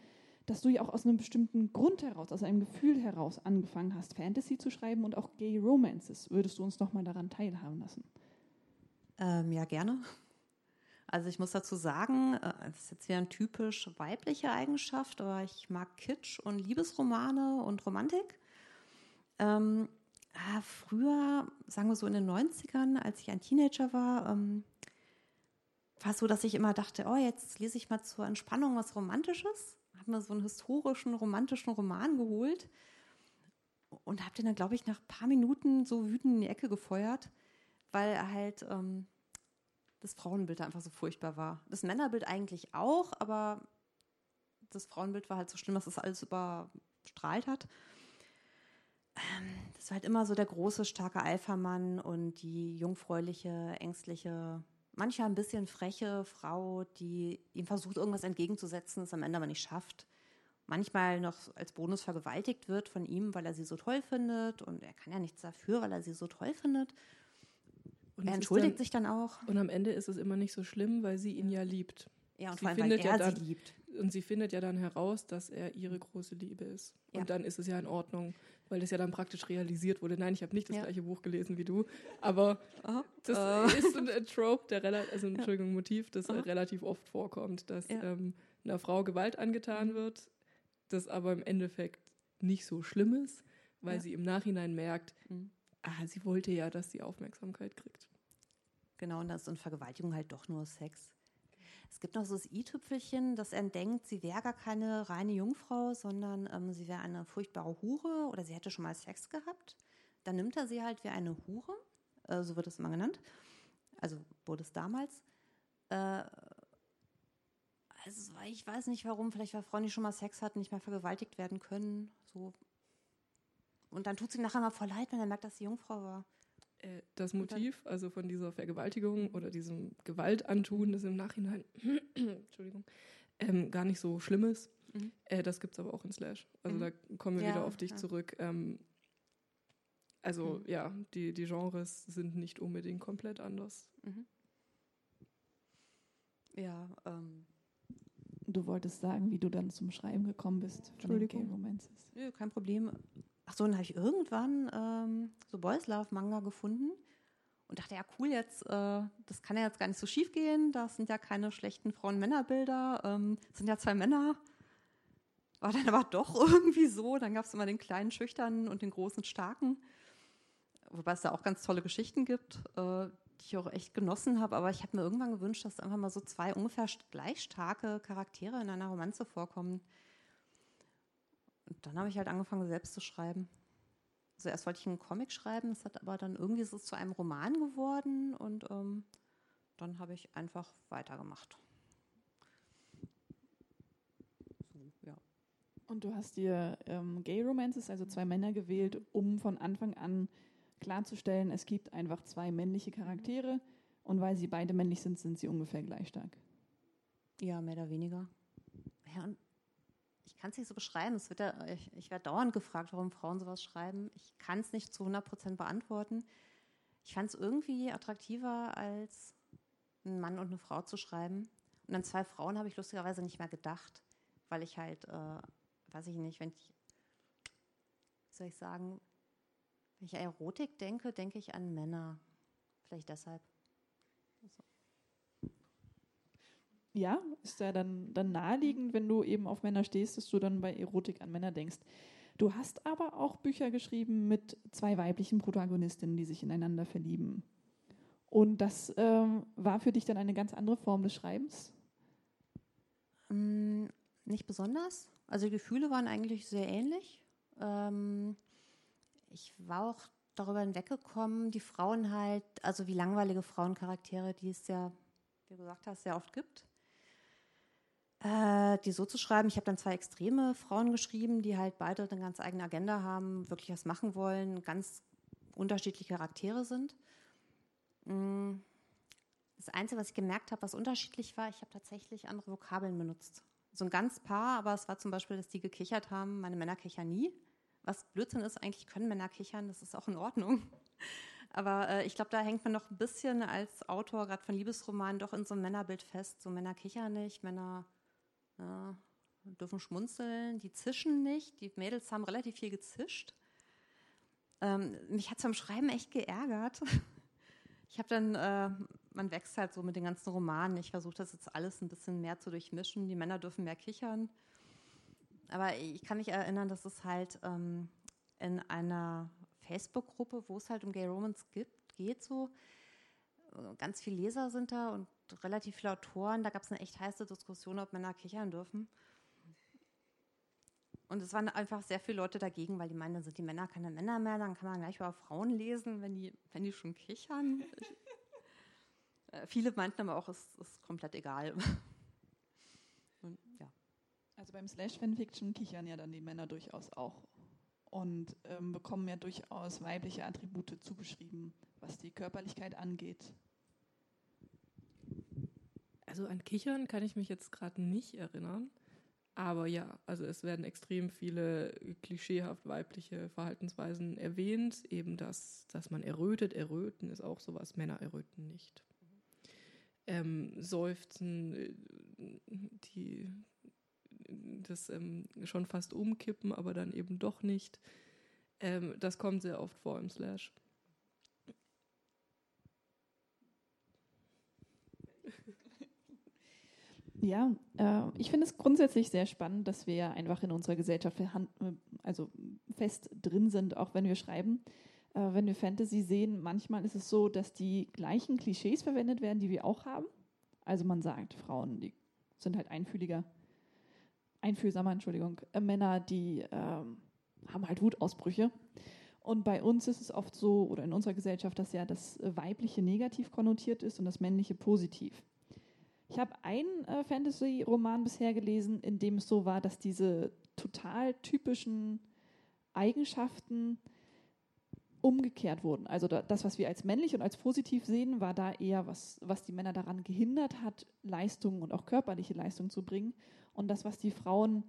Speaker 1: dass du ja auch aus einem bestimmten Grund heraus, aus einem Gefühl heraus angefangen hast, Fantasy zu schreiben und auch Gay Romances. Würdest du uns noch mal daran teilhaben lassen?
Speaker 3: Ähm, ja, gerne. Also ich muss dazu sagen, äh, das ist jetzt wieder eine typisch weibliche Eigenschaft, aber ich mag Kitsch und Liebesromane und Romantik. Ähm, äh, früher, sagen wir so in den 90ern, als ich ein Teenager war, ähm, war es so, dass ich immer dachte, oh, jetzt lese ich mal zur Entspannung was Romantisches. Habe mir so einen historischen, romantischen Roman geholt und habe den dann, glaube ich, nach ein paar Minuten so wütend in die Ecke gefeuert, weil er halt ähm, das Frauenbild einfach so furchtbar war. Das Männerbild eigentlich auch, aber das Frauenbild war halt so schlimm, dass es alles überstrahlt hat. Ähm, das war halt immer so der große, starke Alpha-Mann und die jungfräuliche, ängstliche, manchmal ein bisschen freche Frau, die ihm versucht, irgendwas entgegenzusetzen, es am Ende aber nicht schafft. Manchmal noch als Bonus vergewaltigt wird von ihm, weil er sie so toll findet und er kann ja nichts dafür, weil er sie so toll findet. Und er entschuldigt dann, sich dann auch.
Speaker 2: Und am Ende ist es immer nicht so schlimm, weil sie ihn ja liebt.
Speaker 3: Ja, und sie vor allem, findet weil er ja dann, sie liebt.
Speaker 2: Und sie findet ja dann heraus, dass er ihre große Liebe ist. Ja. Und dann ist es ja in Ordnung, weil das ja dann praktisch realisiert wurde. Nein, ich habe nicht das ja. gleiche Buch gelesen wie du, aber Aha. das uh. ist ein Trope, der relativ, also Entschuldigung, Motiv, das Aha. relativ oft vorkommt, dass ja. ähm, einer Frau Gewalt angetan wird, das aber im Endeffekt nicht so schlimm ist, weil sie im Nachhinein merkt, mhm. ah, sie wollte ja, dass sie Aufmerksamkeit kriegt.
Speaker 3: Genau, und das ist in Vergewaltigung halt doch nur Sex. Es gibt noch so das i-Tüpfelchen, dass er denkt, sie wäre gar keine reine Jungfrau, sondern ähm, sie wäre eine furchtbare Hure oder sie hätte schon mal Sex gehabt. Dann nimmt er sie halt wie eine Hure, äh, so wird es immer genannt. Also wurde es damals. Äh, also ich weiß nicht warum, vielleicht weil Frauen, die schon mal Sex hatten, nicht mehr vergewaltigt werden können. So. Und dann tut sie nachher mal voll leid, wenn er merkt, dass sie Jungfrau war.
Speaker 2: Äh, das Motiv, also von dieser Vergewaltigung oder diesem Gewaltantun, das im Nachhinein, Entschuldigung, ähm, gar nicht so schlimm ist. Mhm. Äh, das gibt es aber auch in Slash. Also mhm. da kommen wir ja, wieder auf dich ja. zurück. Ähm, also mhm. ja, die, die Genres sind nicht unbedingt komplett anders. Mhm.
Speaker 3: Ja, ähm.
Speaker 1: Du wolltest sagen, wie du dann zum Schreiben gekommen bist.
Speaker 3: Entschuldigung. Romances. Nö, kein Problem. Ach so, dann habe ich irgendwann ähm, so Boys Love Manga gefunden und dachte, ja cool, jetzt, äh, das kann ja jetzt gar nicht so schief gehen. Das sind ja keine schlechten Frauen-Männer-Bilder. Ähm, sind ja zwei Männer. War dann aber doch irgendwie so. Dann gab es immer den kleinen Schüchternen und den großen Starken. Wobei es da auch ganz tolle Geschichten gibt, äh, die ich auch echt genossen habe. Aber ich habe mir irgendwann gewünscht, dass einfach mal so zwei ungefähr gleich starke Charaktere in einer Romanze vorkommen. Und dann habe ich halt angefangen, selbst zu schreiben. Also erst wollte ich einen Comic schreiben, es hat aber dann irgendwie ist es zu einem Roman geworden und ähm, dann habe ich einfach weitergemacht.
Speaker 1: So, ja. Und du hast dir ähm, Gay Romances, also zwei Männer gewählt, um von Anfang an klarzustellen, es gibt einfach zwei männliche Charaktere und weil sie beide männlich sind, sind sie ungefähr gleich stark.
Speaker 3: Ja, mehr oder weniger. Ja, und ich kann es nicht so beschreiben. Es wird ja, ich, ich werde dauernd gefragt, warum Frauen sowas schreiben. Ich kann es nicht zu 100 Prozent beantworten. Ich fand es irgendwie attraktiver, als ein Mann und eine Frau zu schreiben. Und an zwei Frauen habe ich lustigerweise nicht mehr gedacht, weil ich halt, äh, weiß ich nicht, wenn ich, wie soll ich sagen, wenn ich an Erotik denke, denke ich an Männer. Vielleicht deshalb. Also
Speaker 1: ja, ist ja dann, dann naheliegend, wenn du eben auf Männer stehst, dass du dann bei Erotik an Männer denkst. Du hast aber auch Bücher geschrieben mit zwei weiblichen Protagonistinnen, die sich ineinander verlieben. Und das ähm, war für dich dann eine ganz andere Form des Schreibens?
Speaker 3: Ähm, nicht besonders. Also die Gefühle waren eigentlich sehr ähnlich. Ähm, ich war auch darüber hinweggekommen, die Frauen halt, also wie langweilige Frauencharaktere, die es ja, wie du gesagt hast, sehr oft gibt äh, die so zu schreiben. Ich habe dann zwei extreme Frauen geschrieben, die halt beide eine ganz eigene Agenda haben, wirklich was machen wollen, ganz unterschiedliche Charaktere sind. Mm. Das Einzige, was ich gemerkt habe, was unterschiedlich war, ich habe tatsächlich andere Vokabeln benutzt. So ein ganz paar, aber es war zum Beispiel, dass die gekichert haben, meine Männer kichern nie, was Blödsinn ist, eigentlich können Männer kichern, das ist auch in Ordnung. Aber äh, ich glaube, da hängt man noch ein bisschen als Autor, gerade von Liebesromanen, doch in so einem Männerbild fest. So Männer kichern nicht, Männer ja, dürfen schmunzeln, die zischen nicht. Die Mädels haben relativ viel gezischt. Ähm, mich hat es beim Schreiben echt geärgert. Ich habe dann, äh, man wächst halt so mit den ganzen Romanen. Ich versuche das jetzt alles ein bisschen mehr zu durchmischen. Die Männer dürfen mehr kichern. Aber ich kann mich erinnern, dass es halt ähm, in einer Facebook-Gruppe, wo es halt um Gay Romans gibt, geht so. Ganz viele Leser sind da und relativ viele Autoren. Da gab es eine echt heiße Diskussion, ob Männer kichern dürfen. Und es waren einfach sehr viele Leute dagegen, weil die meinen, dann sind die Männer keine Männer mehr, dann kann man gleich über Frauen lesen, wenn die, wenn die schon kichern. äh, viele meinten aber auch, es ist komplett egal.
Speaker 1: Und, ja. Also beim Slash-Fanfiction kichern ja dann die Männer durchaus auch und ähm, bekommen ja durchaus weibliche Attribute zugeschrieben, was die Körperlichkeit angeht.
Speaker 2: Also an Kichern kann ich mich jetzt gerade nicht erinnern. Aber ja, also es werden extrem viele klischeehaft weibliche Verhaltensweisen erwähnt. Eben das, dass man errötet. Erröten ist auch sowas. Männer erröten nicht. Ähm, Seufzen, äh, die das ähm, schon fast umkippen, aber dann eben doch nicht. Ähm, das kommt sehr oft vor im Slash.
Speaker 1: Ja, äh, ich finde es grundsätzlich sehr spannend, dass wir einfach in unserer Gesellschaft also fest drin sind, auch wenn wir schreiben. Äh, wenn wir Fantasy sehen, manchmal ist es so, dass die gleichen Klischees verwendet werden, die wir auch haben. Also man sagt, Frauen, die sind halt einfühliger, einfühlsamer, Entschuldigung, äh, Männer, die ähm, haben halt Wutausbrüche. Und bei uns ist es oft so, oder in unserer Gesellschaft, dass ja das Weibliche negativ konnotiert ist und das Männliche positiv. Ich habe einen äh, Fantasy-Roman bisher gelesen, in dem es so war, dass diese total typischen Eigenschaften umgekehrt wurden. Also das, was wir als männlich und als positiv sehen, war da eher was, was die Männer daran gehindert hat, Leistungen und auch körperliche Leistungen zu bringen. Und das, was die Frauen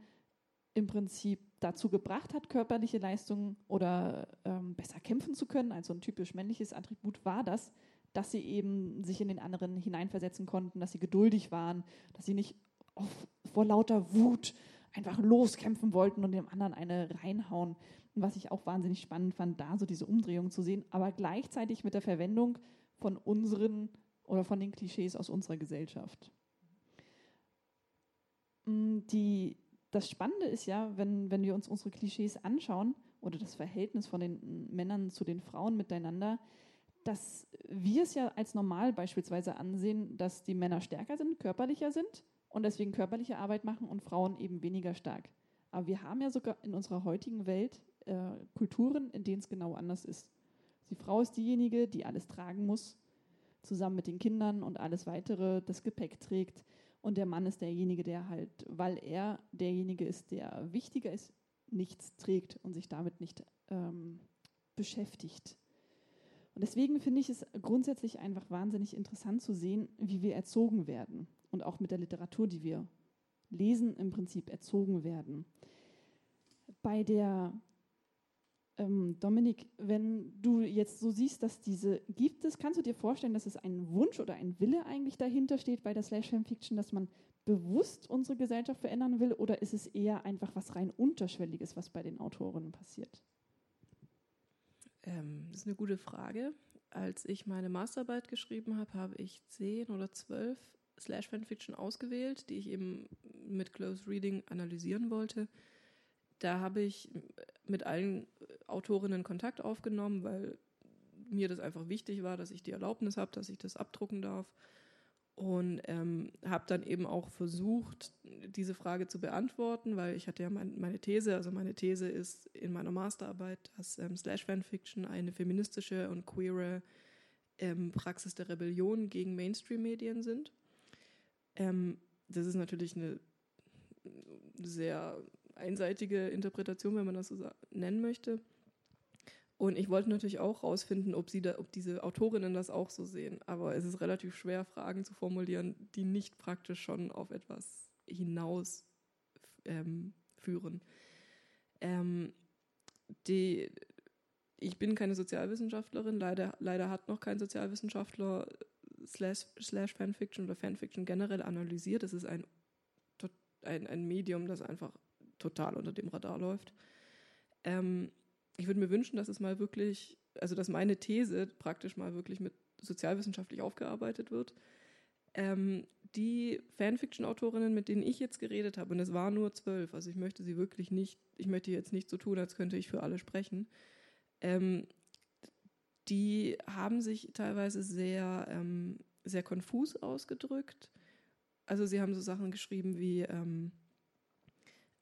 Speaker 1: im Prinzip dazu gebracht hat, körperliche Leistungen oder ähm, besser kämpfen zu können, also ein typisch männliches Attribut war das, dass sie eben sich in den anderen hineinversetzen konnten, dass sie geduldig waren, dass sie nicht auf, vor lauter Wut einfach loskämpfen wollten und dem anderen eine reinhauen. Und was ich auch wahnsinnig spannend fand, da so diese Umdrehung zu sehen, aber gleichzeitig mit der Verwendung von unseren oder von den Klischees aus unserer Gesellschaft. Mm, die, das Spannende ist ja, wenn, wenn wir uns unsere Klischees anschauen oder das Verhältnis von den Männern zu den Frauen miteinander, dass wir es ja als normal beispielsweise ansehen, dass die Männer stärker sind, körperlicher sind und deswegen körperliche Arbeit machen und Frauen eben weniger stark. Aber wir haben ja sogar in unserer heutigen Welt äh, Kulturen, in denen es genau anders ist. Die Frau ist diejenige, die alles tragen muss, zusammen mit den Kindern und alles weitere das Gepäck trägt. Und der Mann ist derjenige, der halt, weil er derjenige ist, der wichtiger ist, nichts trägt und sich damit nicht ähm, beschäftigt. Und deswegen finde ich es grundsätzlich einfach wahnsinnig interessant zu sehen, wie wir erzogen werden und auch mit der Literatur, die wir lesen, im Prinzip erzogen werden. Bei der ähm, Dominik, wenn du jetzt so siehst, dass diese gibt es, kannst du dir vorstellen, dass es ein Wunsch oder ein Wille eigentlich dahinter steht bei der Slash Fanfiction, dass man bewusst unsere Gesellschaft verändern will, oder ist es eher einfach was rein unterschwelliges, was bei den Autorinnen passiert?
Speaker 2: Ähm, das ist eine gute Frage. Als ich meine Masterarbeit geschrieben habe, habe ich zehn oder zwölf Slash Fanfiction ausgewählt, die ich eben mit Close Reading analysieren wollte. Da habe ich mit allen Autorinnen Kontakt aufgenommen, weil mir das einfach wichtig war, dass ich die Erlaubnis habe, dass ich das abdrucken darf und ähm, habe dann eben auch versucht, diese Frage zu beantworten, weil ich hatte ja mein, meine These, also meine These ist in meiner Masterarbeit, dass ähm, Slash Fanfiction eine feministische und queere ähm, Praxis der Rebellion gegen Mainstream-Medien sind. Ähm, das ist natürlich eine sehr einseitige Interpretation, wenn man das so nennen möchte. Und ich wollte natürlich auch herausfinden, ob, ob diese Autorinnen das auch so sehen. Aber es ist relativ schwer, Fragen zu formulieren, die nicht praktisch schon auf etwas hinaus ähm, führen. Ähm, die, ich bin keine Sozialwissenschaftlerin, leider, leider hat noch kein Sozialwissenschaftler slash, slash Fanfiction oder Fanfiction generell analysiert. Es ist ein, ein, ein Medium, das einfach total unter dem Radar läuft. Ähm, ich würde mir wünschen, dass es mal wirklich, also dass meine These praktisch mal wirklich mit sozialwissenschaftlich aufgearbeitet wird. Ähm, die Fanfiction-Autorinnen, mit denen ich jetzt geredet habe, und es waren nur zwölf, also ich möchte sie wirklich nicht, ich möchte jetzt nicht so tun, als könnte ich für alle sprechen, ähm, die haben sich teilweise sehr, ähm, sehr konfus ausgedrückt. Also sie haben so Sachen geschrieben wie, ähm,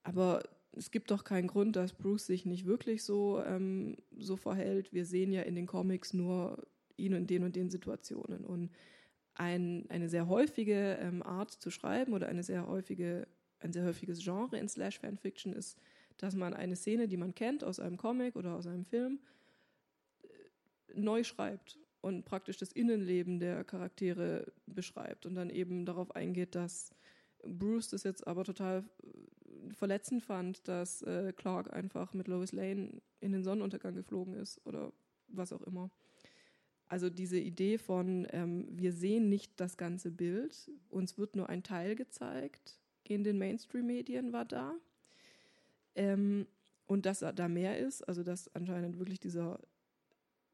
Speaker 2: aber es gibt doch keinen Grund, dass Bruce sich nicht wirklich so, ähm, so verhält. Wir sehen ja in den Comics nur ihn in den und den Situationen. Und ein, eine sehr häufige ähm, Art zu schreiben oder eine sehr häufige, ein sehr häufiges Genre in Slash Fanfiction ist, dass man eine Szene, die man kennt aus einem Comic oder aus einem Film, äh, neu schreibt und praktisch das Innenleben der Charaktere beschreibt und dann eben darauf eingeht, dass Bruce das jetzt aber total äh, verletzend fand, dass äh, Clark einfach mit Lois Lane in den Sonnenuntergang geflogen ist oder was auch immer. Also diese Idee von, ähm, wir sehen nicht das ganze Bild, uns wird nur ein Teil gezeigt in den Mainstream-Medien war da. Ähm, und dass da mehr ist, also dass anscheinend wirklich dieser,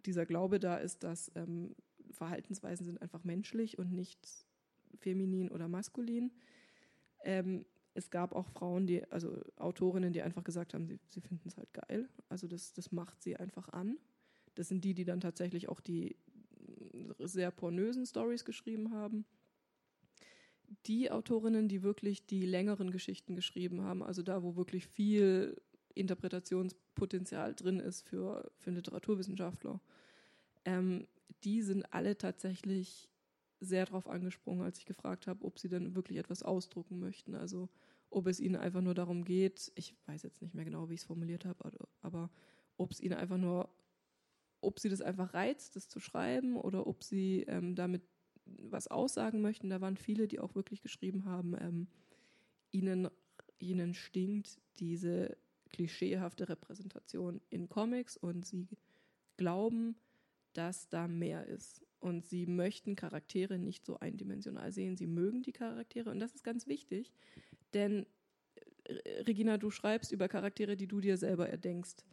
Speaker 2: dieser Glaube da ist, dass ähm, Verhaltensweisen sind einfach menschlich und nicht feminin oder maskulin. Ähm, es gab auch Frauen, die, also Autorinnen, die einfach gesagt haben, sie, sie finden es halt geil. Also das, das macht sie einfach an. Das sind die, die dann tatsächlich auch die sehr pornösen Stories geschrieben haben. Die Autorinnen, die wirklich die längeren Geschichten geschrieben haben, also da, wo wirklich viel Interpretationspotenzial drin ist für, für Literaturwissenschaftler, ähm, die sind alle tatsächlich sehr darauf angesprungen, als ich gefragt habe, ob sie denn wirklich etwas ausdrucken möchten. Also ob es ihnen einfach nur darum geht, ich weiß jetzt nicht mehr genau, wie ich es formuliert habe, aber ob es ihnen einfach nur ob sie das einfach reizt, das zu schreiben oder ob sie ähm, damit was aussagen möchten. Da waren viele, die auch wirklich geschrieben haben, ähm, ihnen, ihnen stinkt diese klischeehafte Repräsentation in Comics und sie glauben, dass da mehr ist. Und sie möchten Charaktere nicht so eindimensional sehen. Sie mögen die Charaktere und das ist ganz wichtig, denn äh, Regina, du schreibst über Charaktere, die du dir selber erdenkst.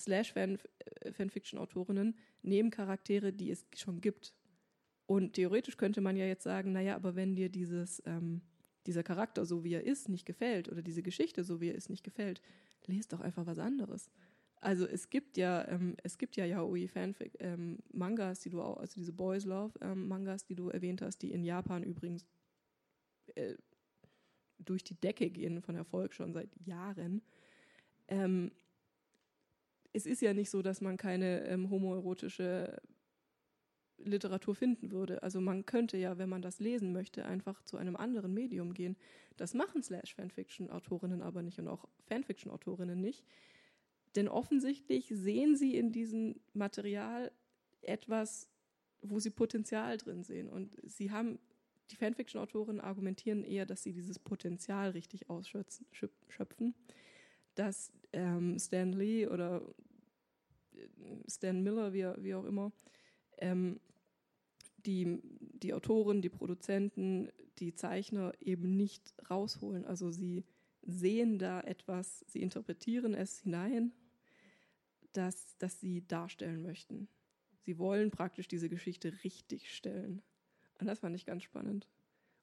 Speaker 2: Slash-Fanfiction-Autorinnen nehmen Charaktere, die es schon gibt. Und theoretisch könnte man ja jetzt sagen, naja, aber wenn dir dieses, ähm, dieser Charakter, so wie er ist, nicht gefällt oder diese Geschichte, so wie er ist, nicht gefällt, lest doch einfach was anderes. Also es gibt ja, ähm, es gibt ja Yaoi Fanfic ähm, Mangas, die du auch, also diese Boys Love ähm, Mangas, die du erwähnt hast, die in Japan übrigens äh, durch die Decke gehen von Erfolg schon seit Jahren. Ähm, es ist ja nicht so, dass man keine ähm, homoerotische Literatur finden würde. Also man könnte ja, wenn man das lesen möchte, einfach zu einem anderen Medium gehen. Das machen Slash-Fanfiction-Autorinnen aber nicht und auch Fanfiction-Autorinnen nicht. Denn offensichtlich sehen sie in diesem Material etwas, wo sie Potenzial drin sehen. Und sie haben, die Fanfiction-Autorinnen argumentieren eher, dass sie dieses Potenzial richtig ausschöpfen dass ähm, Stan Lee oder äh, Stan Miller, wie, wie auch immer, ähm, die, die Autoren, die Produzenten, die Zeichner eben nicht rausholen. Also sie sehen da etwas, sie interpretieren es hinein, das, das sie darstellen möchten. Sie wollen praktisch diese Geschichte richtig stellen. Und das fand ich ganz spannend.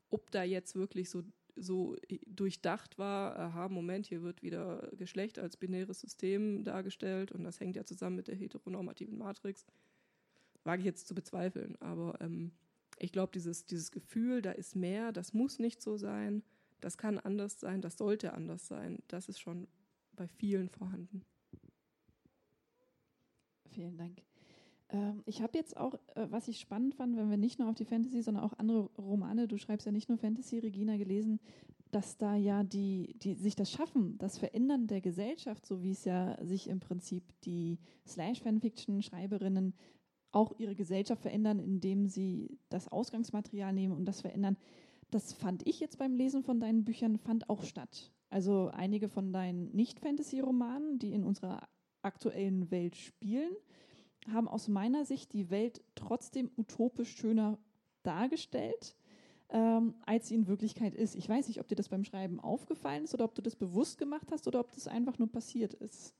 Speaker 2: Ob da jetzt wirklich so so durchdacht war, aha, Moment, hier wird wieder Geschlecht als binäres System dargestellt und das hängt ja zusammen mit der heteronormativen Matrix, wage ich jetzt zu bezweifeln. Aber ähm, ich glaube, dieses, dieses Gefühl, da ist mehr, das muss nicht so sein, das kann anders sein, das sollte anders sein, das ist schon bei vielen vorhanden.
Speaker 1: Vielen Dank. Ähm, ich habe jetzt auch, äh, was ich spannend fand, wenn wir nicht nur auf die Fantasy, sondern auch andere Romane, du schreibst ja nicht nur Fantasy, Regina, gelesen, dass da ja die, die sich das Schaffen, das Verändern der Gesellschaft, so wie es ja sich im Prinzip die Slash-Fanfiction-Schreiberinnen auch ihre Gesellschaft verändern, indem sie das Ausgangsmaterial nehmen und das verändern. Das fand ich jetzt beim Lesen von deinen Büchern, fand auch statt. Also einige von deinen Nicht-Fantasy-Romanen, die in unserer aktuellen Welt spielen, haben aus meiner Sicht die Welt trotzdem utopisch schöner dargestellt, ähm, als sie in Wirklichkeit ist. Ich weiß nicht, ob dir das beim Schreiben aufgefallen ist oder ob du das bewusst gemacht hast oder ob das einfach nur passiert ist.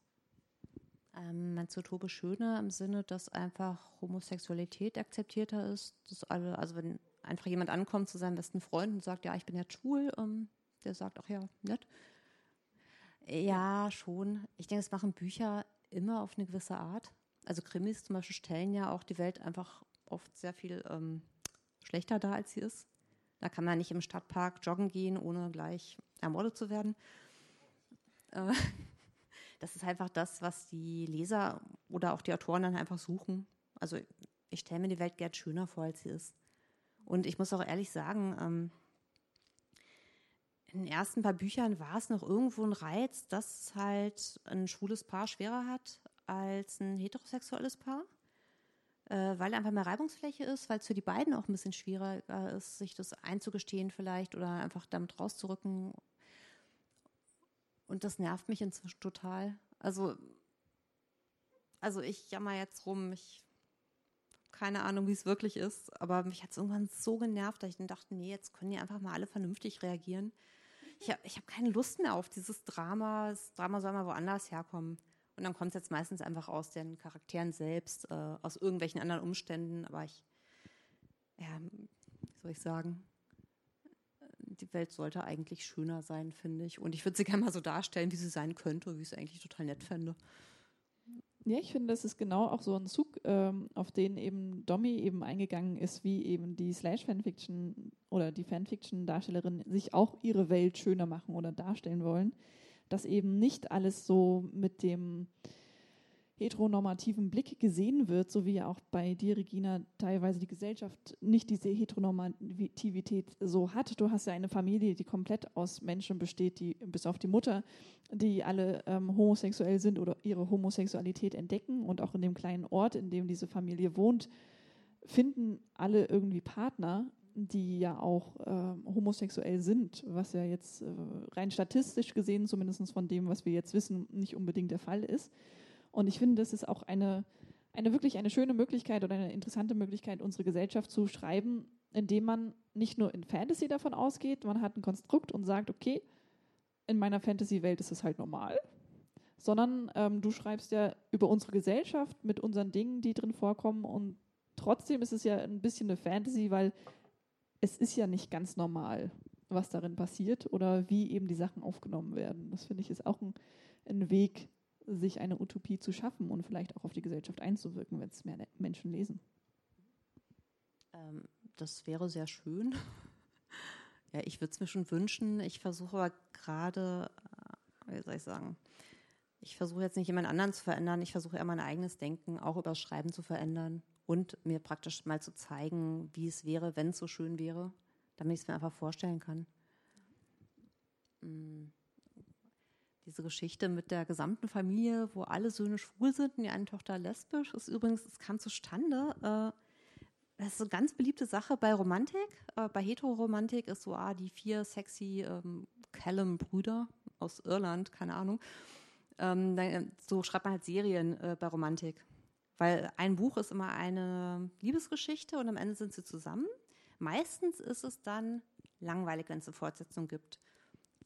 Speaker 3: Ähm, meinst du utopisch schöner im Sinne, dass einfach Homosexualität akzeptierter ist? Dass alle, also wenn einfach jemand ankommt zu seinem besten Freund und sagt, ja, ich bin jetzt schwul, ähm, der sagt, ach ja, nett. Ja, schon. Ich denke, es machen Bücher immer auf eine gewisse Art. Also Krimis zum Beispiel stellen ja auch die Welt einfach oft sehr viel ähm, schlechter dar, als sie ist. Da kann man nicht im Stadtpark joggen gehen, ohne gleich ermordet zu werden. Äh, das ist einfach das, was die Leser oder auch die Autoren dann einfach suchen. Also ich stelle mir die Welt gern schöner vor, als sie ist. Und ich muss auch ehrlich sagen, ähm, in den ersten paar Büchern war es noch irgendwo ein Reiz, dass halt ein schwules Paar schwerer hat als ein heterosexuelles Paar äh, weil einfach mehr Reibungsfläche ist, weil es für die beiden auch ein bisschen schwieriger ist, sich das einzugestehen vielleicht oder einfach damit rauszurücken. Und das nervt mich inzwischen total. Also, also ich jammer jetzt rum, ich keine Ahnung, wie es wirklich ist, aber mich hat es irgendwann so genervt, dass ich dann dachte, nee, jetzt können die einfach mal alle vernünftig reagieren. Ich habe ich hab keine Lust mehr auf dieses Drama. Das Drama soll mal woanders herkommen. Und dann kommt es jetzt meistens einfach aus den Charakteren selbst, äh, aus irgendwelchen anderen Umständen. Aber ich, ja, wie soll ich sagen, die Welt sollte eigentlich schöner sein, finde ich. Und ich würde sie gerne mal so darstellen, wie sie sein könnte, wie ich es eigentlich total nett fände.
Speaker 1: Ja, ich finde, das ist genau auch so ein Zug, ähm, auf den eben Domi eben eingegangen ist, wie eben die Slash-Fanfiction oder die Fanfiction-Darstellerinnen sich auch ihre Welt schöner machen oder darstellen wollen. Dass eben nicht alles so mit dem heteronormativen Blick gesehen wird, so wie ja auch bei dir, Regina, teilweise die Gesellschaft nicht diese Heteronormativität so hat. Du hast ja eine Familie, die komplett aus Menschen besteht, die bis auf die Mutter, die alle ähm, homosexuell sind oder ihre Homosexualität entdecken und auch in dem kleinen Ort, in dem diese Familie wohnt, finden alle irgendwie Partner die ja auch äh, homosexuell sind, was ja jetzt äh, rein statistisch gesehen, zumindest von dem, was wir jetzt wissen, nicht unbedingt der Fall ist. Und ich finde, das ist auch eine, eine wirklich eine schöne Möglichkeit oder eine interessante Möglichkeit, unsere Gesellschaft zu schreiben, indem man nicht nur in Fantasy davon ausgeht, man hat ein Konstrukt und sagt, okay, in meiner Fantasy-Welt ist es halt normal, sondern ähm, du schreibst ja über unsere Gesellschaft mit unseren Dingen, die drin vorkommen und trotzdem ist es ja ein bisschen eine Fantasy, weil es ist ja nicht ganz normal, was darin passiert oder wie eben die Sachen aufgenommen werden. Das finde ich ist auch ein, ein, Weg, sich eine Utopie zu schaffen und vielleicht auch auf die Gesellschaft einzuwirken, wenn es mehr Menschen lesen.
Speaker 3: Ähm, das wäre sehr schön. ja, ich würde es mir schon wünschen. Ich versuche aber gerade, äh, wie soll ich sagen, ich versuche jetzt nicht jemand anderen zu verändern. Ich versuche eher mein eigenes Denken auch über Schreiben zu verändern und mir praktisch mal zu zeigen, wie es wäre, wenn es so schön wäre, damit ich es mir einfach vorstellen kann. Mm. Diese Geschichte mit der gesamten Familie, wo alle Söhne schwul sind und die eine Tochter lesbisch, ist übrigens, es kam zustande. Äh, das ist eine ganz beliebte Sache bei Romantik. Äh, bei Heteroromantik ist so, ah, die vier sexy ähm, Callum-Brüder aus Irland, keine Ahnung. Ähm, dann, so schreibt man halt Serien äh, bei Romantik. Weil ein Buch ist immer eine Liebesgeschichte und am Ende sind sie zusammen. Meistens ist es dann langweilig, wenn es eine Fortsetzung gibt,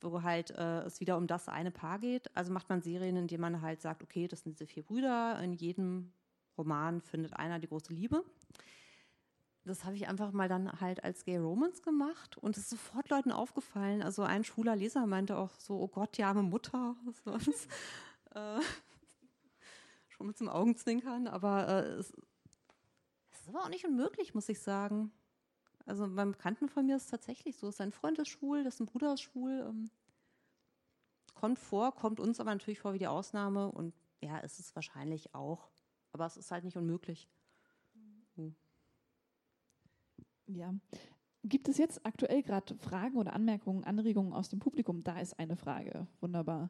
Speaker 3: wo halt äh, es wieder um das eine Paar geht. Also macht man Serien, in denen man halt sagt, okay, das sind diese vier Brüder, in jedem Roman findet einer die große Liebe. Das habe ich einfach mal dann halt als Gay Romance gemacht und es ist sofort Leuten aufgefallen. Also ein schwuler Leser meinte auch so, oh Gott, die arme Mutter. Was, äh, schon mit zum Augenzwinkern, aber äh, es, es, ist aber auch nicht unmöglich, muss ich sagen. Also beim Bekannten von mir ist es tatsächlich so, sein Freund ist schwul, dessen Bruder ist schwul. Ähm, kommt vor, kommt uns aber natürlich vor wie die Ausnahme und ja, ist es wahrscheinlich auch. Aber es ist halt nicht unmöglich.
Speaker 1: Hm. Ja. Gibt es jetzt aktuell gerade Fragen oder Anmerkungen, Anregungen aus dem Publikum? Da ist eine Frage. Wunderbar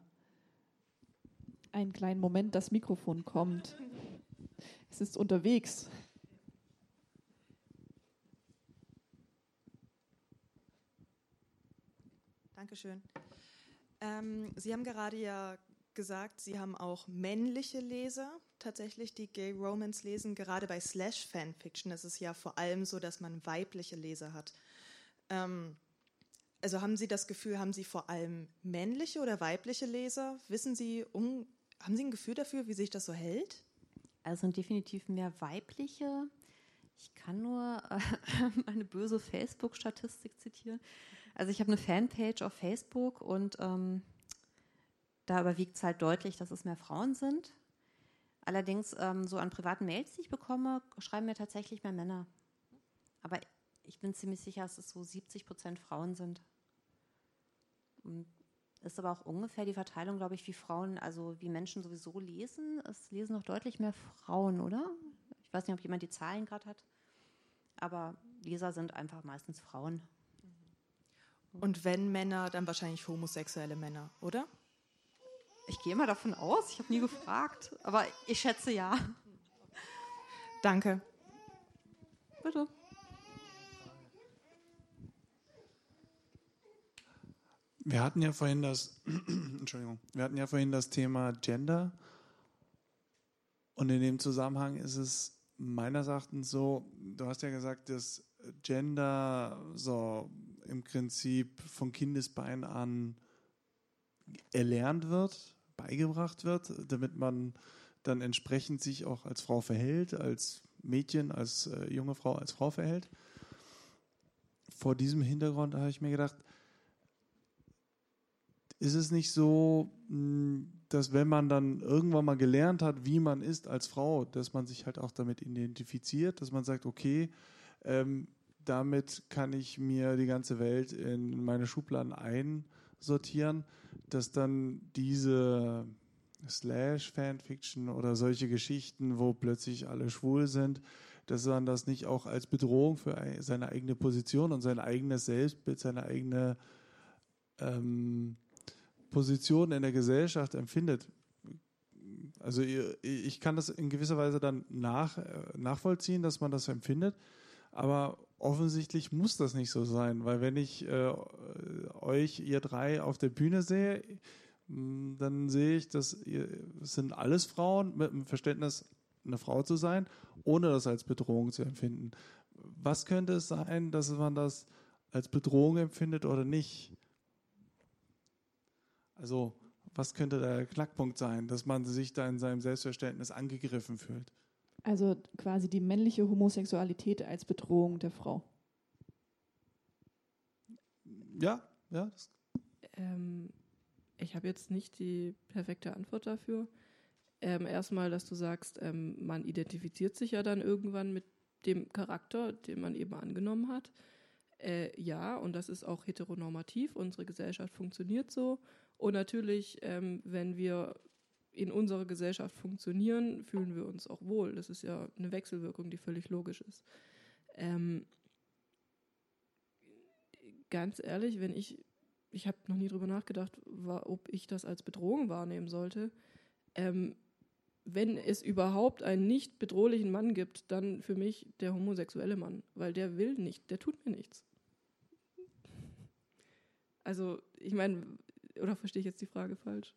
Speaker 1: einen kleinen Moment, das Mikrofon kommt. Es ist unterwegs.
Speaker 5: Dankeschön. Ähm, Sie haben gerade ja gesagt, Sie haben auch männliche Leser tatsächlich, die Gay Romance lesen. Gerade bei Slash Fanfiction ist es ja vor allem so, dass man weibliche Leser hat. Ähm, also haben Sie das Gefühl, haben Sie vor allem männliche oder weibliche Leser? Wissen Sie, um, haben Sie ein Gefühl dafür, wie sich das so hält?
Speaker 6: Also definitiv mehr weibliche. Ich kann nur äh, eine böse Facebook-Statistik zitieren. Also ich habe eine Fanpage auf Facebook und ähm, da überwiegt es halt deutlich, dass es mehr Frauen sind. Allerdings ähm, so an privaten Mails, die ich bekomme, schreiben mir tatsächlich mehr Männer. Aber ich bin ziemlich sicher, dass es so 70 Prozent Frauen sind. Und ist aber auch ungefähr die Verteilung, glaube ich, wie Frauen, also wie Menschen sowieso lesen. Es lesen noch deutlich mehr Frauen, oder? Ich weiß nicht, ob jemand die Zahlen gerade hat. Aber Leser sind einfach meistens Frauen.
Speaker 5: Und wenn Männer, dann wahrscheinlich homosexuelle Männer, oder?
Speaker 6: Ich gehe mal davon aus. Ich habe nie gefragt. Aber ich schätze ja.
Speaker 5: Danke.
Speaker 6: Bitte.
Speaker 4: Wir hatten ja vorhin das, Entschuldigung, wir hatten ja vorhin das Thema Gender. Und in dem Zusammenhang ist es meines Erachtens so, du hast ja gesagt, dass Gender so im Prinzip von Kindesbein an erlernt wird, beigebracht wird, damit man dann entsprechend sich auch als Frau verhält, als Mädchen, als äh, junge Frau, als Frau verhält. Vor diesem Hintergrund habe ich mir gedacht, ist es nicht so, hm, dass wenn man dann irgendwann mal gelernt hat, wie man ist als Frau, dass man sich halt auch damit identifiziert, dass man sagt, okay, ähm, damit kann ich mir die ganze Welt in meine Schubladen einsortieren, dass dann diese Slash-Fanfiction oder solche Geschichten, wo plötzlich alle schwul sind, dass man das nicht auch als Bedrohung für seine eigene Position und sein eigenes Selbstbild, seine eigene ähm, Position in der Gesellschaft empfindet. Also ich kann das in gewisser Weise dann nach, äh, nachvollziehen, dass man das empfindet, aber offensichtlich muss das nicht so sein, weil wenn ich äh, euch, ihr drei, auf der Bühne sehe, mm, dann sehe ich, dass ihr, es sind alles Frauen mit dem Verständnis, eine Frau zu sein, ohne das als Bedrohung zu empfinden. Was könnte es sein, dass man das als Bedrohung empfindet oder nicht? Also, was könnte der Knackpunkt sein, dass man sich da in seinem Selbstverständnis angegriffen fühlt?
Speaker 1: Also quasi die männliche Homosexualität als Bedrohung der Frau.
Speaker 4: Ja, ja.
Speaker 2: Ähm, ich habe jetzt nicht die perfekte Antwort dafür. Ähm, erstmal, dass du sagst, ähm, man identifiziert sich ja dann irgendwann mit dem Charakter, den man eben angenommen hat. Äh, ja, und das ist auch heteronormativ. Unsere Gesellschaft funktioniert so. Und natürlich, ähm, wenn wir in unserer Gesellschaft funktionieren, fühlen wir uns auch wohl. Das ist ja eine Wechselwirkung, die völlig logisch ist. Ähm, ganz ehrlich, wenn ich, ich habe noch nie drüber nachgedacht, ob ich das als Bedrohung wahrnehmen sollte. Ähm, wenn es überhaupt einen nicht bedrohlichen Mann gibt, dann für mich der homosexuelle Mann, weil der will nicht, der tut mir nichts. Also, ich meine, oder verstehe ich jetzt die Frage falsch?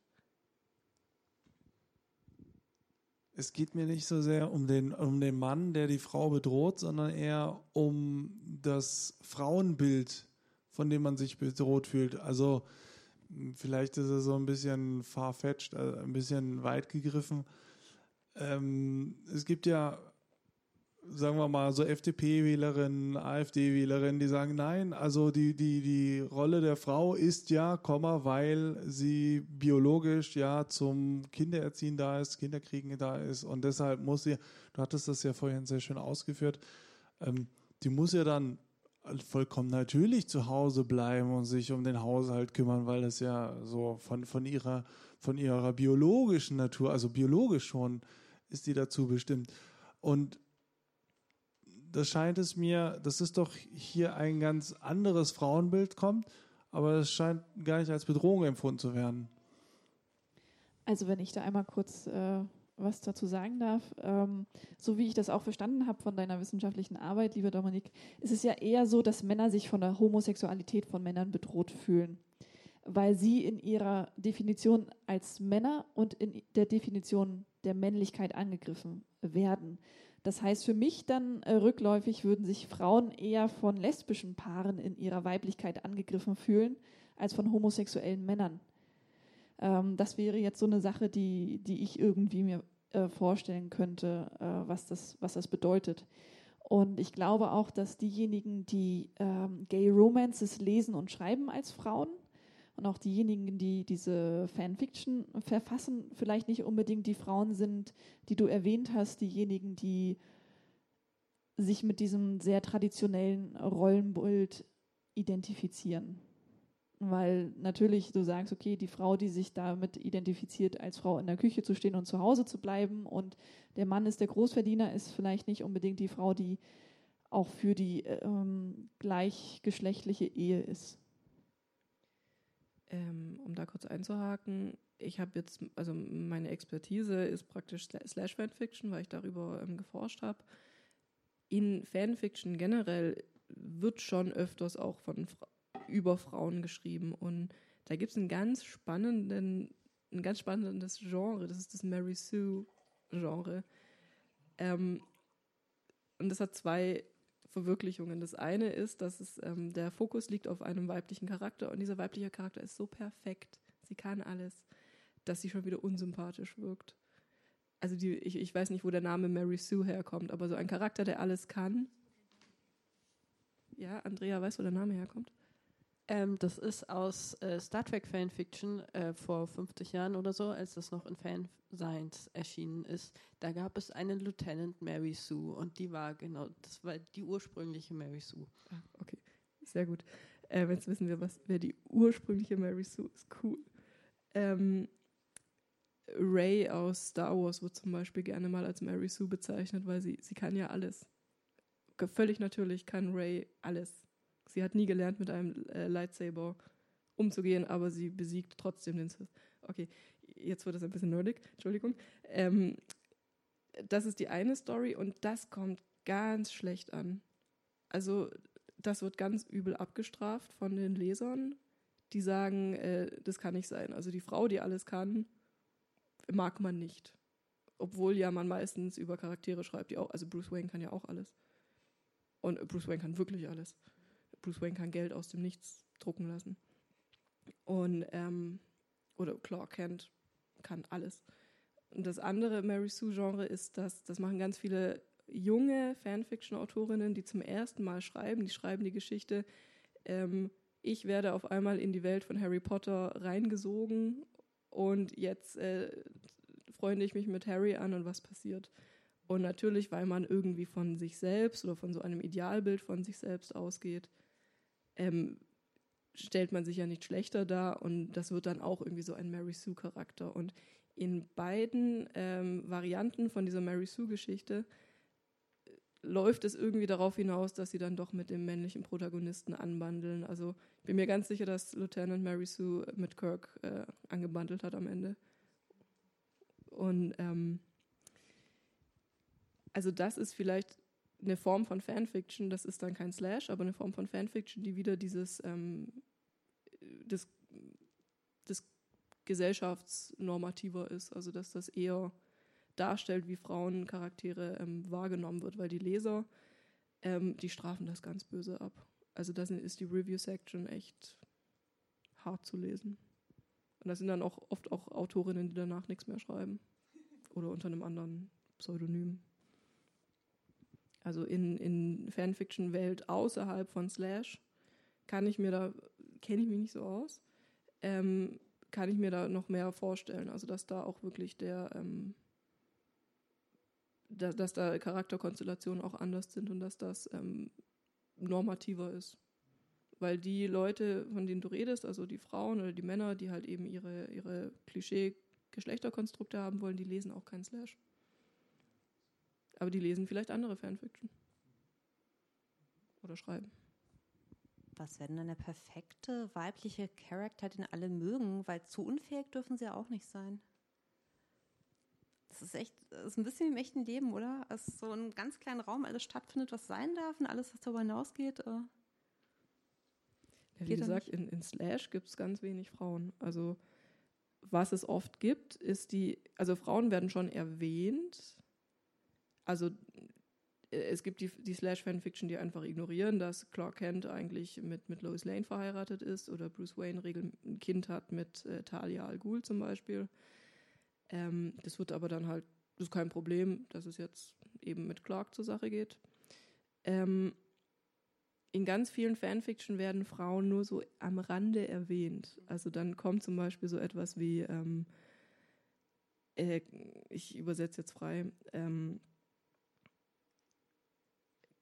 Speaker 4: Es geht mir nicht so sehr um den, um den Mann, der die Frau bedroht, sondern eher um das Frauenbild, von dem man sich bedroht fühlt. Also vielleicht ist es so ein bisschen farfetched, also ein bisschen weit gegriffen. Ähm, es gibt ja sagen wir mal, so FDP-Wählerinnen, AfD-Wählerinnen, die sagen, nein, also die, die, die Rolle der Frau ist ja, Komma, weil sie biologisch ja zum Kindererziehen da ist, Kinderkriegen da ist und deshalb muss sie, du hattest das ja vorhin sehr schön ausgeführt, ähm, die muss ja dann vollkommen natürlich zu Hause bleiben und sich um den Haushalt kümmern, weil das ja so von, von ihrer, von ihrer biologischen Natur, also biologisch schon, ist die dazu bestimmt. Und das scheint es mir, dass es doch hier ein ganz anderes Frauenbild kommt, aber es scheint gar nicht als Bedrohung empfunden zu werden.
Speaker 1: Also wenn ich da einmal kurz äh, was dazu sagen darf, ähm, so wie ich das auch verstanden habe von deiner wissenschaftlichen Arbeit, liebe Dominik, ist es ja eher so, dass Männer sich von der Homosexualität von Männern bedroht fühlen. weil sie in ihrer Definition als Männer und in der Definition der Männlichkeit angegriffen werden. Das heißt, für mich dann äh, rückläufig würden sich Frauen eher von lesbischen Paaren in ihrer Weiblichkeit angegriffen fühlen, als von homosexuellen Männern. Ähm, das wäre jetzt so eine Sache, die, die ich irgendwie mir äh, vorstellen könnte, äh, was, das, was das bedeutet. Und ich glaube auch, dass diejenigen, die ähm, Gay Romances lesen und schreiben als Frauen, und auch diejenigen, die diese Fanfiction verfassen, vielleicht nicht unbedingt die Frauen sind, die du erwähnt hast, diejenigen, die sich mit diesem sehr traditionellen Rollenbild identifizieren. Weil natürlich du sagst, okay, die Frau, die sich damit identifiziert, als Frau in der Küche zu stehen und zu Hause zu bleiben und der Mann ist der Großverdiener, ist vielleicht nicht unbedingt die Frau, die auch für die ähm, gleichgeschlechtliche Ehe ist.
Speaker 2: Ähm, um da kurz einzuhaken, ich habe jetzt, also meine Expertise ist praktisch Slash Fanfiction, weil ich darüber ähm, geforscht habe. In Fanfiction generell wird schon öfters auch von über Frauen geschrieben und da gibt es einen ganz spannenden, ein ganz spannendes Genre, das ist das Mary Sue Genre. Ähm, und das hat zwei Verwirklichungen. Das eine ist, dass es, ähm, der Fokus liegt auf einem weiblichen Charakter und dieser weibliche Charakter ist so perfekt, sie kann alles, dass sie schon wieder unsympathisch wirkt. Also die, ich, ich weiß nicht, wo der Name Mary Sue herkommt, aber so ein Charakter, der alles kann. Ja, Andrea weiß, wo der Name herkommt.
Speaker 7: Ähm, das ist aus äh, Star Trek Fanfiction äh, vor 50 Jahren oder so, als das noch in Fansigns erschienen ist. Da gab es eine Lieutenant Mary Sue und die war genau, das war die ursprüngliche Mary Sue.
Speaker 2: Ah, okay, sehr gut. Äh, jetzt wissen wir, was, wer die ursprüngliche Mary Sue ist. Cool. Ähm, Ray aus Star Wars wird zum Beispiel gerne mal als Mary Sue bezeichnet, weil sie, sie kann ja alles. Völlig natürlich kann Ray alles Sie hat nie gelernt, mit einem äh, Lightsaber umzugehen, aber sie besiegt trotzdem den Sith. Okay, jetzt wird es ein bisschen nerdig, Entschuldigung. Ähm, das ist die eine Story und das kommt ganz schlecht an. Also, das wird ganz übel abgestraft von den Lesern, die sagen, äh, das kann nicht sein. Also, die Frau, die alles kann, mag man nicht. Obwohl ja man meistens über Charaktere schreibt, die auch, also Bruce Wayne kann ja auch alles. Und Bruce Wayne kann wirklich alles. Bruce Wayne kann Geld aus dem Nichts drucken lassen. Und, ähm, oder Clark Kent kann alles. Und das andere Mary Sue-Genre ist, dass das machen ganz viele junge Fanfiction-Autorinnen, die zum ersten Mal schreiben. Die schreiben die Geschichte, ähm, ich werde auf einmal in die Welt von Harry Potter reingesogen und jetzt äh, freunde ich mich mit Harry an und was passiert. Und natürlich, weil man irgendwie von sich selbst oder von so einem Idealbild von sich selbst ausgeht, ähm, stellt man sich ja nicht schlechter dar und das wird dann auch irgendwie so ein Mary Sue-Charakter. Und in beiden ähm, Varianten von dieser Mary Sue-Geschichte äh, läuft es irgendwie darauf hinaus, dass sie dann doch mit dem männlichen Protagonisten anbandeln. Also ich bin mir ganz sicher, dass Lieutenant Mary Sue mit Kirk äh, angebandelt hat am Ende. Und ähm, also das ist vielleicht eine Form von Fanfiction, das ist dann kein Slash, aber eine Form von Fanfiction, die wieder dieses ähm, das, das gesellschaftsnormativer ist, also dass das eher darstellt, wie Frauencharaktere ähm, wahrgenommen wird, weil die Leser, ähm, die strafen das ganz böse ab. Also da ist die Review-Section echt hart zu lesen. Und das sind dann auch oft auch Autorinnen, die danach nichts mehr schreiben. Oder unter einem anderen Pseudonym. Also in, in Fanfiction-Welt außerhalb von Slash kann ich mir da, kenne ich mich nicht so aus, ähm, kann ich mir da noch mehr vorstellen. Also dass da auch wirklich der, ähm, da, dass da Charakterkonstellationen auch anders sind und dass das ähm, normativer ist. Weil die Leute, von denen du redest, also die Frauen oder die Männer, die halt eben ihre, ihre Klischee-Geschlechterkonstrukte haben wollen, die lesen auch keinen Slash. Aber die lesen vielleicht andere Fanfiction. Oder schreiben.
Speaker 6: Was wäre denn der perfekte weibliche Charakter, den alle mögen? Weil zu unfähig dürfen sie ja auch nicht sein. Das ist echt, das ist ein bisschen wie im echten Leben, oder? Es ist so ein ganz kleinen Raum alles stattfindet, was sein darf und alles, was darüber hinausgeht. Äh
Speaker 2: Ja, wie gesagt, in, in Slash gibt es ganz wenig Frauen. Also was es oft gibt, ist die, also Frauen werden schon erwähnt. Also äh, es gibt die, die Slash-Fanfiction, die einfach ignorieren, dass Clark Kent eigentlich mit, mit Lois Lane verheiratet ist oder Bruce Wayne regel ein Kind hat mit äh, Talia al Ghul zum Beispiel. Ähm, das wird aber dann halt, das ist kein Problem, dass es jetzt eben mit Clark zur Sache geht. Ähm, in ganz vielen Fanfiction werden Frauen nur so am Rande erwähnt. Also dann kommt zum Beispiel so etwas wie, ähm, äh, ich übersetze jetzt frei, ähm,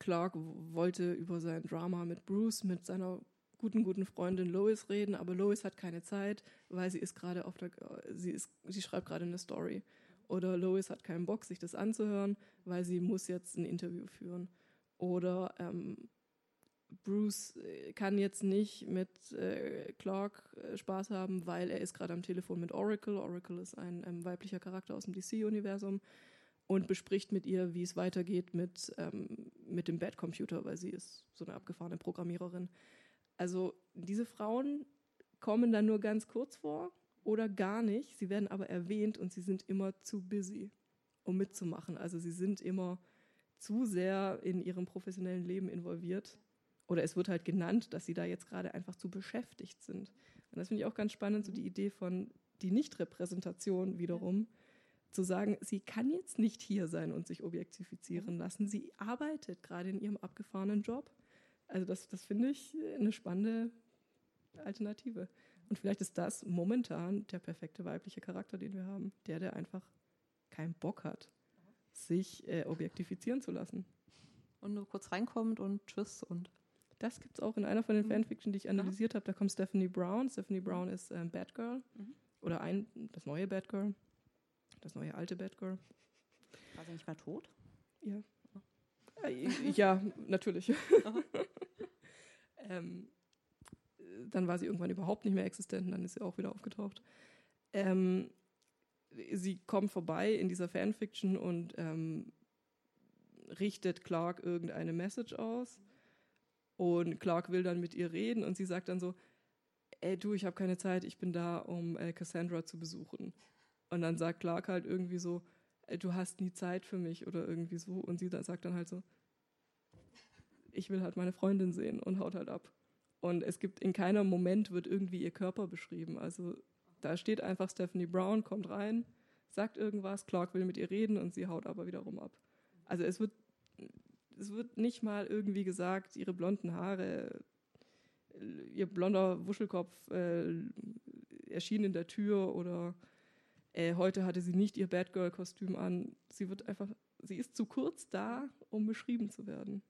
Speaker 2: Clark wollte über sein Drama mit Bruce, mit seiner guten, guten Freundin Lois reden, aber Lois hat keine Zeit, weil sie ist gerade auf der, äh, sie ist, sie schreibt gerade eine Story. Oder Lois hat keinen Bock, sich das anzuhören, weil sie muss jetzt ein Interview führen. Oder ähm, Bruce äh, kann jetzt nicht mit äh, Clark äh, Spaß haben, weil er ist gerade am Telefon mit Oracle. Oracle ist ein ähm, weiblicher Charakter aus dem DC-Universum und bespricht mit ihr, wie es weitergeht mit, ähm, mit dem Bad Computer, weil sie ist so eine abgefahrene Programmiererin. Also diese Frauen kommen dann nur ganz kurz vor oder gar nicht. Sie werden aber erwähnt und sie sind immer zu busy, um mitzumachen. Also sie sind immer zu sehr in ihrem professionellen Leben involviert. Oder es wird halt genannt, dass sie da jetzt gerade einfach zu beschäftigt sind. Und das finde ich auch ganz spannend, so die Idee von die Nichtrepräsentation wiederum, zu sagen, sie kann jetzt nicht hier sein und sich objektifizieren lassen. Sie arbeitet gerade in ihrem abgefahrenen Job. Also das, das finde ich eine spannende Alternative. Und vielleicht ist das momentan der perfekte weibliche Charakter, den wir haben. Der, der einfach keinen Bock hat, sich äh, objektifizieren zu lassen.
Speaker 6: Und nur kurz reinkommt und tschüss und
Speaker 2: Das gibt es auch in einer von den
Speaker 6: Mhm.
Speaker 2: Fanfiction, die ich analysiert habe. Da kommt Stephanie Brown. Stephanie Brown ist ähm, Batgirl.
Speaker 6: Mhm.
Speaker 2: Oder ein, das neue Batgirl. Das neue alte Batgirl.
Speaker 3: War sie nicht mal tot?
Speaker 2: Ja. Äh, ja, natürlich. ähm, dann war sie irgendwann überhaupt nicht mehr existent und dann ist sie auch wieder aufgetaucht. Ähm, sie kommt vorbei in dieser Fanfiction und ähm, richtet Clark irgendeine Message aus. Und Clark will dann mit ihr reden und sie sagt dann so, ey du, ich habe keine Zeit, ich bin da, um äh, Cassandra zu besuchen. Und dann sagt Clark halt irgendwie so, ey, du hast nie Zeit für mich oder irgendwie so. Und sie da sagt dann halt so, ich will halt meine Freundin sehen und haut halt ab. Und es gibt in keinem Moment wird irgendwie ihr Körper beschrieben. Also da steht einfach Stephanie Brown, kommt rein, sagt irgendwas, Clark will mit ihr reden und sie haut aber wiederum ab. Also es wird, es wird nicht mal irgendwie gesagt, ihre blonden Haare, äh, ihr blonder Wuschelkopf äh, erschien in der Tür oder äh, heute hatte sie nicht ihr Batgirl-Kostüm an. Sie wird einfach, sie ist zu kurz da, um beschrieben zu werden.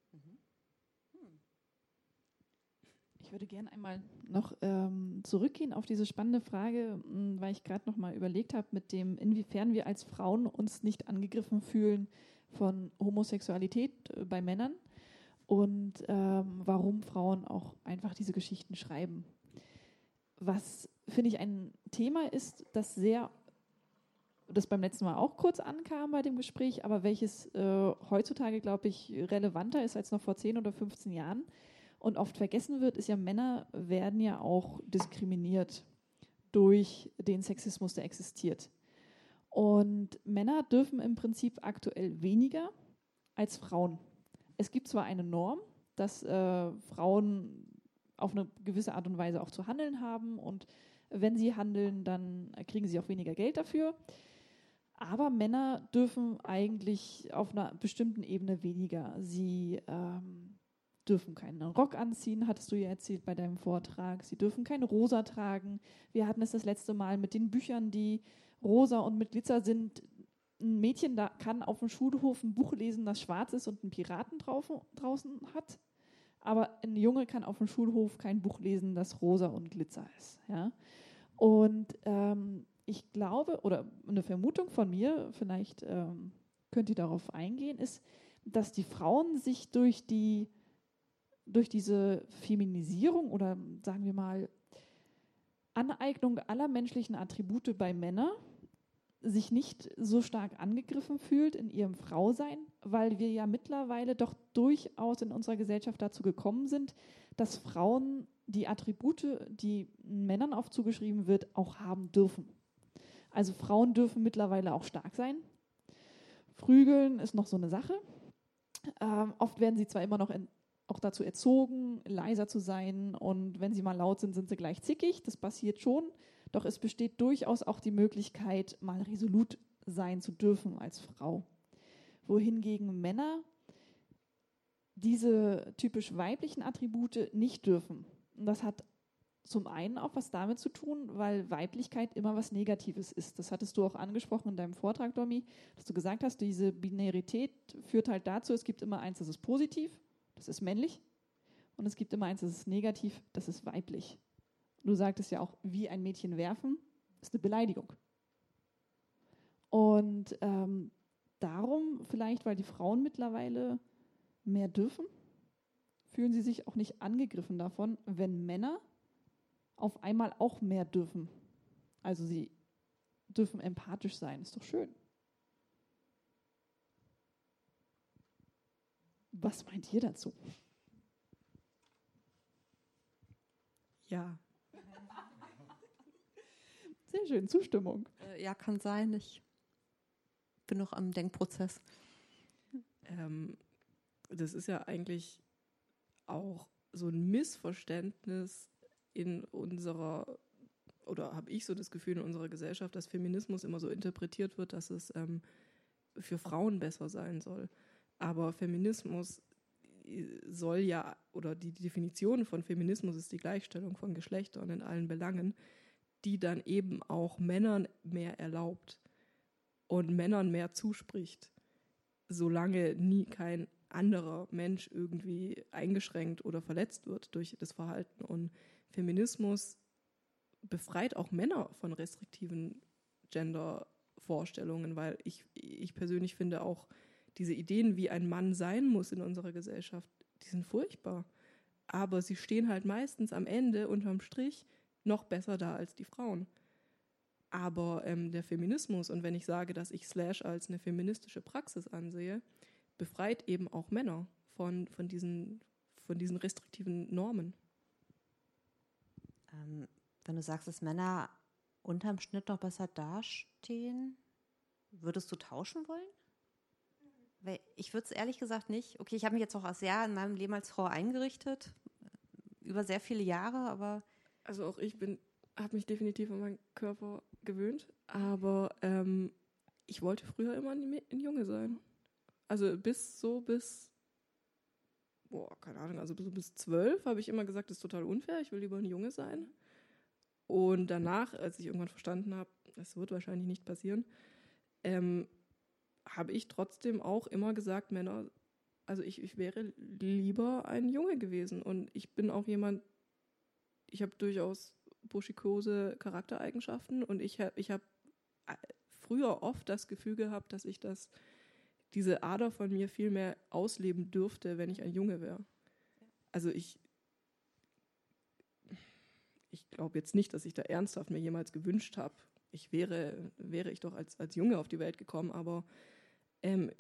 Speaker 1: Ich würde gerne einmal noch ähm, zurückgehen auf diese spannende Frage, weil ich gerade noch mal überlegt habe, mit dem, inwiefern wir als Frauen uns nicht angegriffen fühlen von Homosexualität äh, bei Männern und ähm, warum Frauen auch einfach diese Geschichten schreiben. Was, finde ich, ein Thema ist, das sehr, das beim letzten Mal auch kurz ankam bei dem Gespräch, aber welches äh, heutzutage, glaube ich, relevanter ist als noch vor 10 oder 15 Jahren und oft vergessen wird, ist ja, Männer werden ja auch diskriminiert durch den Sexismus, der existiert. Und Männer dürfen im Prinzip aktuell weniger als Frauen. Es gibt zwar eine Norm, dass äh, Frauen auf eine gewisse Art und Weise auch zu handeln haben und wenn sie handeln, dann kriegen sie auch weniger Geld dafür. Aber Männer dürfen eigentlich auf einer bestimmten Ebene weniger. Sie ähm, dürfen keinen Rock anziehen, hattest du ja erzählt bei deinem Vortrag. Sie dürfen kein Rosa tragen. Wir hatten es das letzte Mal mit den Büchern, die rosa und mit Glitzer sind. Ein Mädchen da kann auf dem Schulhof ein Buch lesen, das schwarz ist und einen Piraten drauf, draußen hat. Aber ein Junge kann auf dem Schulhof kein Buch lesen, das rosa und Glitzer ist. Ja? Und ähm, ich glaube, oder eine Vermutung von mir, vielleicht ähm, könnt ihr darauf eingehen, ist, dass die Frauen sich durch die durch diese Feminisierung oder sagen wir mal Aneignung aller menschlichen Attribute bei Männern sich nicht so stark angegriffen fühlt in ihrem Frausein, weil wir ja mittlerweile doch durchaus in unserer Gesellschaft dazu gekommen sind, dass Frauen die Attribute, die Männern oft zugeschrieben wird, auch haben dürfen. Also Frauen dürfen mittlerweile auch stark sein. Prügeln ist noch so eine Sache. Ähm, oft werden sie zwar immer noch in, auch dazu erzogen, leiser zu sein und wenn sie mal laut sind, sind sie gleich zickig. Das passiert schon. Doch es besteht durchaus auch die Möglichkeit, mal resolut sein zu dürfen als Frau. Wohingegen Männer diese typisch weiblichen Attribute nicht dürfen. Und das hat zum einen auch was damit zu tun, weil Weiblichkeit immer was Negatives ist. Das hattest du auch angesprochen in deinem Vortrag, Domi, dass du gesagt hast, diese Binarität führt halt dazu, es gibt immer eins, das ist positiv, das ist männlich, und es gibt immer eins, das ist negativ, das ist weiblich. Du sagtest ja auch, wie ein Mädchen werfen, ist eine Beleidigung. Und ähm, darum, vielleicht, weil die Frauen mittlerweile mehr dürfen, fühlen sie sich auch nicht angegriffen davon, wenn Männer auf einmal auch mehr dürfen. Also sie dürfen empathisch sein, ist doch schön. Was meint ihr dazu?
Speaker 2: Ja.
Speaker 1: Sehr schön, Zustimmung.
Speaker 6: Äh, ja, kann sein. Ich bin noch am Denkprozess.
Speaker 2: Ähm, das ist ja eigentlich auch so ein Missverständnis in unserer, oder habe ich so das Gefühl in unserer Gesellschaft, dass Feminismus immer so interpretiert wird, dass es ähm, für Frauen besser sein soll. Aber Feminismus äh, soll ja, oder die Definition von Feminismus ist die Gleichstellung von Geschlechtern in allen Belangen, die dann eben auch Männern mehr erlaubt und Männern mehr zuspricht, solange nie kein anderer Mensch irgendwie eingeschränkt oder verletzt wird durch das Verhalten. Und Feminismus befreit auch Männer von restriktiven Gender-Vorstellungen, weil ich, ich persönlich finde auch diese Ideen, wie ein Mann sein muss in unserer Gesellschaft, die sind furchtbar. Aber sie stehen halt meistens am Ende unterm Strich noch besser da als die Frauen. Aber ähm, der Feminismus, und wenn ich sage, dass ich Slash als eine feministische Praxis ansehe, befreit eben auch Männer von, von, diesen, von diesen restriktiven Normen.
Speaker 6: Ähm, wenn du sagst, dass Männer unterm Schnitt noch besser dastehen, würdest du tauschen wollen? Weil ich würde es ehrlich gesagt nicht. Okay, ich habe mich jetzt auch Jahr in meinem Leben als Frau eingerichtet, über sehr viele Jahre, aber.
Speaker 2: Also auch ich bin, habe mich definitiv an meinen Körper gewöhnt, aber ähm, ich wollte früher immer ein Junge sein. Also bis so bis boah, keine Ahnung, also bis, bis zwölf habe ich immer gesagt, das ist total unfair, ich will lieber ein Junge sein. Und danach, als ich irgendwann verstanden habe, das wird wahrscheinlich nicht passieren, ähm, habe ich trotzdem auch immer gesagt, Männer, also ich, ich wäre lieber ein Junge gewesen. Und ich bin auch jemand, ich habe durchaus buschikose Charaktereigenschaften und ich habe ich hab äh, früher oft das Gefühl gehabt, dass ich das diese Ader von mir viel mehr ausleben dürfte, wenn ich ein Junge wäre. Also ich, ich glaube jetzt nicht, dass ich da ernsthaft mir jemals gewünscht habe, ich wäre, wäre ich doch als, als Junge auf die Welt gekommen, aber ähm,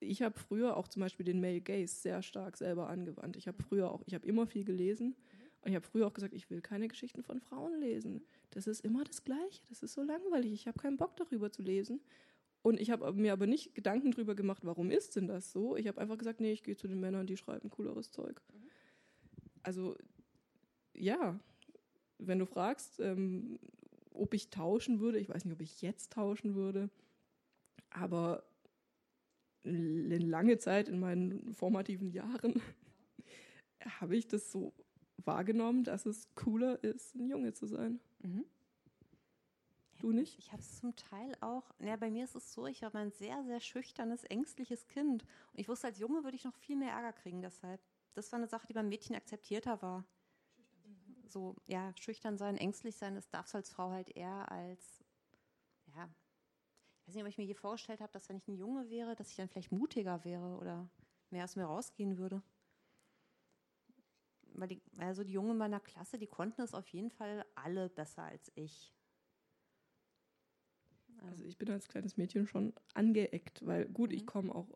Speaker 2: ich habe früher auch zum Beispiel den Male Gaze sehr stark selber angewandt. Ich habe früher auch, ich habe immer viel gelesen und ich habe früher auch gesagt, ich will keine Geschichten von Frauen lesen. Das ist immer das Gleiche. Das ist so langweilig. Ich habe keinen Bock darüber zu lesen. Und ich habe mir aber nicht Gedanken darüber gemacht, warum ist denn das so? Ich habe einfach gesagt, nee, ich gehe zu den Männern, die schreiben cooleres Zeug. Mhm. Also, ja, wenn du fragst, ähm, ob ich tauschen würde, ich weiß nicht, ob ich jetzt tauschen würde, aber eine lange Zeit in meinen formativen Jahren habe ich das so wahrgenommen, dass es cooler ist, ein Junge zu sein. Mhm. Du nicht?
Speaker 6: Ich habe es zum Teil auch. Ja, bei mir ist es so, ich war ein sehr, sehr schüchternes, ängstliches Kind. Und ich wusste, als Junge würde ich noch viel mehr Ärger kriegen deshalb. Das war eine Sache, die beim Mädchen akzeptierter war. So, ja, schüchtern sein, ängstlich sein, das darf es als Frau halt eher als, ja, ich weiß nicht, ob ich mir je vorgestellt habe, dass wenn ich ein Junge wäre, dass ich dann vielleicht mutiger wäre oder mehr aus mir rausgehen würde. Weil die, also die Jungen meiner Klasse, die konnten es auf jeden Fall alle besser als ich.
Speaker 2: Also ich bin als kleines Mädchen schon angeeckt, weil gut, ich
Speaker 6: Mhm.
Speaker 2: komme auch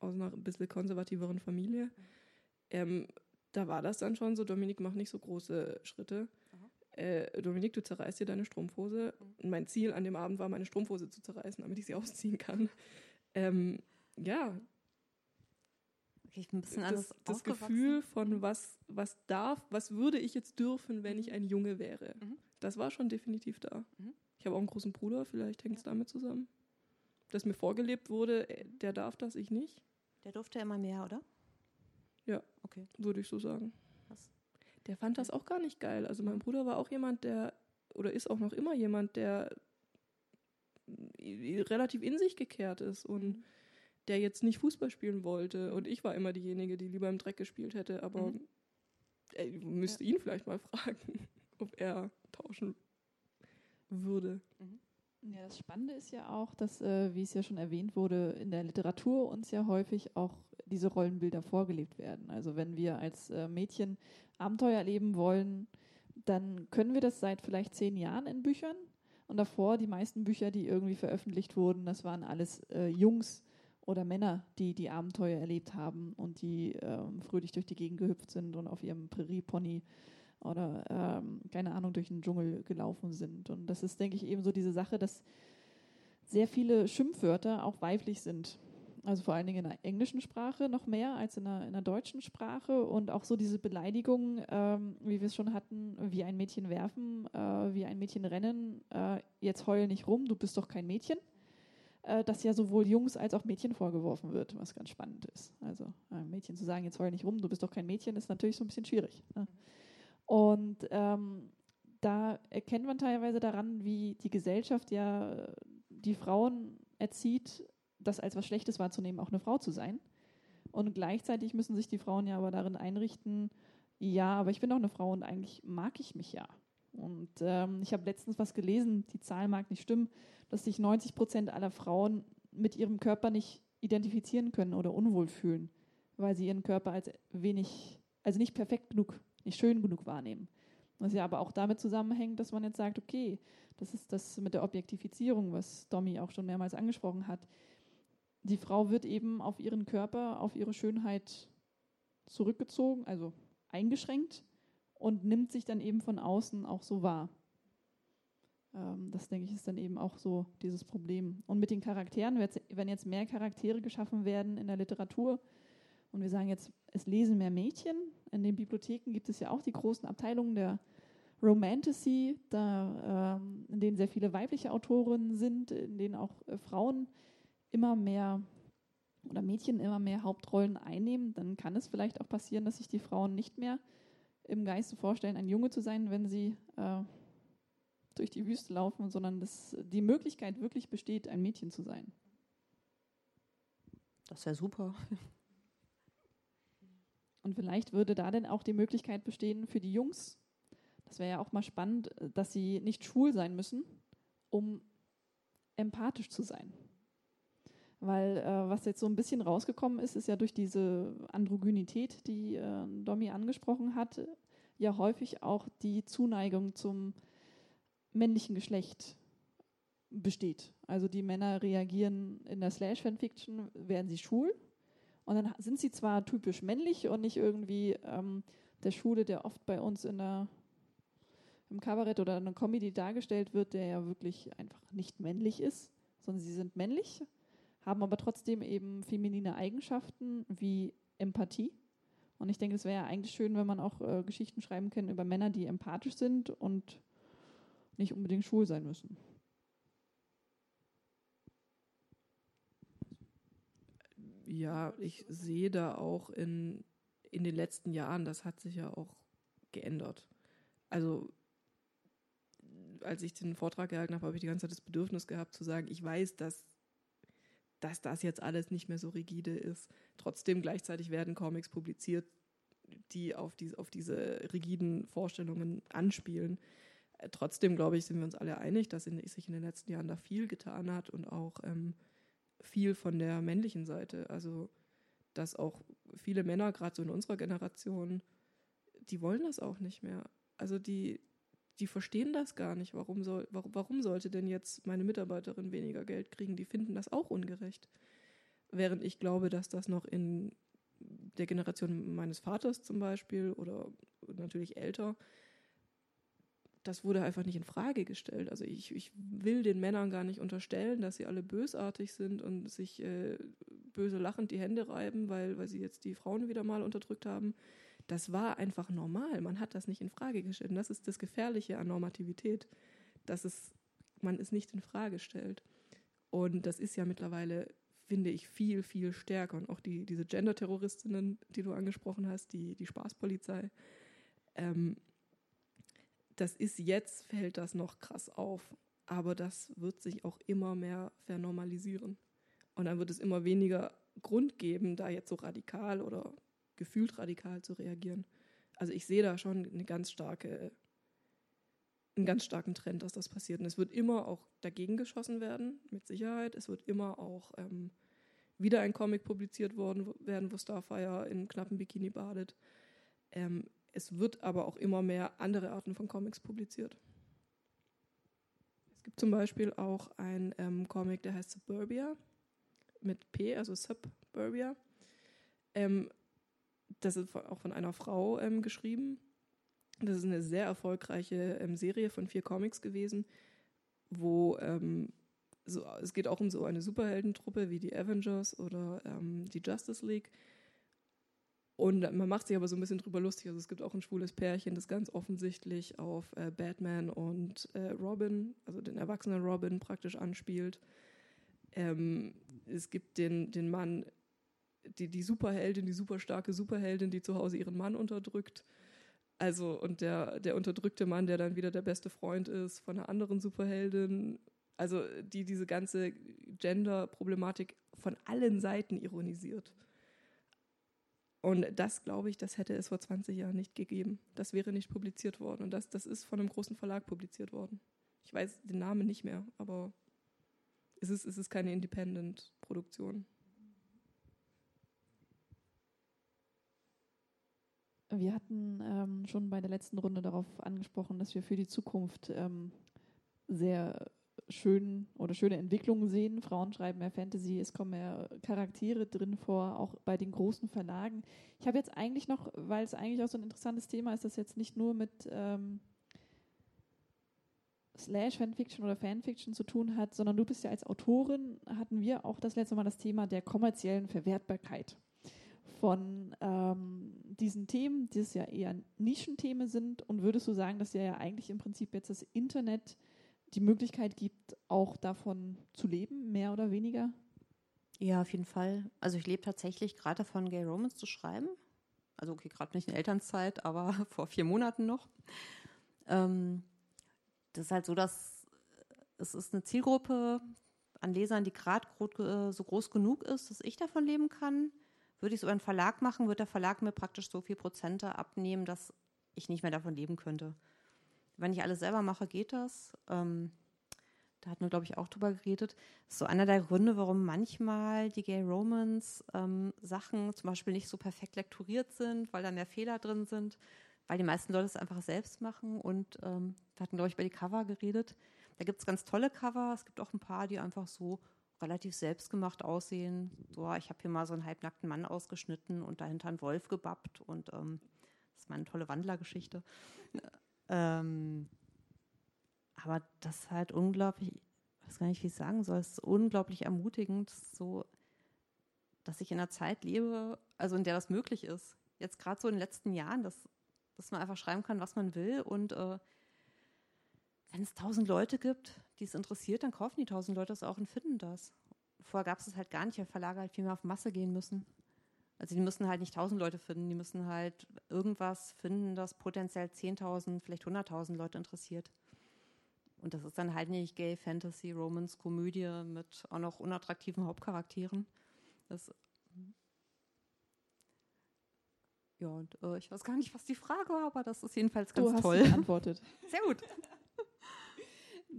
Speaker 2: aus einer ein bisschen konservativeren Familie. Ähm, da war das dann schon so, Dominik, mach nicht so große Schritte. Äh, Dominik, du zerreißt dir deine Strumpfhose. Und mein Ziel an dem Abend war, meine Strumpfhose zu zerreißen, damit ich sie ausziehen kann. Ähm, ja,
Speaker 6: Okay, ich bin ein bisschen anders
Speaker 2: das, das
Speaker 6: aufgewachsen.
Speaker 2: Gefühl von was, was darf, was würde ich jetzt dürfen, wenn ich ein Junge wäre.
Speaker 6: Mhm.
Speaker 2: Das war schon definitiv da.
Speaker 6: Mhm.
Speaker 2: Ich habe auch einen großen Bruder, vielleicht hängt es damit zusammen. Dass mir vorgelebt wurde, äh, der darf das, ich nicht,
Speaker 6: Der durfte immer mehr, oder?
Speaker 2: Ja.
Speaker 6: Okay.
Speaker 2: würde ich so sagen.
Speaker 6: Krass.
Speaker 2: Der fand das auch gar nicht geil. Also mein Bruder war auch jemand, der, oder ist auch noch immer jemand, der i- relativ in sich gekehrt ist und der jetzt nicht Fußball spielen wollte. Und ich war immer diejenige, die lieber im Dreck gespielt hätte. Aber
Speaker 6: Mhm.
Speaker 2: ey, du müsst ihn vielleicht mal fragen, ob er tauschen würde.
Speaker 1: Ja, das Spannende ist ja auch, dass, äh, wie es ja schon erwähnt wurde, in der Literatur uns ja häufig auch diese Rollenbilder vorgelebt werden. Also wenn wir als äh, Mädchen Abenteuer erleben wollen, dann können wir das seit vielleicht zehn Jahren in Büchern. Und davor, die meisten Bücher, die irgendwie veröffentlicht wurden, das waren alles äh, Jungs oder Männer, die die Abenteuer erlebt haben und die ähm, fröhlich durch die Gegend gehüpft sind und auf ihrem Präriepony oder ähm, keine Ahnung durch den Dschungel gelaufen sind. Und das ist, denke ich, eben so diese Sache, dass sehr viele Schimpfwörter auch weiblich sind. Also vor allen Dingen in der englischen Sprache noch mehr als in der, in der deutschen Sprache und auch so diese Beleidigungen, ähm, wie wir es schon hatten, wie ein Mädchen werfen, äh, wie ein Mädchen rennen, äh, jetzt heul nicht rum, du bist doch kein Mädchen, äh, das ja sowohl Jungs als auch Mädchen vorgeworfen wird, was ganz spannend ist. Also einem Mädchen zu sagen, jetzt heul nicht rum, du bist doch kein Mädchen, ist natürlich so ein bisschen schwierig. Ne? Und ähm, da erkennt man teilweise daran, wie die Gesellschaft ja die Frauen erzieht, das als was Schlechtes wahrzunehmen, auch eine Frau zu sein. Und gleichzeitig müssen sich die Frauen ja aber darin einrichten, ja, aber ich bin doch eine Frau und eigentlich mag ich mich ja. Und ähm, ich habe letztens was gelesen, die Zahl mag nicht stimmen, dass sich 90 Prozent aller Frauen mit ihrem Körper nicht identifizieren können oder unwohl fühlen, weil sie ihren Körper als wenig, also nicht perfekt genug, nicht schön genug wahrnehmen. Was ja aber auch damit zusammenhängt, dass man jetzt sagt, okay, das ist das mit der Objektifizierung, was Domi auch schon mehrmals angesprochen hat. Die Frau wird eben auf ihren Körper, auf ihre Schönheit zurückgezogen, also eingeschränkt und nimmt sich dann eben von außen auch so wahr. Ähm, das denke ich ist dann eben auch so dieses Problem. Und mit den Charakteren, wenn jetzt mehr Charaktere geschaffen werden in der Literatur und wir sagen jetzt, es lesen mehr Mädchen, in den Bibliotheken gibt es ja auch die großen Abteilungen der Romantasy, da, ähm, in denen sehr viele weibliche Autorinnen sind, in denen auch äh, Frauen immer mehr oder Mädchen immer mehr Hauptrollen einnehmen, dann kann es vielleicht auch passieren, dass sich die Frauen nicht mehr im Geiste vorstellen, ein Junge zu sein, wenn sie äh, durch die Wüste laufen, sondern dass die Möglichkeit wirklich besteht, ein Mädchen zu sein.
Speaker 6: Das wäre super.
Speaker 1: Und vielleicht würde da dann auch die Möglichkeit bestehen für die Jungs, das wäre ja auch mal spannend, dass sie nicht schwul sein müssen, um empathisch zu sein. Weil äh, was jetzt so ein bisschen rausgekommen ist, ist ja durch diese Androgynität, die äh, Domi angesprochen hat, ja häufig auch die Zuneigung zum männlichen Geschlecht besteht. Also die Männer reagieren in der Slash-Fanfiction, werden sie schwul und dann sind sie zwar typisch männlich und nicht irgendwie ähm, der Schwule, der oft bei uns in der, im Kabarett oder in einer Comedy dargestellt wird, der ja wirklich einfach nicht männlich ist, sondern sie sind männlich, haben aber trotzdem eben feminine Eigenschaften wie Empathie. Und ich denke, es wäre ja eigentlich schön, wenn man auch äh, Geschichten schreiben kann über Männer, die empathisch sind und nicht unbedingt schwul sein müssen.
Speaker 2: Ja, ich sehe da auch in, in den letzten Jahren, das hat sich ja auch geändert. Also als ich den Vortrag gehalten habe, habe ich die ganze Zeit das Bedürfnis gehabt zu sagen, ich weiß, dass, dass das jetzt alles nicht mehr so rigide ist. Trotzdem gleichzeitig werden Comics publiziert, die auf, die, auf diese rigiden Vorstellungen anspielen. Äh, Trotzdem, glaube ich, sind wir uns alle einig, dass in, sich in den letzten Jahren da viel getan hat und auch ähm, viel von der männlichen Seite. Also, dass auch viele Männer, gerade so in unserer Generation, die wollen das auch nicht mehr. Also die, die verstehen das gar nicht. Warum, soll, warum, warum sollte denn jetzt meine Mitarbeiterin weniger Geld kriegen? Die finden das auch ungerecht. Während ich glaube, dass das noch in der Generation meines Vaters zum Beispiel oder natürlich älter, das wurde einfach nicht in Frage gestellt. Also ich, ich will den Männern gar nicht unterstellen, dass sie alle bösartig sind und sich äh, böse lachend die Hände reiben, weil, weil sie jetzt die Frauen wieder mal unterdrückt haben. Das war einfach normal. Man hat das nicht in Frage gestellt. Und das ist das Gefährliche an Normativität, dass es, man es nicht in Frage stellt. Und das ist ja mittlerweile, finde ich, viel, viel stärker. Und auch die, diese Gender-Terroristinnen, die du angesprochen hast, die, die Spaßpolizei, ähm, das ist jetzt, fällt das noch krass auf. Aber das wird sich auch immer mehr vernormalisieren. Und dann wird es immer weniger Grund geben, da jetzt so radikal oder gefühlt radikal zu reagieren. Also ich sehe da schon eine ganz starke, einen ganz starken Trend, dass das passiert. Und es wird immer auch dagegen geschossen werden, mit Sicherheit. Es wird immer auch ähm, wieder ein Comic publiziert worden werden, wo Starfire in knappen Bikini badet. Ähm, es wird aber auch immer mehr andere Arten von Comics publiziert. Es gibt zum Beispiel auch einen ähm, Comic, der heißt Suburbia mit P, also Suburbia. Ähm, das ist auch von einer Frau ähm, geschrieben. Das ist eine sehr erfolgreiche ähm, Serie von vier Comics gewesen, wo ähm, so, es geht auch um so eine Superheldentruppe wie die Avengers oder ähm, die Justice League. Und man macht sich aber so ein bisschen drüber lustig. Also es gibt auch ein schwules Pärchen, das ganz offensichtlich auf äh, Batman und äh, Robin, also den erwachsenen Robin praktisch anspielt. Ähm, es gibt den, den Mann die, die Superheldin, die superstarke Superheldin, die zu Hause ihren Mann unterdrückt. Also, und der, der unterdrückte Mann, der dann wieder der beste Freund ist von einer anderen Superheldin. Also, die diese ganze Gender-Problematik von allen Seiten ironisiert. Und das, glaube ich, das hätte es vor 20 Jahren nicht gegeben. Das wäre nicht publiziert worden. Und das, das ist von einem großen Verlag publiziert worden. Ich weiß den Namen nicht mehr, aber es ist, es ist keine Independent-Produktion.
Speaker 1: Wir hatten ähm, schon bei der letzten Runde darauf angesprochen, dass wir für die Zukunft ähm, sehr schön oder schöne Entwicklungen sehen. Frauen schreiben mehr Fantasy, es kommen mehr Charaktere drin vor, auch bei den großen Verlagen. Ich habe jetzt eigentlich noch, weil es eigentlich auch so ein interessantes Thema ist, das jetzt nicht nur mit ähm, Slash Fanfiction oder Fanfiction zu tun hat, sondern du bist ja als Autorin, hatten wir auch das letzte Mal das Thema der kommerziellen Verwertbarkeit von ähm, diesen Themen, die es ja eher Nischenthemen sind? Und würdest du sagen, dass ja eigentlich im Prinzip jetzt das Internet die Möglichkeit gibt, auch davon zu leben, mehr oder weniger?
Speaker 3: Ja, auf jeden Fall. Also ich lebe tatsächlich gerade davon, Gay Romans zu schreiben. Also okay, gerade nicht in Elternzeit, aber vor vier Monaten noch. Ähm, das ist halt so, dass es ist eine Zielgruppe an Lesern, die gerade so groß genug ist, dass ich davon leben kann. Würde ich es über einen Verlag machen, wird der Verlag mir praktisch so viel Prozente abnehmen, dass ich nicht mehr davon leben könnte. Wenn ich alles selber mache, geht das. Ähm, da hatten wir, glaube ich, auch drüber geredet. Das ist so einer der Gründe, warum manchmal die Gay Romans ähm, Sachen zum Beispiel nicht so perfekt lekturiert sind, weil da mehr Fehler drin sind, weil die meisten Leute es einfach selbst machen. Und ähm, wir hatten, glaube ich, über die Cover geredet. Da gibt es ganz tolle Cover. Es gibt auch ein paar, die einfach so relativ selbstgemacht aussehen. So, ich habe hier mal so einen halbnackten Mann ausgeschnitten und dahinter einen Wolf gebappt und ähm, das ist meine tolle Wandlergeschichte. Ähm, aber das ist halt unglaublich, ich weiß gar nicht, wie ich sagen soll, es ist unglaublich ermutigend, so, dass ich in einer Zeit lebe, also in der das möglich ist. Jetzt gerade so in den letzten Jahren, dass, dass man einfach schreiben kann, was man will und äh, wenn es tausend Leute gibt, die es interessiert, dann kaufen die tausend Leute das auch und finden das. Vorher gab es es halt gar nicht, weil Verlage halt viel mehr auf Masse gehen müssen. Also die müssen halt nicht tausend Leute finden, die müssen halt irgendwas finden, das potenziell 10.000, vielleicht 100.000 Leute interessiert. Und das ist dann halt nicht Gay, Fantasy, Romance, Komödie mit auch noch unattraktiven Hauptcharakteren. Das ja, und äh, ich weiß gar nicht, was die Frage war, aber das ist jedenfalls ganz
Speaker 1: du hast
Speaker 3: toll.
Speaker 1: beantwortet.
Speaker 3: Sehr gut.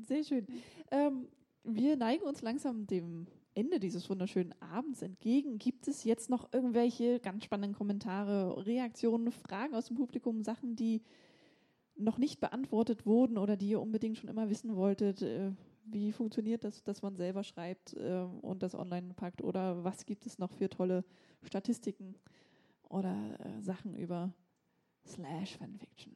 Speaker 1: Sehr schön. Ähm, wir neigen uns langsam dem Ende dieses wunderschönen Abends entgegen. Gibt es jetzt noch irgendwelche ganz spannenden Kommentare, Reaktionen, Fragen aus dem Publikum, Sachen, die noch nicht beantwortet wurden oder die ihr unbedingt schon immer wissen wolltet. Äh, wie funktioniert das, dass man selber schreibt äh, und das online packt? Oder was gibt es noch für tolle Statistiken oder äh, Sachen über Slash Fanfiction?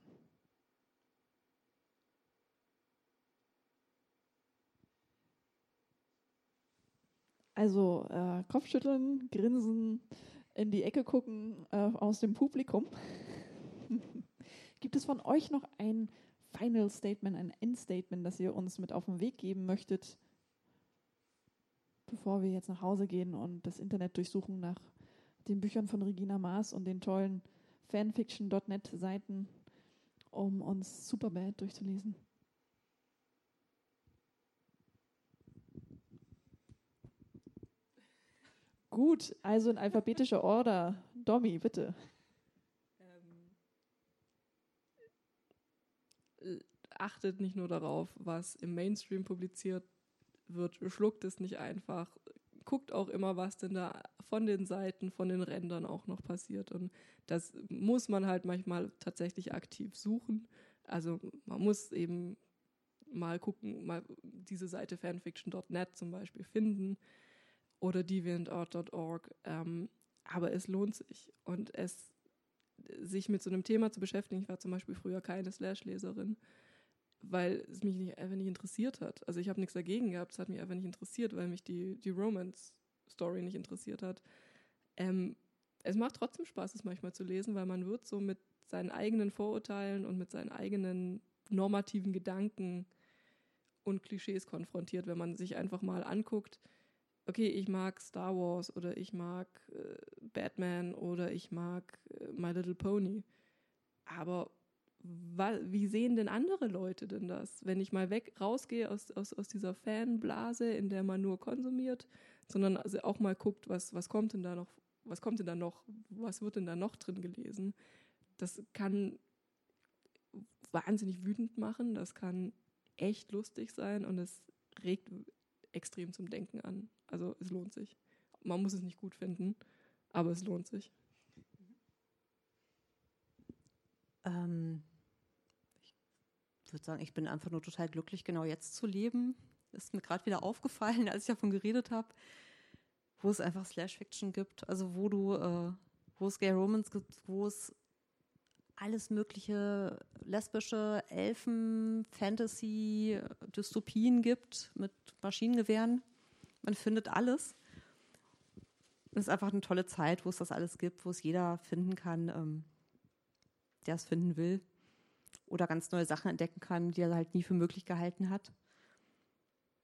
Speaker 1: Also äh, Kopfschütteln, grinsen, in die Ecke gucken äh, aus dem Publikum. Gibt es von euch noch ein Final Statement, ein Endstatement, das ihr uns mit auf den Weg geben möchtet, bevor wir jetzt nach Hause gehen und das Internet durchsuchen nach den Büchern von Regina Maas und den tollen fanfiction.net Seiten, um uns Superbad durchzulesen? Gut, also in alphabetischer Order. Domi, bitte.
Speaker 2: achtet nicht nur darauf, was im Mainstream publiziert wird, schluckt es nicht einfach, guckt auch immer, was denn da von den Seiten, von den Rändern auch noch passiert. Und das muss man halt manchmal tatsächlich aktiv suchen. Also man muss eben mal gucken, mal diese Seite fanfiction.net zum Beispiel finden oder deviantart.org. Ähm, aber es lohnt sich und es sich mit so einem Thema zu beschäftigen. Ich war zum Beispiel früher keine Slash-Leserin weil es mich nicht, einfach nicht interessiert hat. Also ich habe nichts dagegen gehabt, es hat mich einfach nicht interessiert, weil mich die, die Romance-Story nicht interessiert hat. Ähm, es macht trotzdem Spaß, es manchmal zu lesen, weil man wird so mit seinen eigenen Vorurteilen und mit seinen eigenen normativen Gedanken und Klischees konfrontiert, wenn man sich einfach mal anguckt, okay, ich mag Star Wars oder ich mag äh, Batman oder ich mag äh, My Little Pony. Aber wie sehen denn andere Leute denn das, wenn ich mal weg rausgehe aus, aus, aus dieser Fanblase, in der man nur konsumiert, sondern also auch mal guckt, was, was kommt denn da noch, was kommt denn da noch, was wird denn da noch drin gelesen? Das kann wahnsinnig wütend machen, das kann echt lustig sein und es regt extrem zum Denken an. Also es lohnt sich. Man muss es nicht gut finden, aber es lohnt sich.
Speaker 3: Ähm, ich würde sagen, ich bin einfach nur total glücklich, genau jetzt zu leben. Ist mir gerade wieder aufgefallen, als ich davon geredet habe, wo es einfach Slash-Fiction gibt. Also wo du, äh, wo es Gay Romans gibt, wo es alles mögliche lesbische Elfen, Fantasy, Dystopien gibt mit Maschinengewehren. Man findet alles. Es ist einfach eine tolle Zeit, wo es das alles gibt, wo es jeder finden kann, ähm, der es finden will. Oder ganz neue Sachen entdecken kann, die er halt nie für möglich gehalten hat.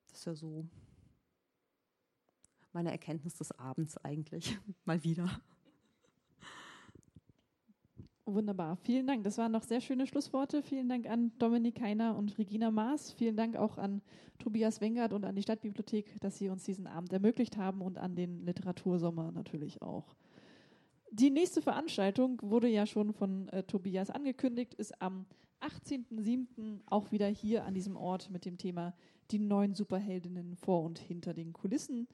Speaker 3: Das ist ja so meine Erkenntnis des Abends eigentlich. Mal wieder.
Speaker 1: Wunderbar. Vielen Dank. Das waren noch sehr schöne Schlussworte. Vielen Dank an Dominik Heiner und Regina Maas. Vielen Dank auch an Tobias Wengert und an die Stadtbibliothek, dass sie uns diesen Abend ermöglicht haben und an den Literatursommer natürlich auch. Die nächste Veranstaltung wurde ja schon von äh, Tobias angekündigt, ist am 18.07. auch wieder hier an diesem Ort mit dem Thema die neuen Superheldinnen vor und hinter den Kulissen.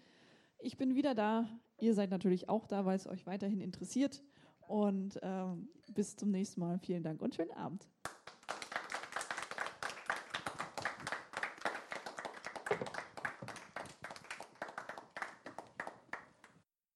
Speaker 1: Ich bin wieder da. Ihr seid natürlich auch da, weil es euch weiterhin interessiert. Und ähm, bis zum nächsten Mal. Vielen Dank und schönen Abend.